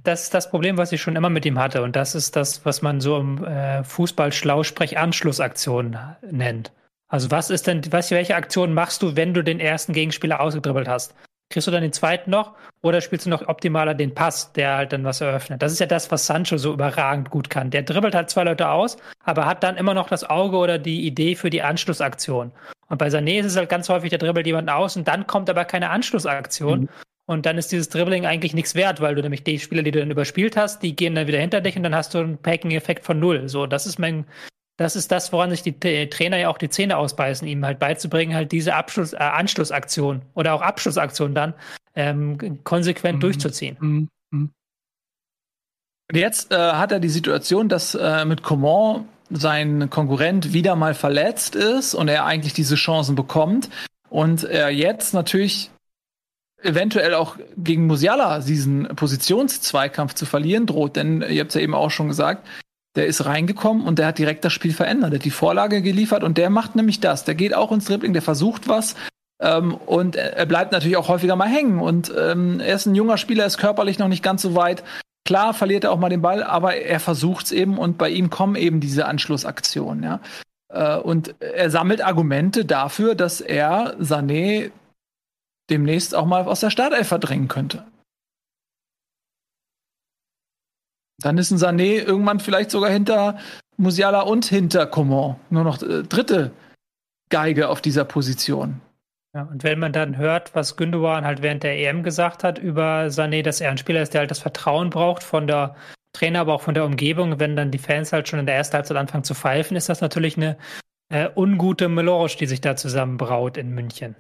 das ist das Problem, was ich schon immer mit ihm hatte. Und das ist das, was man so im äh, Fußball-Schlausprech-Anschlussaktion nennt. Also was ist denn, was, welche Aktion machst du, wenn du den ersten Gegenspieler ausgedribbelt hast? Kriegst du dann den zweiten noch oder spielst du noch optimaler den Pass, der halt dann was eröffnet. Das ist ja das, was Sancho so überragend gut kann. Der dribbelt halt zwei Leute aus, aber hat dann immer noch das Auge oder die Idee für die Anschlussaktion. Und bei Sané ist es halt ganz häufig, der dribbelt jemanden aus und dann kommt aber keine Anschlussaktion. Mhm. Und dann ist dieses Dribbling eigentlich nichts wert, weil du nämlich die Spieler, die du dann überspielt hast, die gehen dann wieder hinter dich und dann hast du einen Packing-Effekt von null. So, das ist mein, das ist das, woran sich die Trainer ja auch die Zähne ausbeißen, ihm halt beizubringen, halt diese Abschluss, äh, Anschlussaktion oder auch Abschlussaktion dann ähm, konsequent mhm. durchzuziehen. Mhm. mhm. Jetzt äh, hat er die Situation, dass äh, mit Coman sein Konkurrent wieder mal verletzt ist und er eigentlich diese Chancen bekommt und er jetzt natürlich eventuell auch gegen Musiala diesen Positionszweikampf zu verlieren droht, denn ihr habt ja eben auch schon gesagt, der ist reingekommen und der hat direkt das Spiel verändert, der hat die Vorlage geliefert und der macht nämlich das, der geht auch ins Dribbling, der versucht was ähm, und er bleibt natürlich auch häufiger mal hängen und ähm, er ist ein junger Spieler, ist körperlich noch nicht ganz so weit. Klar verliert er auch mal den Ball, aber er versucht es eben und bei ihm kommen eben diese Anschlussaktionen, ja. Äh, und er sammelt Argumente dafür, dass er Sané demnächst auch mal aus der Startelf verdrängen könnte. Dann ist ein Sané irgendwann vielleicht sogar hinter Musiala und hinter Coman. Nur noch äh, dritte Geige auf dieser Position. Ja, und wenn man dann hört, was Gündogan halt während der EM gesagt hat über Sané, dass er ein Spieler ist, der halt das Vertrauen braucht von der Trainer, aber auch von der Umgebung, wenn dann die Fans halt schon in der ersten Halbzeit anfangen zu pfeifen, ist das natürlich eine äh, ungute Melange, die sich da zusammenbraut in München.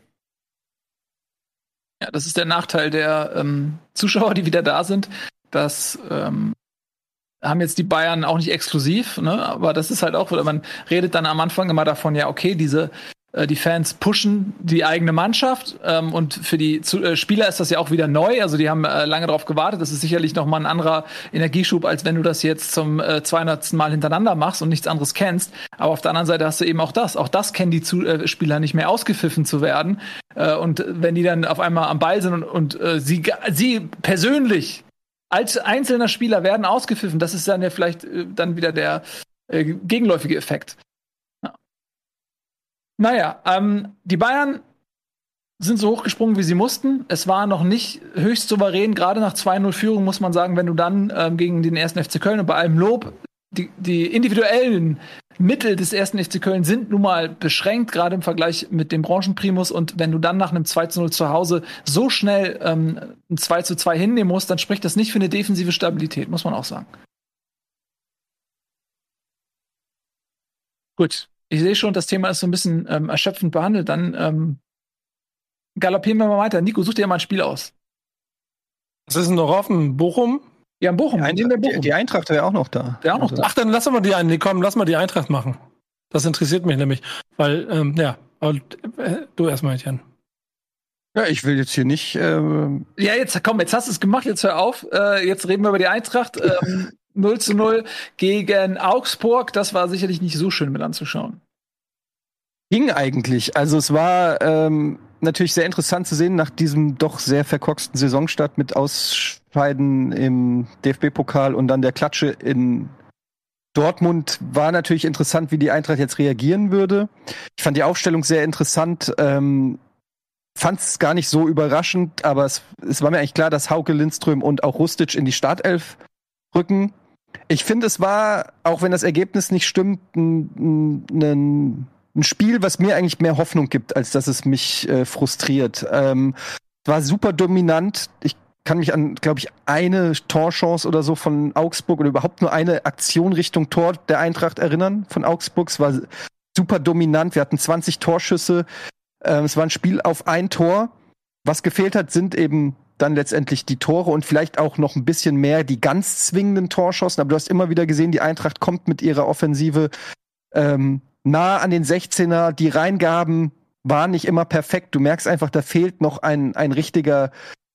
Ja, das ist der Nachteil der ähm, Zuschauer, die wieder da sind. Das ähm, haben jetzt die Bayern auch nicht exklusiv, ne? aber das ist halt auch, man redet dann am Anfang immer davon, ja, okay, diese äh, die Fans pushen die eigene Mannschaft ähm, und für die zu, äh, Spieler ist das ja auch wieder neu. Also die haben äh, lange darauf gewartet. Das ist sicherlich noch mal ein anderer Energieschub, als wenn du das jetzt zum äh, 200. Mal hintereinander machst und nichts anderes kennst. Aber auf der anderen Seite hast du eben auch das. Auch das kennen die zu äh, Spieler nicht mehr ausgepfiffen zu werden. Äh, und wenn die dann auf einmal am Ball sind und, und äh, sie, sie persönlich als einzelner Spieler werden ausgepfiffen, das ist dann ja vielleicht äh, dann wieder der äh, gegenläufige Effekt. Naja, ähm, die Bayern sind so hochgesprungen, wie sie mussten. Es war noch nicht höchst souverän, gerade nach 2-0 Führung muss man sagen, wenn du dann ähm, gegen den ersten FC Köln und bei allem Lob, die, die individuellen Mittel des ersten FC Köln sind nun mal beschränkt, gerade im Vergleich mit dem Branchenprimus. Und wenn du dann nach einem 2 0 zu Hause so schnell ähm, ein 2 zu 2 hinnehmen musst, dann spricht das nicht für eine defensive Stabilität, muss man auch sagen. Gut, ich sehe schon, das Thema ist so ein bisschen ähm, erschöpfend behandelt. Dann ähm, galoppieren wir mal weiter. Nico, such dir mal ein Spiel aus. Was ist noch offen? Bochum? Ja, in Bochum. Die, Eintracht, Bochum. Die, die Eintracht wäre auch noch da. Wäre auch noch also. da. Ach, dann lass mal die ein. Nee, komm, lass mal die Eintracht machen. Das interessiert mich nämlich. Weil, ähm, ja, aber, äh, du erstmal, Etienne. Ja, ich will jetzt hier nicht. Ähm ja, jetzt komm, jetzt hast du es gemacht, jetzt hör auf. Äh, jetzt reden wir über die Eintracht. Ähm, 0 zu 0 gegen Augsburg. Das war sicherlich nicht so schön mit anzuschauen. Ging eigentlich. Also es war ähm, natürlich sehr interessant zu sehen nach diesem doch sehr verkorksten Saisonstart mit Ausscheiden im DFB-Pokal und dann der Klatsche in Dortmund war natürlich interessant, wie die Eintracht jetzt reagieren würde. Ich fand die Aufstellung sehr interessant. Ähm, fand es gar nicht so überraschend, aber es, es war mir eigentlich klar, dass Hauke Lindström und auch Rustic in die Startelf rücken. Ich finde, es war, auch wenn das Ergebnis nicht stimmt, ein, ein, ein, Spiel, was mir eigentlich mehr Hoffnung gibt, als dass es mich äh, frustriert. Ähm, war super dominant. Ich kann mich an, glaube ich, eine Torchance oder so von Augsburg oder überhaupt nur eine Aktion Richtung Tor der Eintracht erinnern von Augsburg. Es war super dominant. Wir hatten 20 Torschüsse. Ähm, es war ein Spiel auf ein Tor. Was gefehlt hat, sind eben dann letztendlich die Tore und vielleicht auch noch ein bisschen mehr die ganz zwingenden Torschossen. Aber du hast immer wieder gesehen, die Eintracht kommt mit ihrer Offensive ähm, nah an den 16er. Die Reingaben waren nicht immer perfekt. Du merkst einfach, da fehlt noch ein, ein richtiger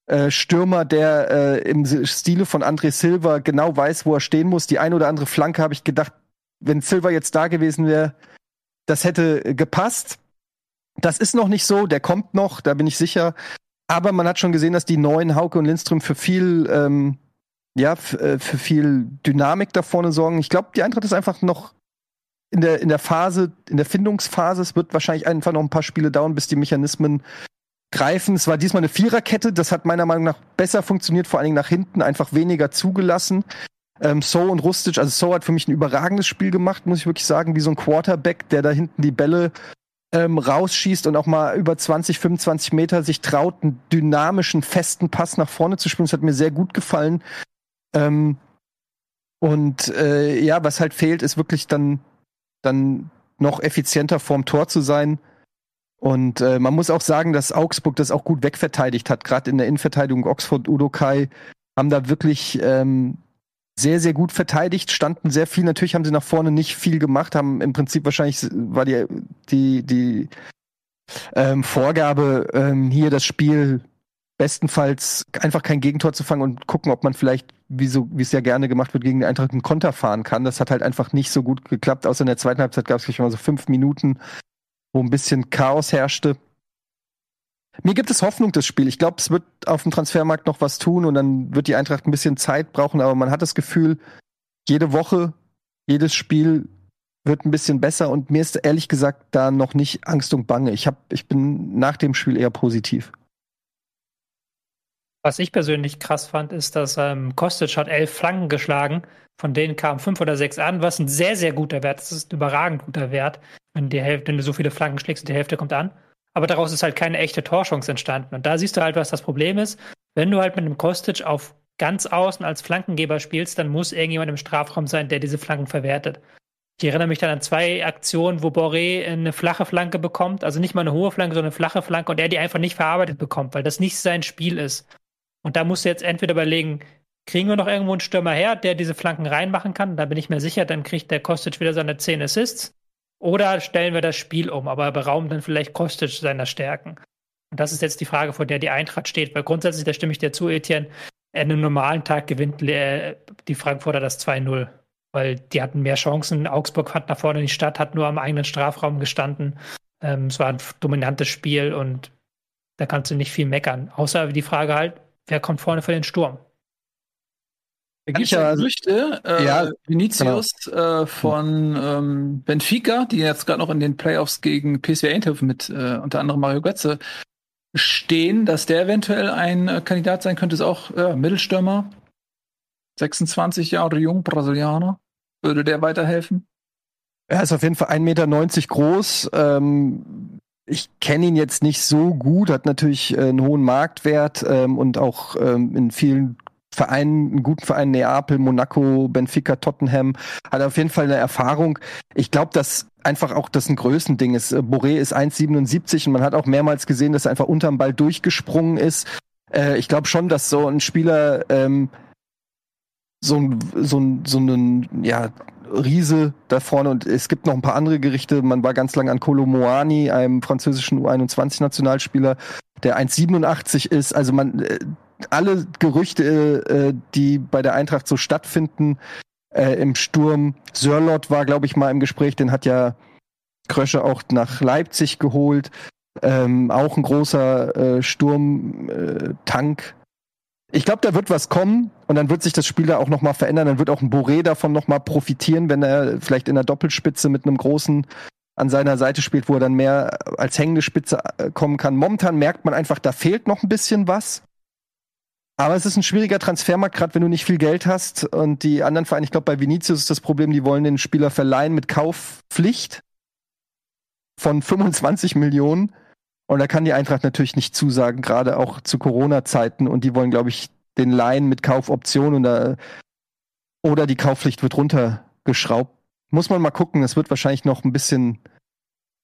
äh, Stürmer, der äh, im Stile von André Silva genau weiß, wo er stehen muss. Die eine oder andere Flanke habe ich gedacht, wenn Silva jetzt da gewesen wäre, das hätte gepasst. Das ist noch nicht so, der kommt noch, da bin ich sicher. Aber man hat schon gesehen, dass die neuen Hauke und Lindström für viel, ähm, ja, äh, für viel Dynamik da vorne sorgen. Ich glaube, die Eintracht ist einfach noch in der, in der Phase, in der Findungsphase. Es wird wahrscheinlich einfach noch ein paar Spiele dauern, bis die Mechanismen greifen. Es war diesmal eine Viererkette, das hat meiner Meinung nach besser funktioniert, vor allen Dingen nach hinten, einfach weniger zugelassen. Ähm, so und Rustic, also So hat für mich ein überragendes Spiel gemacht, muss ich wirklich sagen, wie so ein Quarterback, der da hinten die Bälle ähm, rausschießt und auch mal über 20, 25 Meter sich traut, einen dynamischen, festen Pass nach vorne zu spielen. Das hat mir sehr gut gefallen. Ähm, und äh, ja, was halt fehlt, ist wirklich dann, dann noch effizienter vorm Tor zu sein. Und äh, man muss auch sagen, dass Augsburg das auch gut wegverteidigt hat. Gerade in der Innenverteidigung Oxford, Udo Kai haben da wirklich ähm, sehr, sehr gut verteidigt, standen sehr viel. Natürlich haben sie nach vorne nicht viel gemacht, haben im Prinzip wahrscheinlich, war die, die, die ähm, Vorgabe, ähm, hier das Spiel bestenfalls einfach kein Gegentor zu fangen und gucken, ob man vielleicht, wie so, wie es ja gerne gemacht wird, gegen den Eintracht einen Konter fahren kann. Das hat halt einfach nicht so gut geklappt. Außer in der zweiten Halbzeit gab es mal so fünf Minuten, wo ein bisschen Chaos herrschte. Mir gibt es Hoffnung, das Spiel. Ich glaube, es wird auf dem Transfermarkt noch was tun und dann wird die Eintracht ein bisschen Zeit brauchen, aber man hat das Gefühl, jede Woche, jedes Spiel wird ein bisschen besser und mir ist ehrlich gesagt da noch nicht Angst und Bange. Ich, hab, ich bin nach dem Spiel eher positiv. Was ich persönlich krass fand, ist, dass ähm, Kostic hat elf Flanken geschlagen, von denen kamen fünf oder sechs an, was ein sehr, sehr guter Wert ist. Das ist ein überragend guter Wert, wenn, die Hälfte, wenn du so viele Flanken schlägst und die Hälfte kommt an. Aber daraus ist halt keine echte Torchance entstanden. Und da siehst du halt, was das Problem ist. Wenn du halt mit einem Kostic auf ganz außen als Flankengeber spielst, dann muss irgendjemand im Strafraum sein, der diese Flanken verwertet. Ich erinnere mich dann an zwei Aktionen, wo Boré eine flache Flanke bekommt, also nicht mal eine hohe Flanke, sondern eine flache Flanke und er die einfach nicht verarbeitet bekommt, weil das nicht sein Spiel ist. Und da musst du jetzt entweder überlegen, kriegen wir noch irgendwo einen Stürmer her, der diese Flanken reinmachen kann? Da bin ich mir sicher, dann kriegt der Kostic wieder seine 10 Assists. Oder stellen wir das Spiel um, aber berauben dann vielleicht Kostic seiner Stärken. Und das ist jetzt die Frage, vor der die Eintracht steht. Weil grundsätzlich, da stimme ich dir zu, Etienne, an einem normalen Tag gewinnt äh, die Frankfurter das 2-0. Weil die hatten mehr Chancen. Augsburg hat nach vorne in die Stadt, hat nur am eigenen Strafraum gestanden. Ähm, es war ein dominantes Spiel und da kannst du nicht viel meckern. Außer die Frage halt, wer kommt vorne für den Sturm? Da gibt es ja Gerüchte, äh, ja, Vinicius genau. äh, von ähm, Benfica, die jetzt gerade noch in den Playoffs gegen PSV Eindhoven mit äh, unter anderem Mario Götze stehen, dass der eventuell ein äh, Kandidat sein könnte, ist auch äh, Mittelstürmer, 26 Jahre jung, Brasilianer. Würde der weiterhelfen? Er ist auf jeden Fall 1,90 Meter groß. Ähm, ich kenne ihn jetzt nicht so gut, hat natürlich äh, einen hohen Marktwert ähm, und auch ähm, in vielen Vereinen, einen guten Verein, Neapel, Monaco, Benfica, Tottenham, hat auf jeden Fall eine Erfahrung. Ich glaube, dass einfach auch das ein Größending ist. Äh, Boré ist 1,77 und man hat auch mehrmals gesehen, dass er einfach unterm Ball durchgesprungen ist. Äh, ich glaube schon, dass so ein Spieler ähm, so, ein, so, ein, ja, Riese da vorne und es gibt noch ein paar andere Gerichte. Man war ganz lang an Kolo Moani, einem französischen U21-Nationalspieler, der 1,87 ist. Also man, äh, alle Gerüchte, äh, die bei der Eintracht so stattfinden, äh, im Sturm. Sörlot war, glaube ich, mal im Gespräch, den hat ja Krösche auch nach Leipzig geholt. Ähm, auch ein großer äh, Sturmtank ich glaube, da wird was kommen und dann wird sich das Spiel da auch nochmal verändern. Dann wird auch ein Boré davon nochmal profitieren, wenn er vielleicht in der Doppelspitze mit einem großen an seiner Seite spielt, wo er dann mehr als hängende Spitze äh, kommen kann. Momentan merkt man einfach, da fehlt noch ein bisschen was. Aber es ist ein schwieriger Transfermarkt, gerade wenn du nicht viel Geld hast. Und die anderen Vereine, ich glaube, bei Vinicius ist das Problem, die wollen den Spieler verleihen mit Kaufpflicht von 25 Millionen. Und da kann die Eintracht natürlich nicht zusagen, gerade auch zu Corona-Zeiten. Und die wollen, glaube ich, den Laien mit Kaufoption oder, oder die Kaufpflicht wird runtergeschraubt. Muss man mal gucken. Es wird wahrscheinlich noch ein bisschen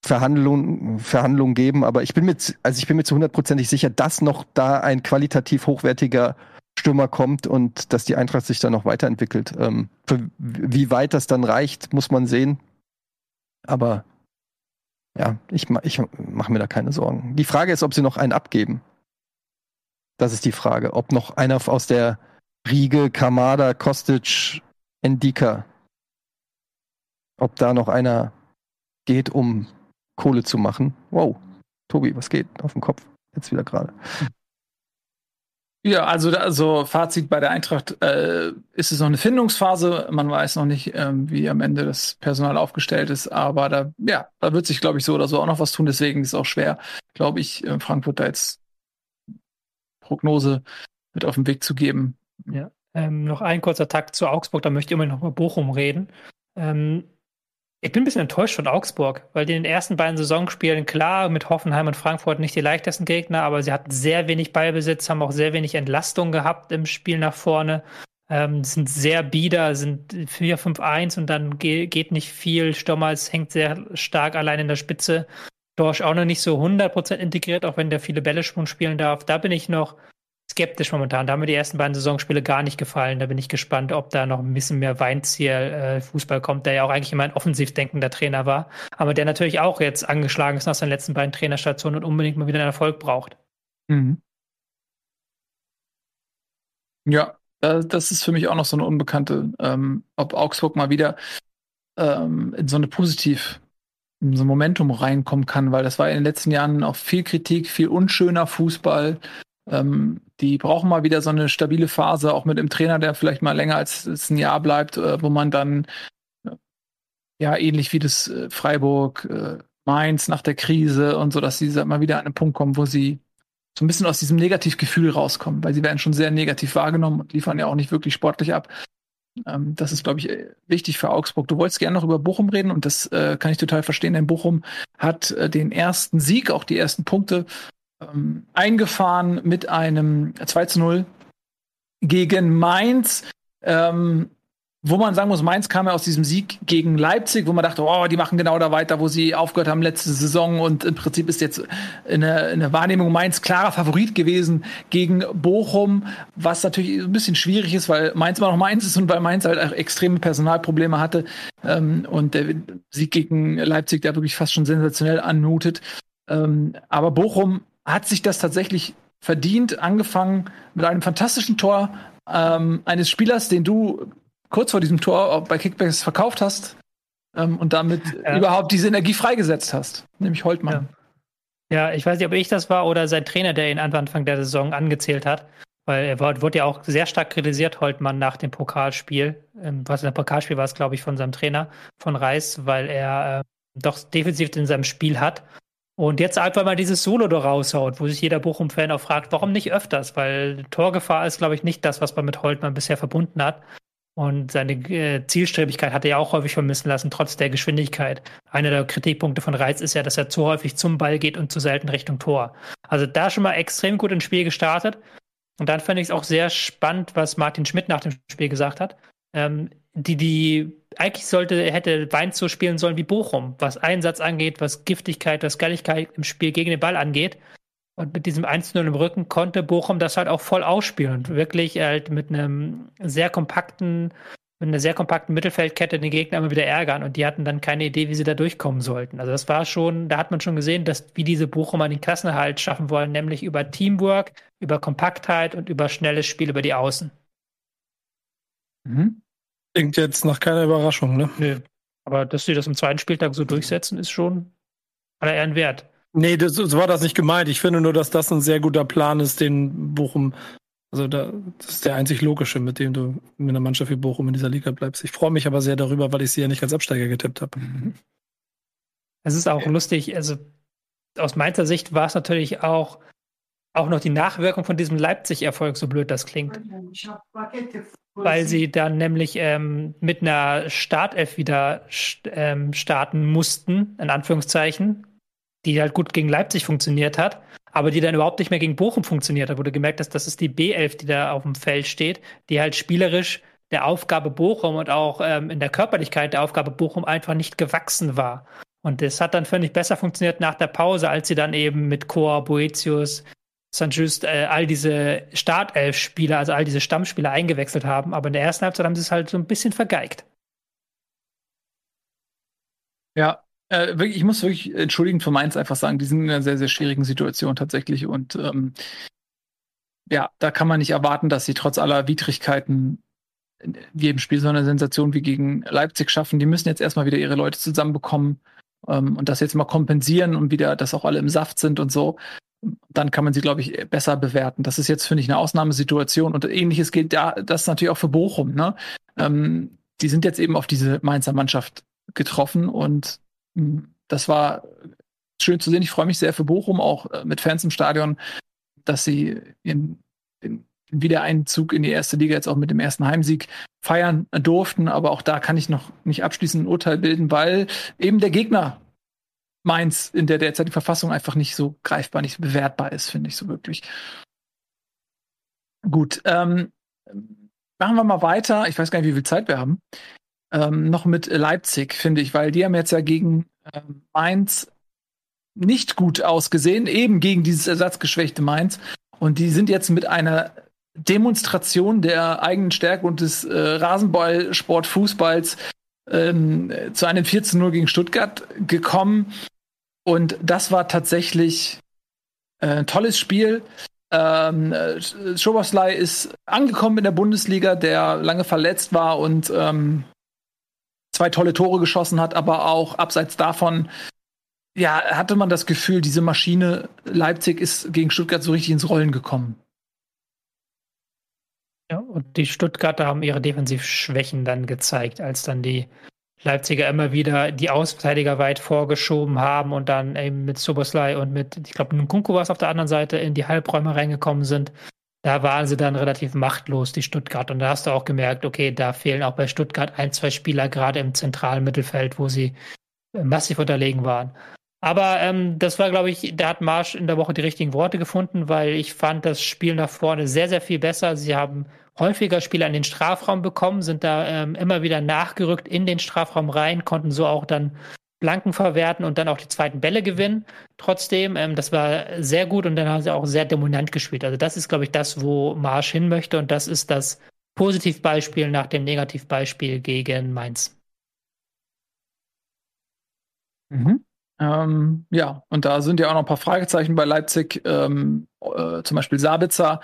Verhandlungen Verhandlung geben, aber ich bin mir, also ich bin mir zu hundertprozentig sicher, dass noch da ein qualitativ hochwertiger Stürmer kommt und dass die Eintracht sich dann noch weiterentwickelt. Ähm, für wie weit das dann reicht, muss man sehen. Aber ja, ich, ich mache mir da keine Sorgen. Die Frage ist, ob sie noch einen abgeben. Das ist die Frage. Ob noch einer aus der Riege, Kamada, Kostic, Endika, ob da noch einer geht, um Kohle zu machen. Wow, Tobi, was geht auf dem Kopf? Jetzt wieder gerade. Ja, also, also Fazit bei der Eintracht äh, ist es noch eine Findungsphase. Man weiß noch nicht, ähm, wie am Ende das Personal aufgestellt ist, aber da, ja, da wird sich, glaube ich, so oder so auch noch was tun. Deswegen ist es auch schwer, glaube ich, in Frankfurt da jetzt Prognose mit auf den Weg zu geben. Ja. Ähm, noch ein kurzer Takt zu Augsburg, da möchte ich immer noch mal Bochum reden. Ähm, ich bin ein bisschen enttäuscht von Augsburg, weil die in den ersten beiden Saisonspielen, klar, mit Hoffenheim und Frankfurt nicht die leichtesten Gegner, aber sie hatten sehr wenig Ballbesitz, haben auch sehr wenig Entlastung gehabt im Spiel nach vorne, ähm, sind sehr bieder, sind 4-5-1 und dann ge geht nicht viel. Stommers hängt sehr stark allein in der Spitze. Dorsch auch noch nicht so 100% integriert, auch wenn der viele Bälle schon spielen darf. Da bin ich noch skeptisch momentan. Da haben mir die ersten beiden Saisonspiele gar nicht gefallen. Da bin ich gespannt, ob da noch ein bisschen mehr Weinziel-Fußball äh, kommt, der ja auch eigentlich immer ein offensiv denkender Trainer war. Aber der natürlich auch jetzt angeschlagen ist nach seinen letzten beiden Trainerstationen und unbedingt mal wieder einen Erfolg braucht. Mhm. Ja, das ist für mich auch noch so eine Unbekannte, ähm, ob Augsburg mal wieder ähm, in so eine positiv so ein Momentum reinkommen kann, weil das war in den letzten Jahren auch viel Kritik, viel unschöner Fußball. Ähm, die brauchen mal wieder so eine stabile Phase, auch mit dem Trainer, der vielleicht mal länger als, als ein Jahr bleibt, äh, wo man dann äh, ja ähnlich wie das äh, Freiburg, äh, Mainz nach der Krise und so, dass sie mal wieder an einen Punkt kommen, wo sie so ein bisschen aus diesem Negativgefühl rauskommen, weil sie werden schon sehr negativ wahrgenommen und liefern ja auch nicht wirklich sportlich ab. Ähm, das ist, glaube ich, wichtig für Augsburg. Du wolltest gerne noch über Bochum reden und das äh, kann ich total verstehen, denn Bochum hat äh, den ersten Sieg, auch die ersten Punkte ähm, eingefahren mit einem 2 zu 0 gegen Mainz. Ähm, wo man sagen muss, Mainz kam ja aus diesem Sieg gegen Leipzig, wo man dachte, oh, die machen genau da weiter, wo sie aufgehört haben letzte Saison und im Prinzip ist jetzt in der, in der Wahrnehmung Mainz klarer Favorit gewesen gegen Bochum, was natürlich ein bisschen schwierig ist, weil Mainz immer noch Mainz ist und weil Mainz halt auch extreme Personalprobleme hatte ähm, und der Sieg gegen Leipzig der wirklich fast schon sensationell anmutet. Ähm, aber Bochum hat sich das tatsächlich verdient, angefangen mit einem fantastischen Tor ähm, eines Spielers, den du kurz vor diesem Tor bei Kickbacks verkauft hast ähm, und damit ja. überhaupt diese Energie freigesetzt hast, nämlich Holtmann. Ja. ja. ich weiß nicht, ob ich das war oder sein Trainer, der ihn Anfang der Saison angezählt hat. Weil er wurde ja auch sehr stark kritisiert, Holtmann, nach dem Pokalspiel. Ähm, was in der Pokalspiel war es, glaube ich, von seinem Trainer, von Reis, weil er äh, doch defensiv in seinem Spiel hat und jetzt einfach mal dieses Solo da raushaut, wo sich jeder Bochum-Fan auch fragt, warum nicht öfters? Weil Torgefahr ist, glaube ich, nicht das, was man mit Holtmann bisher verbunden hat. Und seine äh, Zielstrebigkeit hat er ja auch häufig vermissen lassen, trotz der Geschwindigkeit. Einer der Kritikpunkte von Reiz ist ja, dass er zu häufig zum Ball geht und zu selten Richtung Tor. Also da schon mal extrem gut ins Spiel gestartet. Und dann fand ich es auch sehr spannend, was Martin Schmidt nach dem Spiel gesagt hat. Ähm, die, die, eigentlich sollte, hätte Weinz so spielen sollen wie Bochum, was Einsatz angeht, was Giftigkeit, was Galligkeit im Spiel gegen den Ball angeht. Und mit diesem 1-0 im Rücken konnte Bochum das halt auch voll ausspielen und wirklich halt mit einem sehr kompakten, mit einer sehr kompakten Mittelfeldkette den Gegner immer wieder ärgern und die hatten dann keine Idee, wie sie da durchkommen sollten. Also das war schon, da hat man schon gesehen, dass wie diese Bochumer den Klassenerhalt schaffen wollen, nämlich über Teamwork, über Kompaktheit und über schnelles Spiel über die Außen. Mhm. Klingt jetzt nach keiner Überraschung, ne? Nee. Aber dass sie das im zweiten Spieltag so durchsetzen, ist schon aller Ehren wert. Nee, das, so war das nicht gemeint. Ich finde nur, dass das ein sehr guter Plan ist, den Bochum, also da, das ist der einzig logische, mit dem du mit einer Mannschaft wie Bochum in dieser Liga bleibst. Ich freue mich aber sehr darüber, weil ich sie ja nicht als Absteiger getippt habe. Es ist auch lustig, also aus meiner Sicht war es natürlich auch auch noch die Nachwirkung von diesem Leipzig-Erfolg, so blöd das klingt. Weil sie dann nämlich ähm, mit einer Startelf wieder ähm, starten mussten, in Anführungszeichen, die halt gut gegen Leipzig funktioniert hat, aber die dann überhaupt nicht mehr gegen Bochum funktioniert hat, wo du gemerkt hast, das ist die B11, die da auf dem Feld steht, die halt spielerisch der Aufgabe Bochum und auch ähm, in der Körperlichkeit der Aufgabe Bochum einfach nicht gewachsen war. Und das hat dann völlig besser funktioniert nach der Pause, als sie dann eben mit Chor, Boetius, Just äh, all diese Startelf-Spieler, also all diese Stammspieler eingewechselt haben. Aber in der ersten Halbzeit haben sie es halt so ein bisschen vergeigt. Ja, äh, ich muss wirklich entschuldigend für Mainz einfach sagen, die sind in einer sehr, sehr schwierigen Situation tatsächlich. Und ähm, ja, da kann man nicht erwarten, dass sie trotz aller Widrigkeiten in jedem Spiel so eine Sensation wie gegen Leipzig schaffen. Die müssen jetzt erstmal wieder ihre Leute zusammenbekommen ähm, und das jetzt mal kompensieren und wieder, dass auch alle im Saft sind und so dann kann man sie, glaube ich, besser bewerten. Das ist jetzt, finde ich, eine Ausnahmesituation. Und ähnliches gilt ja, das natürlich auch für Bochum. Ne? Ähm, die sind jetzt eben auf diese Mainzer Mannschaft getroffen und hm, das war schön zu sehen. Ich freue mich sehr für Bochum, auch äh, mit Fans im Stadion, dass sie in, in Wiedereinzug in die erste Liga jetzt auch mit dem ersten Heimsieg feiern durften. Aber auch da kann ich noch nicht abschließend ein Urteil bilden, weil eben der Gegner Mainz in der derzeitigen Verfassung einfach nicht so greifbar, nicht bewertbar ist, finde ich so wirklich. Gut, ähm, machen wir mal weiter. Ich weiß gar nicht, wie viel Zeit wir haben. Ähm, noch mit Leipzig, finde ich, weil die haben jetzt ja gegen ähm, Mainz nicht gut ausgesehen, eben gegen dieses ersatzgeschwächte Mainz. Und die sind jetzt mit einer Demonstration der eigenen Stärke und des äh, Rasenballsport ähm, zu einem 14-0 gegen Stuttgart gekommen. Und das war tatsächlich äh, ein tolles Spiel. Ähm, Schoboslai ist angekommen in der Bundesliga, der lange verletzt war und ähm, zwei tolle Tore geschossen hat, aber auch abseits davon, ja, hatte man das Gefühl, diese Maschine Leipzig ist gegen Stuttgart so richtig ins Rollen gekommen. Ja, und die Stuttgarter haben ihre Defensivschwächen dann gezeigt, als dann die Leipziger immer wieder die Ausverteidiger weit vorgeschoben haben und dann eben mit Soboslai und mit, ich glaube, Nkunku war es auf der anderen Seite, in die Halbräume reingekommen sind. Da waren sie dann relativ machtlos, die Stuttgart. Und da hast du auch gemerkt, okay, da fehlen auch bei Stuttgart ein, zwei Spieler, gerade im zentralen Mittelfeld, wo sie äh, massiv unterlegen waren. Aber ähm, das war, glaube ich, da hat Marsch in der Woche die richtigen Worte gefunden, weil ich fand das Spiel nach vorne sehr, sehr viel besser. Sie haben häufiger Spiele an den Strafraum bekommen, sind da ähm, immer wieder nachgerückt in den Strafraum rein, konnten so auch dann Blanken verwerten und dann auch die zweiten Bälle gewinnen. Trotzdem, ähm, das war sehr gut und dann haben sie auch sehr dominant gespielt. Also das ist, glaube ich, das, wo Marsch hin möchte und das ist das Positivbeispiel nach dem Negativbeispiel gegen Mainz. Mhm. Ähm, ja, und da sind ja auch noch ein paar Fragezeichen bei Leipzig, ähm, äh, zum Beispiel Sabitzer,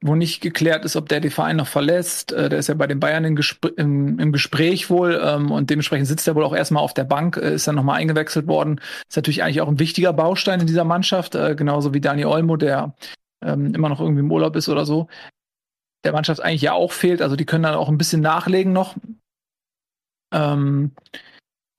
wo nicht geklärt ist, ob der den Verein noch verlässt. Äh, der ist ja bei den Bayern Gespr im, im, Gespräch wohl ähm, und dementsprechend sitzt er wohl auch erstmal auf der Bank, äh, ist dann nochmal eingewechselt worden. Ist natürlich eigentlich auch ein wichtiger Baustein in dieser Mannschaft, äh, genauso wie Dani Olmo, der ähm, immer noch irgendwie im Urlaub ist oder so. Der Mannschaft eigentlich ja auch fehlt, also die können dann auch ein bisschen nachlegen noch. Ähm,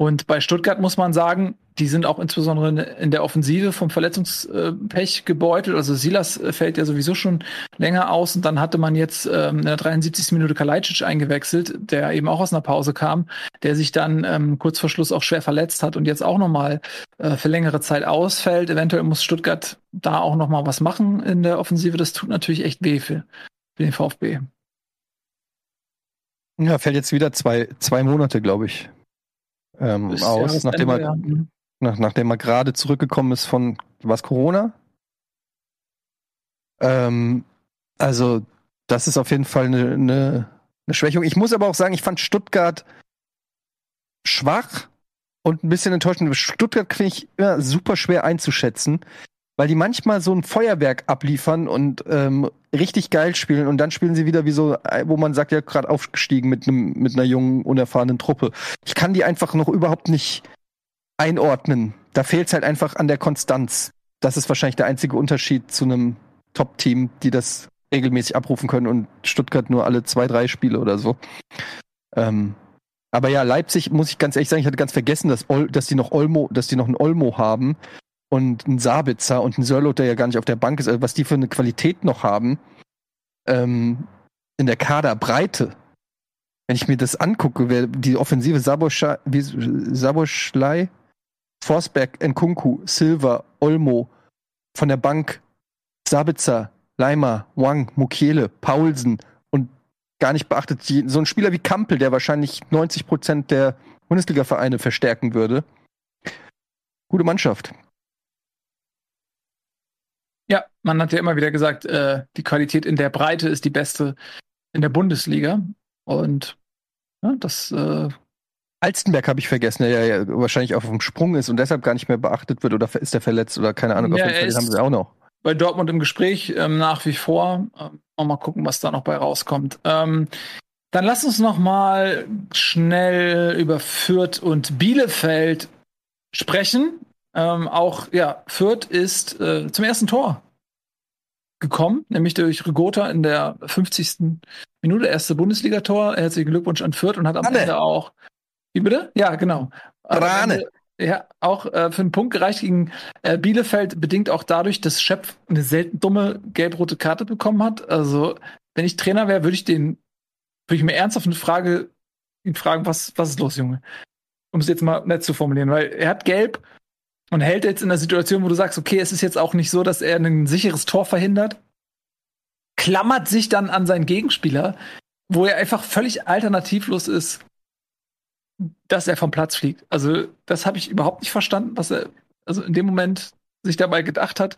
und bei Stuttgart muss man sagen, die sind auch insbesondere in der Offensive vom Verletzungspech gebeutelt. Also Silas fällt ja sowieso schon länger aus und dann hatte man jetzt ähm, in der 73. Minute Kalajdzic eingewechselt, der eben auch aus einer Pause kam, der sich dann ähm, kurz vor Schluss auch schwer verletzt hat und jetzt auch nochmal äh, für längere Zeit ausfällt. Eventuell muss Stuttgart da auch nochmal was machen in der Offensive. Das tut natürlich echt weh für, für den VfB. Ja, fällt jetzt wieder zwei, zwei Monate, glaube ich, ähm, aus, nachdem er, nach, nachdem er gerade zurückgekommen ist von was Corona. Ähm, also das ist auf jeden Fall eine, eine, eine Schwächung. Ich muss aber auch sagen, ich fand Stuttgart schwach und ein bisschen enttäuschend. Stuttgart finde ich immer super schwer einzuschätzen, weil die manchmal so ein Feuerwerk abliefern und ähm, richtig geil spielen und dann spielen sie wieder wie so, wo man sagt, ja, gerade aufgestiegen mit einem mit einer jungen, unerfahrenen Truppe. Ich kann die einfach noch überhaupt nicht einordnen. Da fehlt es halt einfach an der Konstanz. Das ist wahrscheinlich der einzige Unterschied zu einem Top-Team, die das regelmäßig abrufen können und Stuttgart nur alle zwei, drei Spiele oder so. Ähm, aber ja, Leipzig muss ich ganz ehrlich sagen, ich hatte ganz vergessen, dass, Ol dass die noch Olmo, dass die noch einen Olmo haben und einen Sabitzer und einen Sörlot, der ja gar nicht auf der Bank ist, also was die für eine Qualität noch haben ähm, in der Kaderbreite. Wenn ich mir das angucke, wer die Offensive Saboschlei, Forsberg, Nkunku, Silva, Olmo, von der Bank Sabitzer, Leimer, Wang, Mukiele, Paulsen und gar nicht beachtet, so ein Spieler wie Kampel, der wahrscheinlich 90 Prozent der Bundesliga-Vereine verstärken würde. Gute Mannschaft. Ja, man hat ja immer wieder gesagt, äh, die Qualität in der Breite ist die beste in der Bundesliga. Und ja, das äh, Alstenberg habe ich vergessen, der ja wahrscheinlich auf dem Sprung ist und deshalb gar nicht mehr beachtet wird oder ist er verletzt oder keine Ahnung. Ja, auf jeden Fall, haben sie auch noch. Bei Dortmund im Gespräch ähm, nach wie vor. Ähm, mal gucken, was da noch bei rauskommt. Ähm, dann lass uns noch mal schnell über Fürth und Bielefeld sprechen. Ähm, auch ja, Fürth ist äh, zum ersten Tor gekommen, nämlich durch Rigota in der 50. Minute, erste Bundesligator. Herzlichen Glückwunsch an Fürth und hat am Anne. Ende auch. Wie bitte? Ja, genau. Rane. Ja, auch äh, für einen Punkt gereicht gegen äh, Bielefeld, bedingt auch dadurch, dass Schöpf eine selten dumme gelb-rote Karte bekommen hat. Also, wenn ich Trainer wäre, würde ich den, würde ich mir ernsthaft eine Frage, ihn fragen, was, was ist los, Junge? Um es jetzt mal nett zu formulieren, weil er hat gelb und hält jetzt in der Situation, wo du sagst, okay, es ist jetzt auch nicht so, dass er ein sicheres Tor verhindert, klammert sich dann an seinen Gegenspieler, wo er einfach völlig alternativlos ist, dass er vom Platz fliegt. Also, das habe ich überhaupt nicht verstanden, was er also in dem Moment sich dabei gedacht hat.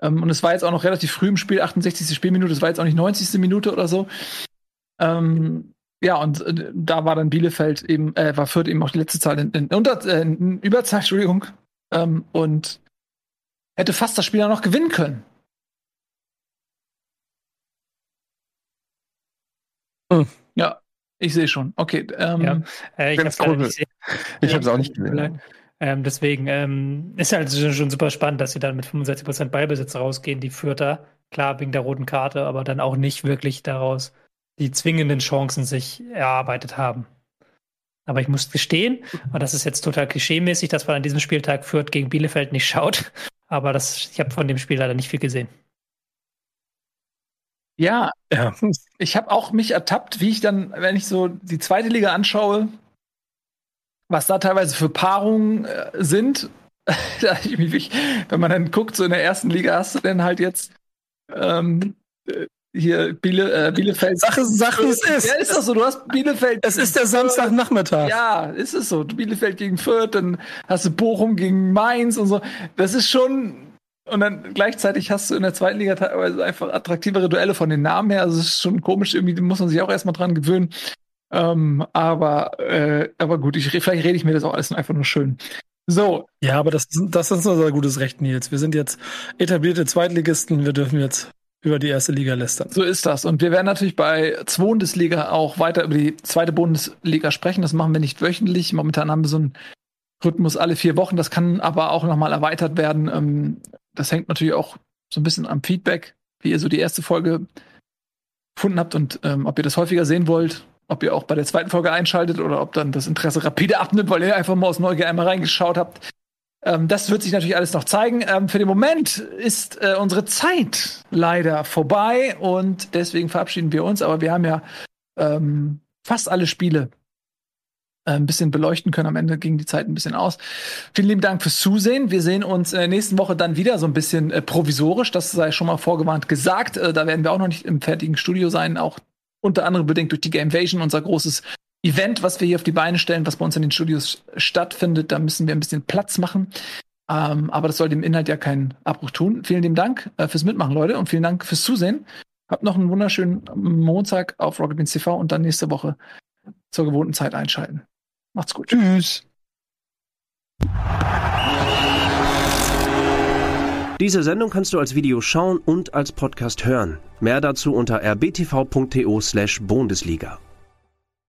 Ähm, und es war jetzt auch noch relativ früh im Spiel, 68. Spielminute, es war jetzt auch nicht 90. Minute oder so. Ähm, ja, und äh, da war dann Bielefeld eben, äh, war Fürth eben auch die letzte Zahl in, in, Unter, äh, in Überzahl, Entschuldigung. Ähm, und hätte fast das Spiel dann noch gewinnen können. Hm. Ja, ich sehe schon. Okay. Ähm, Ja. Äh, ich cool. habe es auch nicht gesehen. Ähm, deswegen ähm, ist halt schon, schon super spannend, dass sie dann mit 65% Ballbesitz rausgehen, die Fürther. Klar, wegen der roten Karte, aber dann auch nicht wirklich daraus die zwingenden Chancen sich erarbeitet haben. Aber ich muss gestehen, und das ist jetzt total klischeemäßig, dass man an diesem Spieltag Fürth gegen Bielefeld nicht schaut. Aber das, ich habe von dem Spiel leider nicht viel gesehen. ja, Ja. ich habe auch mich ertappt, wie ich dann, wenn ich so die zweite Liga anschaue, was da teilweise für Paarungen äh, sind. wenn man dann guckt, so in der ersten Liga hast du denn halt jetzt ähm, äh, hier Biele, äh, Bielefeld. Sache, Sache, es ist. Ja, ist das so. Du hast Bielefeld. Es ist der Samstagnachmittag. Ja, ist es so. Bielefeld gegen Fürth, dann hast du Bochum gegen Mainz und so. Das ist schon. Und dann gleichzeitig hast du in der zweiten Liga teilweise einfach attraktivere Duelle von den Namen her. Also es ist schon komisch, irgendwie muss man sich auch erstmal dran gewöhnen. Ähm, aber, äh, aber gut, ich, vielleicht rede ich mir das auch alles einfach nur schön. So, Ja, aber das, das ist unser gutes Recht, Nils. Wir sind jetzt etablierte Zweitligisten. Wir dürfen jetzt über die erste Liga lästern. so ist das. Und wir werden natürlich bei Bundesliga auch weiter über die zweite Bundesliga sprechen. Das machen wir nicht wöchentlich. Momentan haben wir so einen Rhythmus alle vier Wochen. Das kann aber auch nochmal erweitert werden. Ähm, das hängt natürlich auch so ein bisschen am Feedback, wie ihr so die erste Folge gefunden habt und ähm, ob ihr das häufiger sehen wollt, ob ihr auch bei der zweiten Folge einschaltet oder ob dann das Interesse rapide abnimmt, weil ihr einfach mal aus Neugier einmal reingeschaut habt. Ähm, das wird sich natürlich alles noch zeigen. Ähm, für den Moment ist äh, unsere Zeit leider vorbei und deswegen verabschieden wir uns. Aber wir haben ja ähm, fast alle Spiele äh, ein bisschen beleuchten können. Am Ende ging die Zeit ein bisschen aus. Vielen lieben Dank fürs Zusehen. Wir sehen uns in der nächsten Woche dann wieder so ein bisschen äh, provisorisch. Das sei schon mal vorgewarnt gesagt. Äh, da werden wir auch noch nicht im fertigen Studio sein. Auch unter anderem bedingt durch die Gamevasion, unser großes Event, was wir hier auf die Beine stellen, was bei uns in den Studios stattfindet. Da müssen wir ein bisschen Platz machen. Ähm, aber das soll dem Inhalt ja keinen Abbruch tun. Vielen lieben Dank äh, fürs Mitmachen, Leute, und vielen Dank fürs Zusehen. Habt noch einen wunderschönen Montag auf Rocket Beans TV und dann nächste Woche zur gewohnten Zeit einschalten. Macht's gut. Tschüss. Diese Sendung kannst du als Video schauen und als Podcast hören. Mehr dazu unter rbtv.to slash Bundesliga.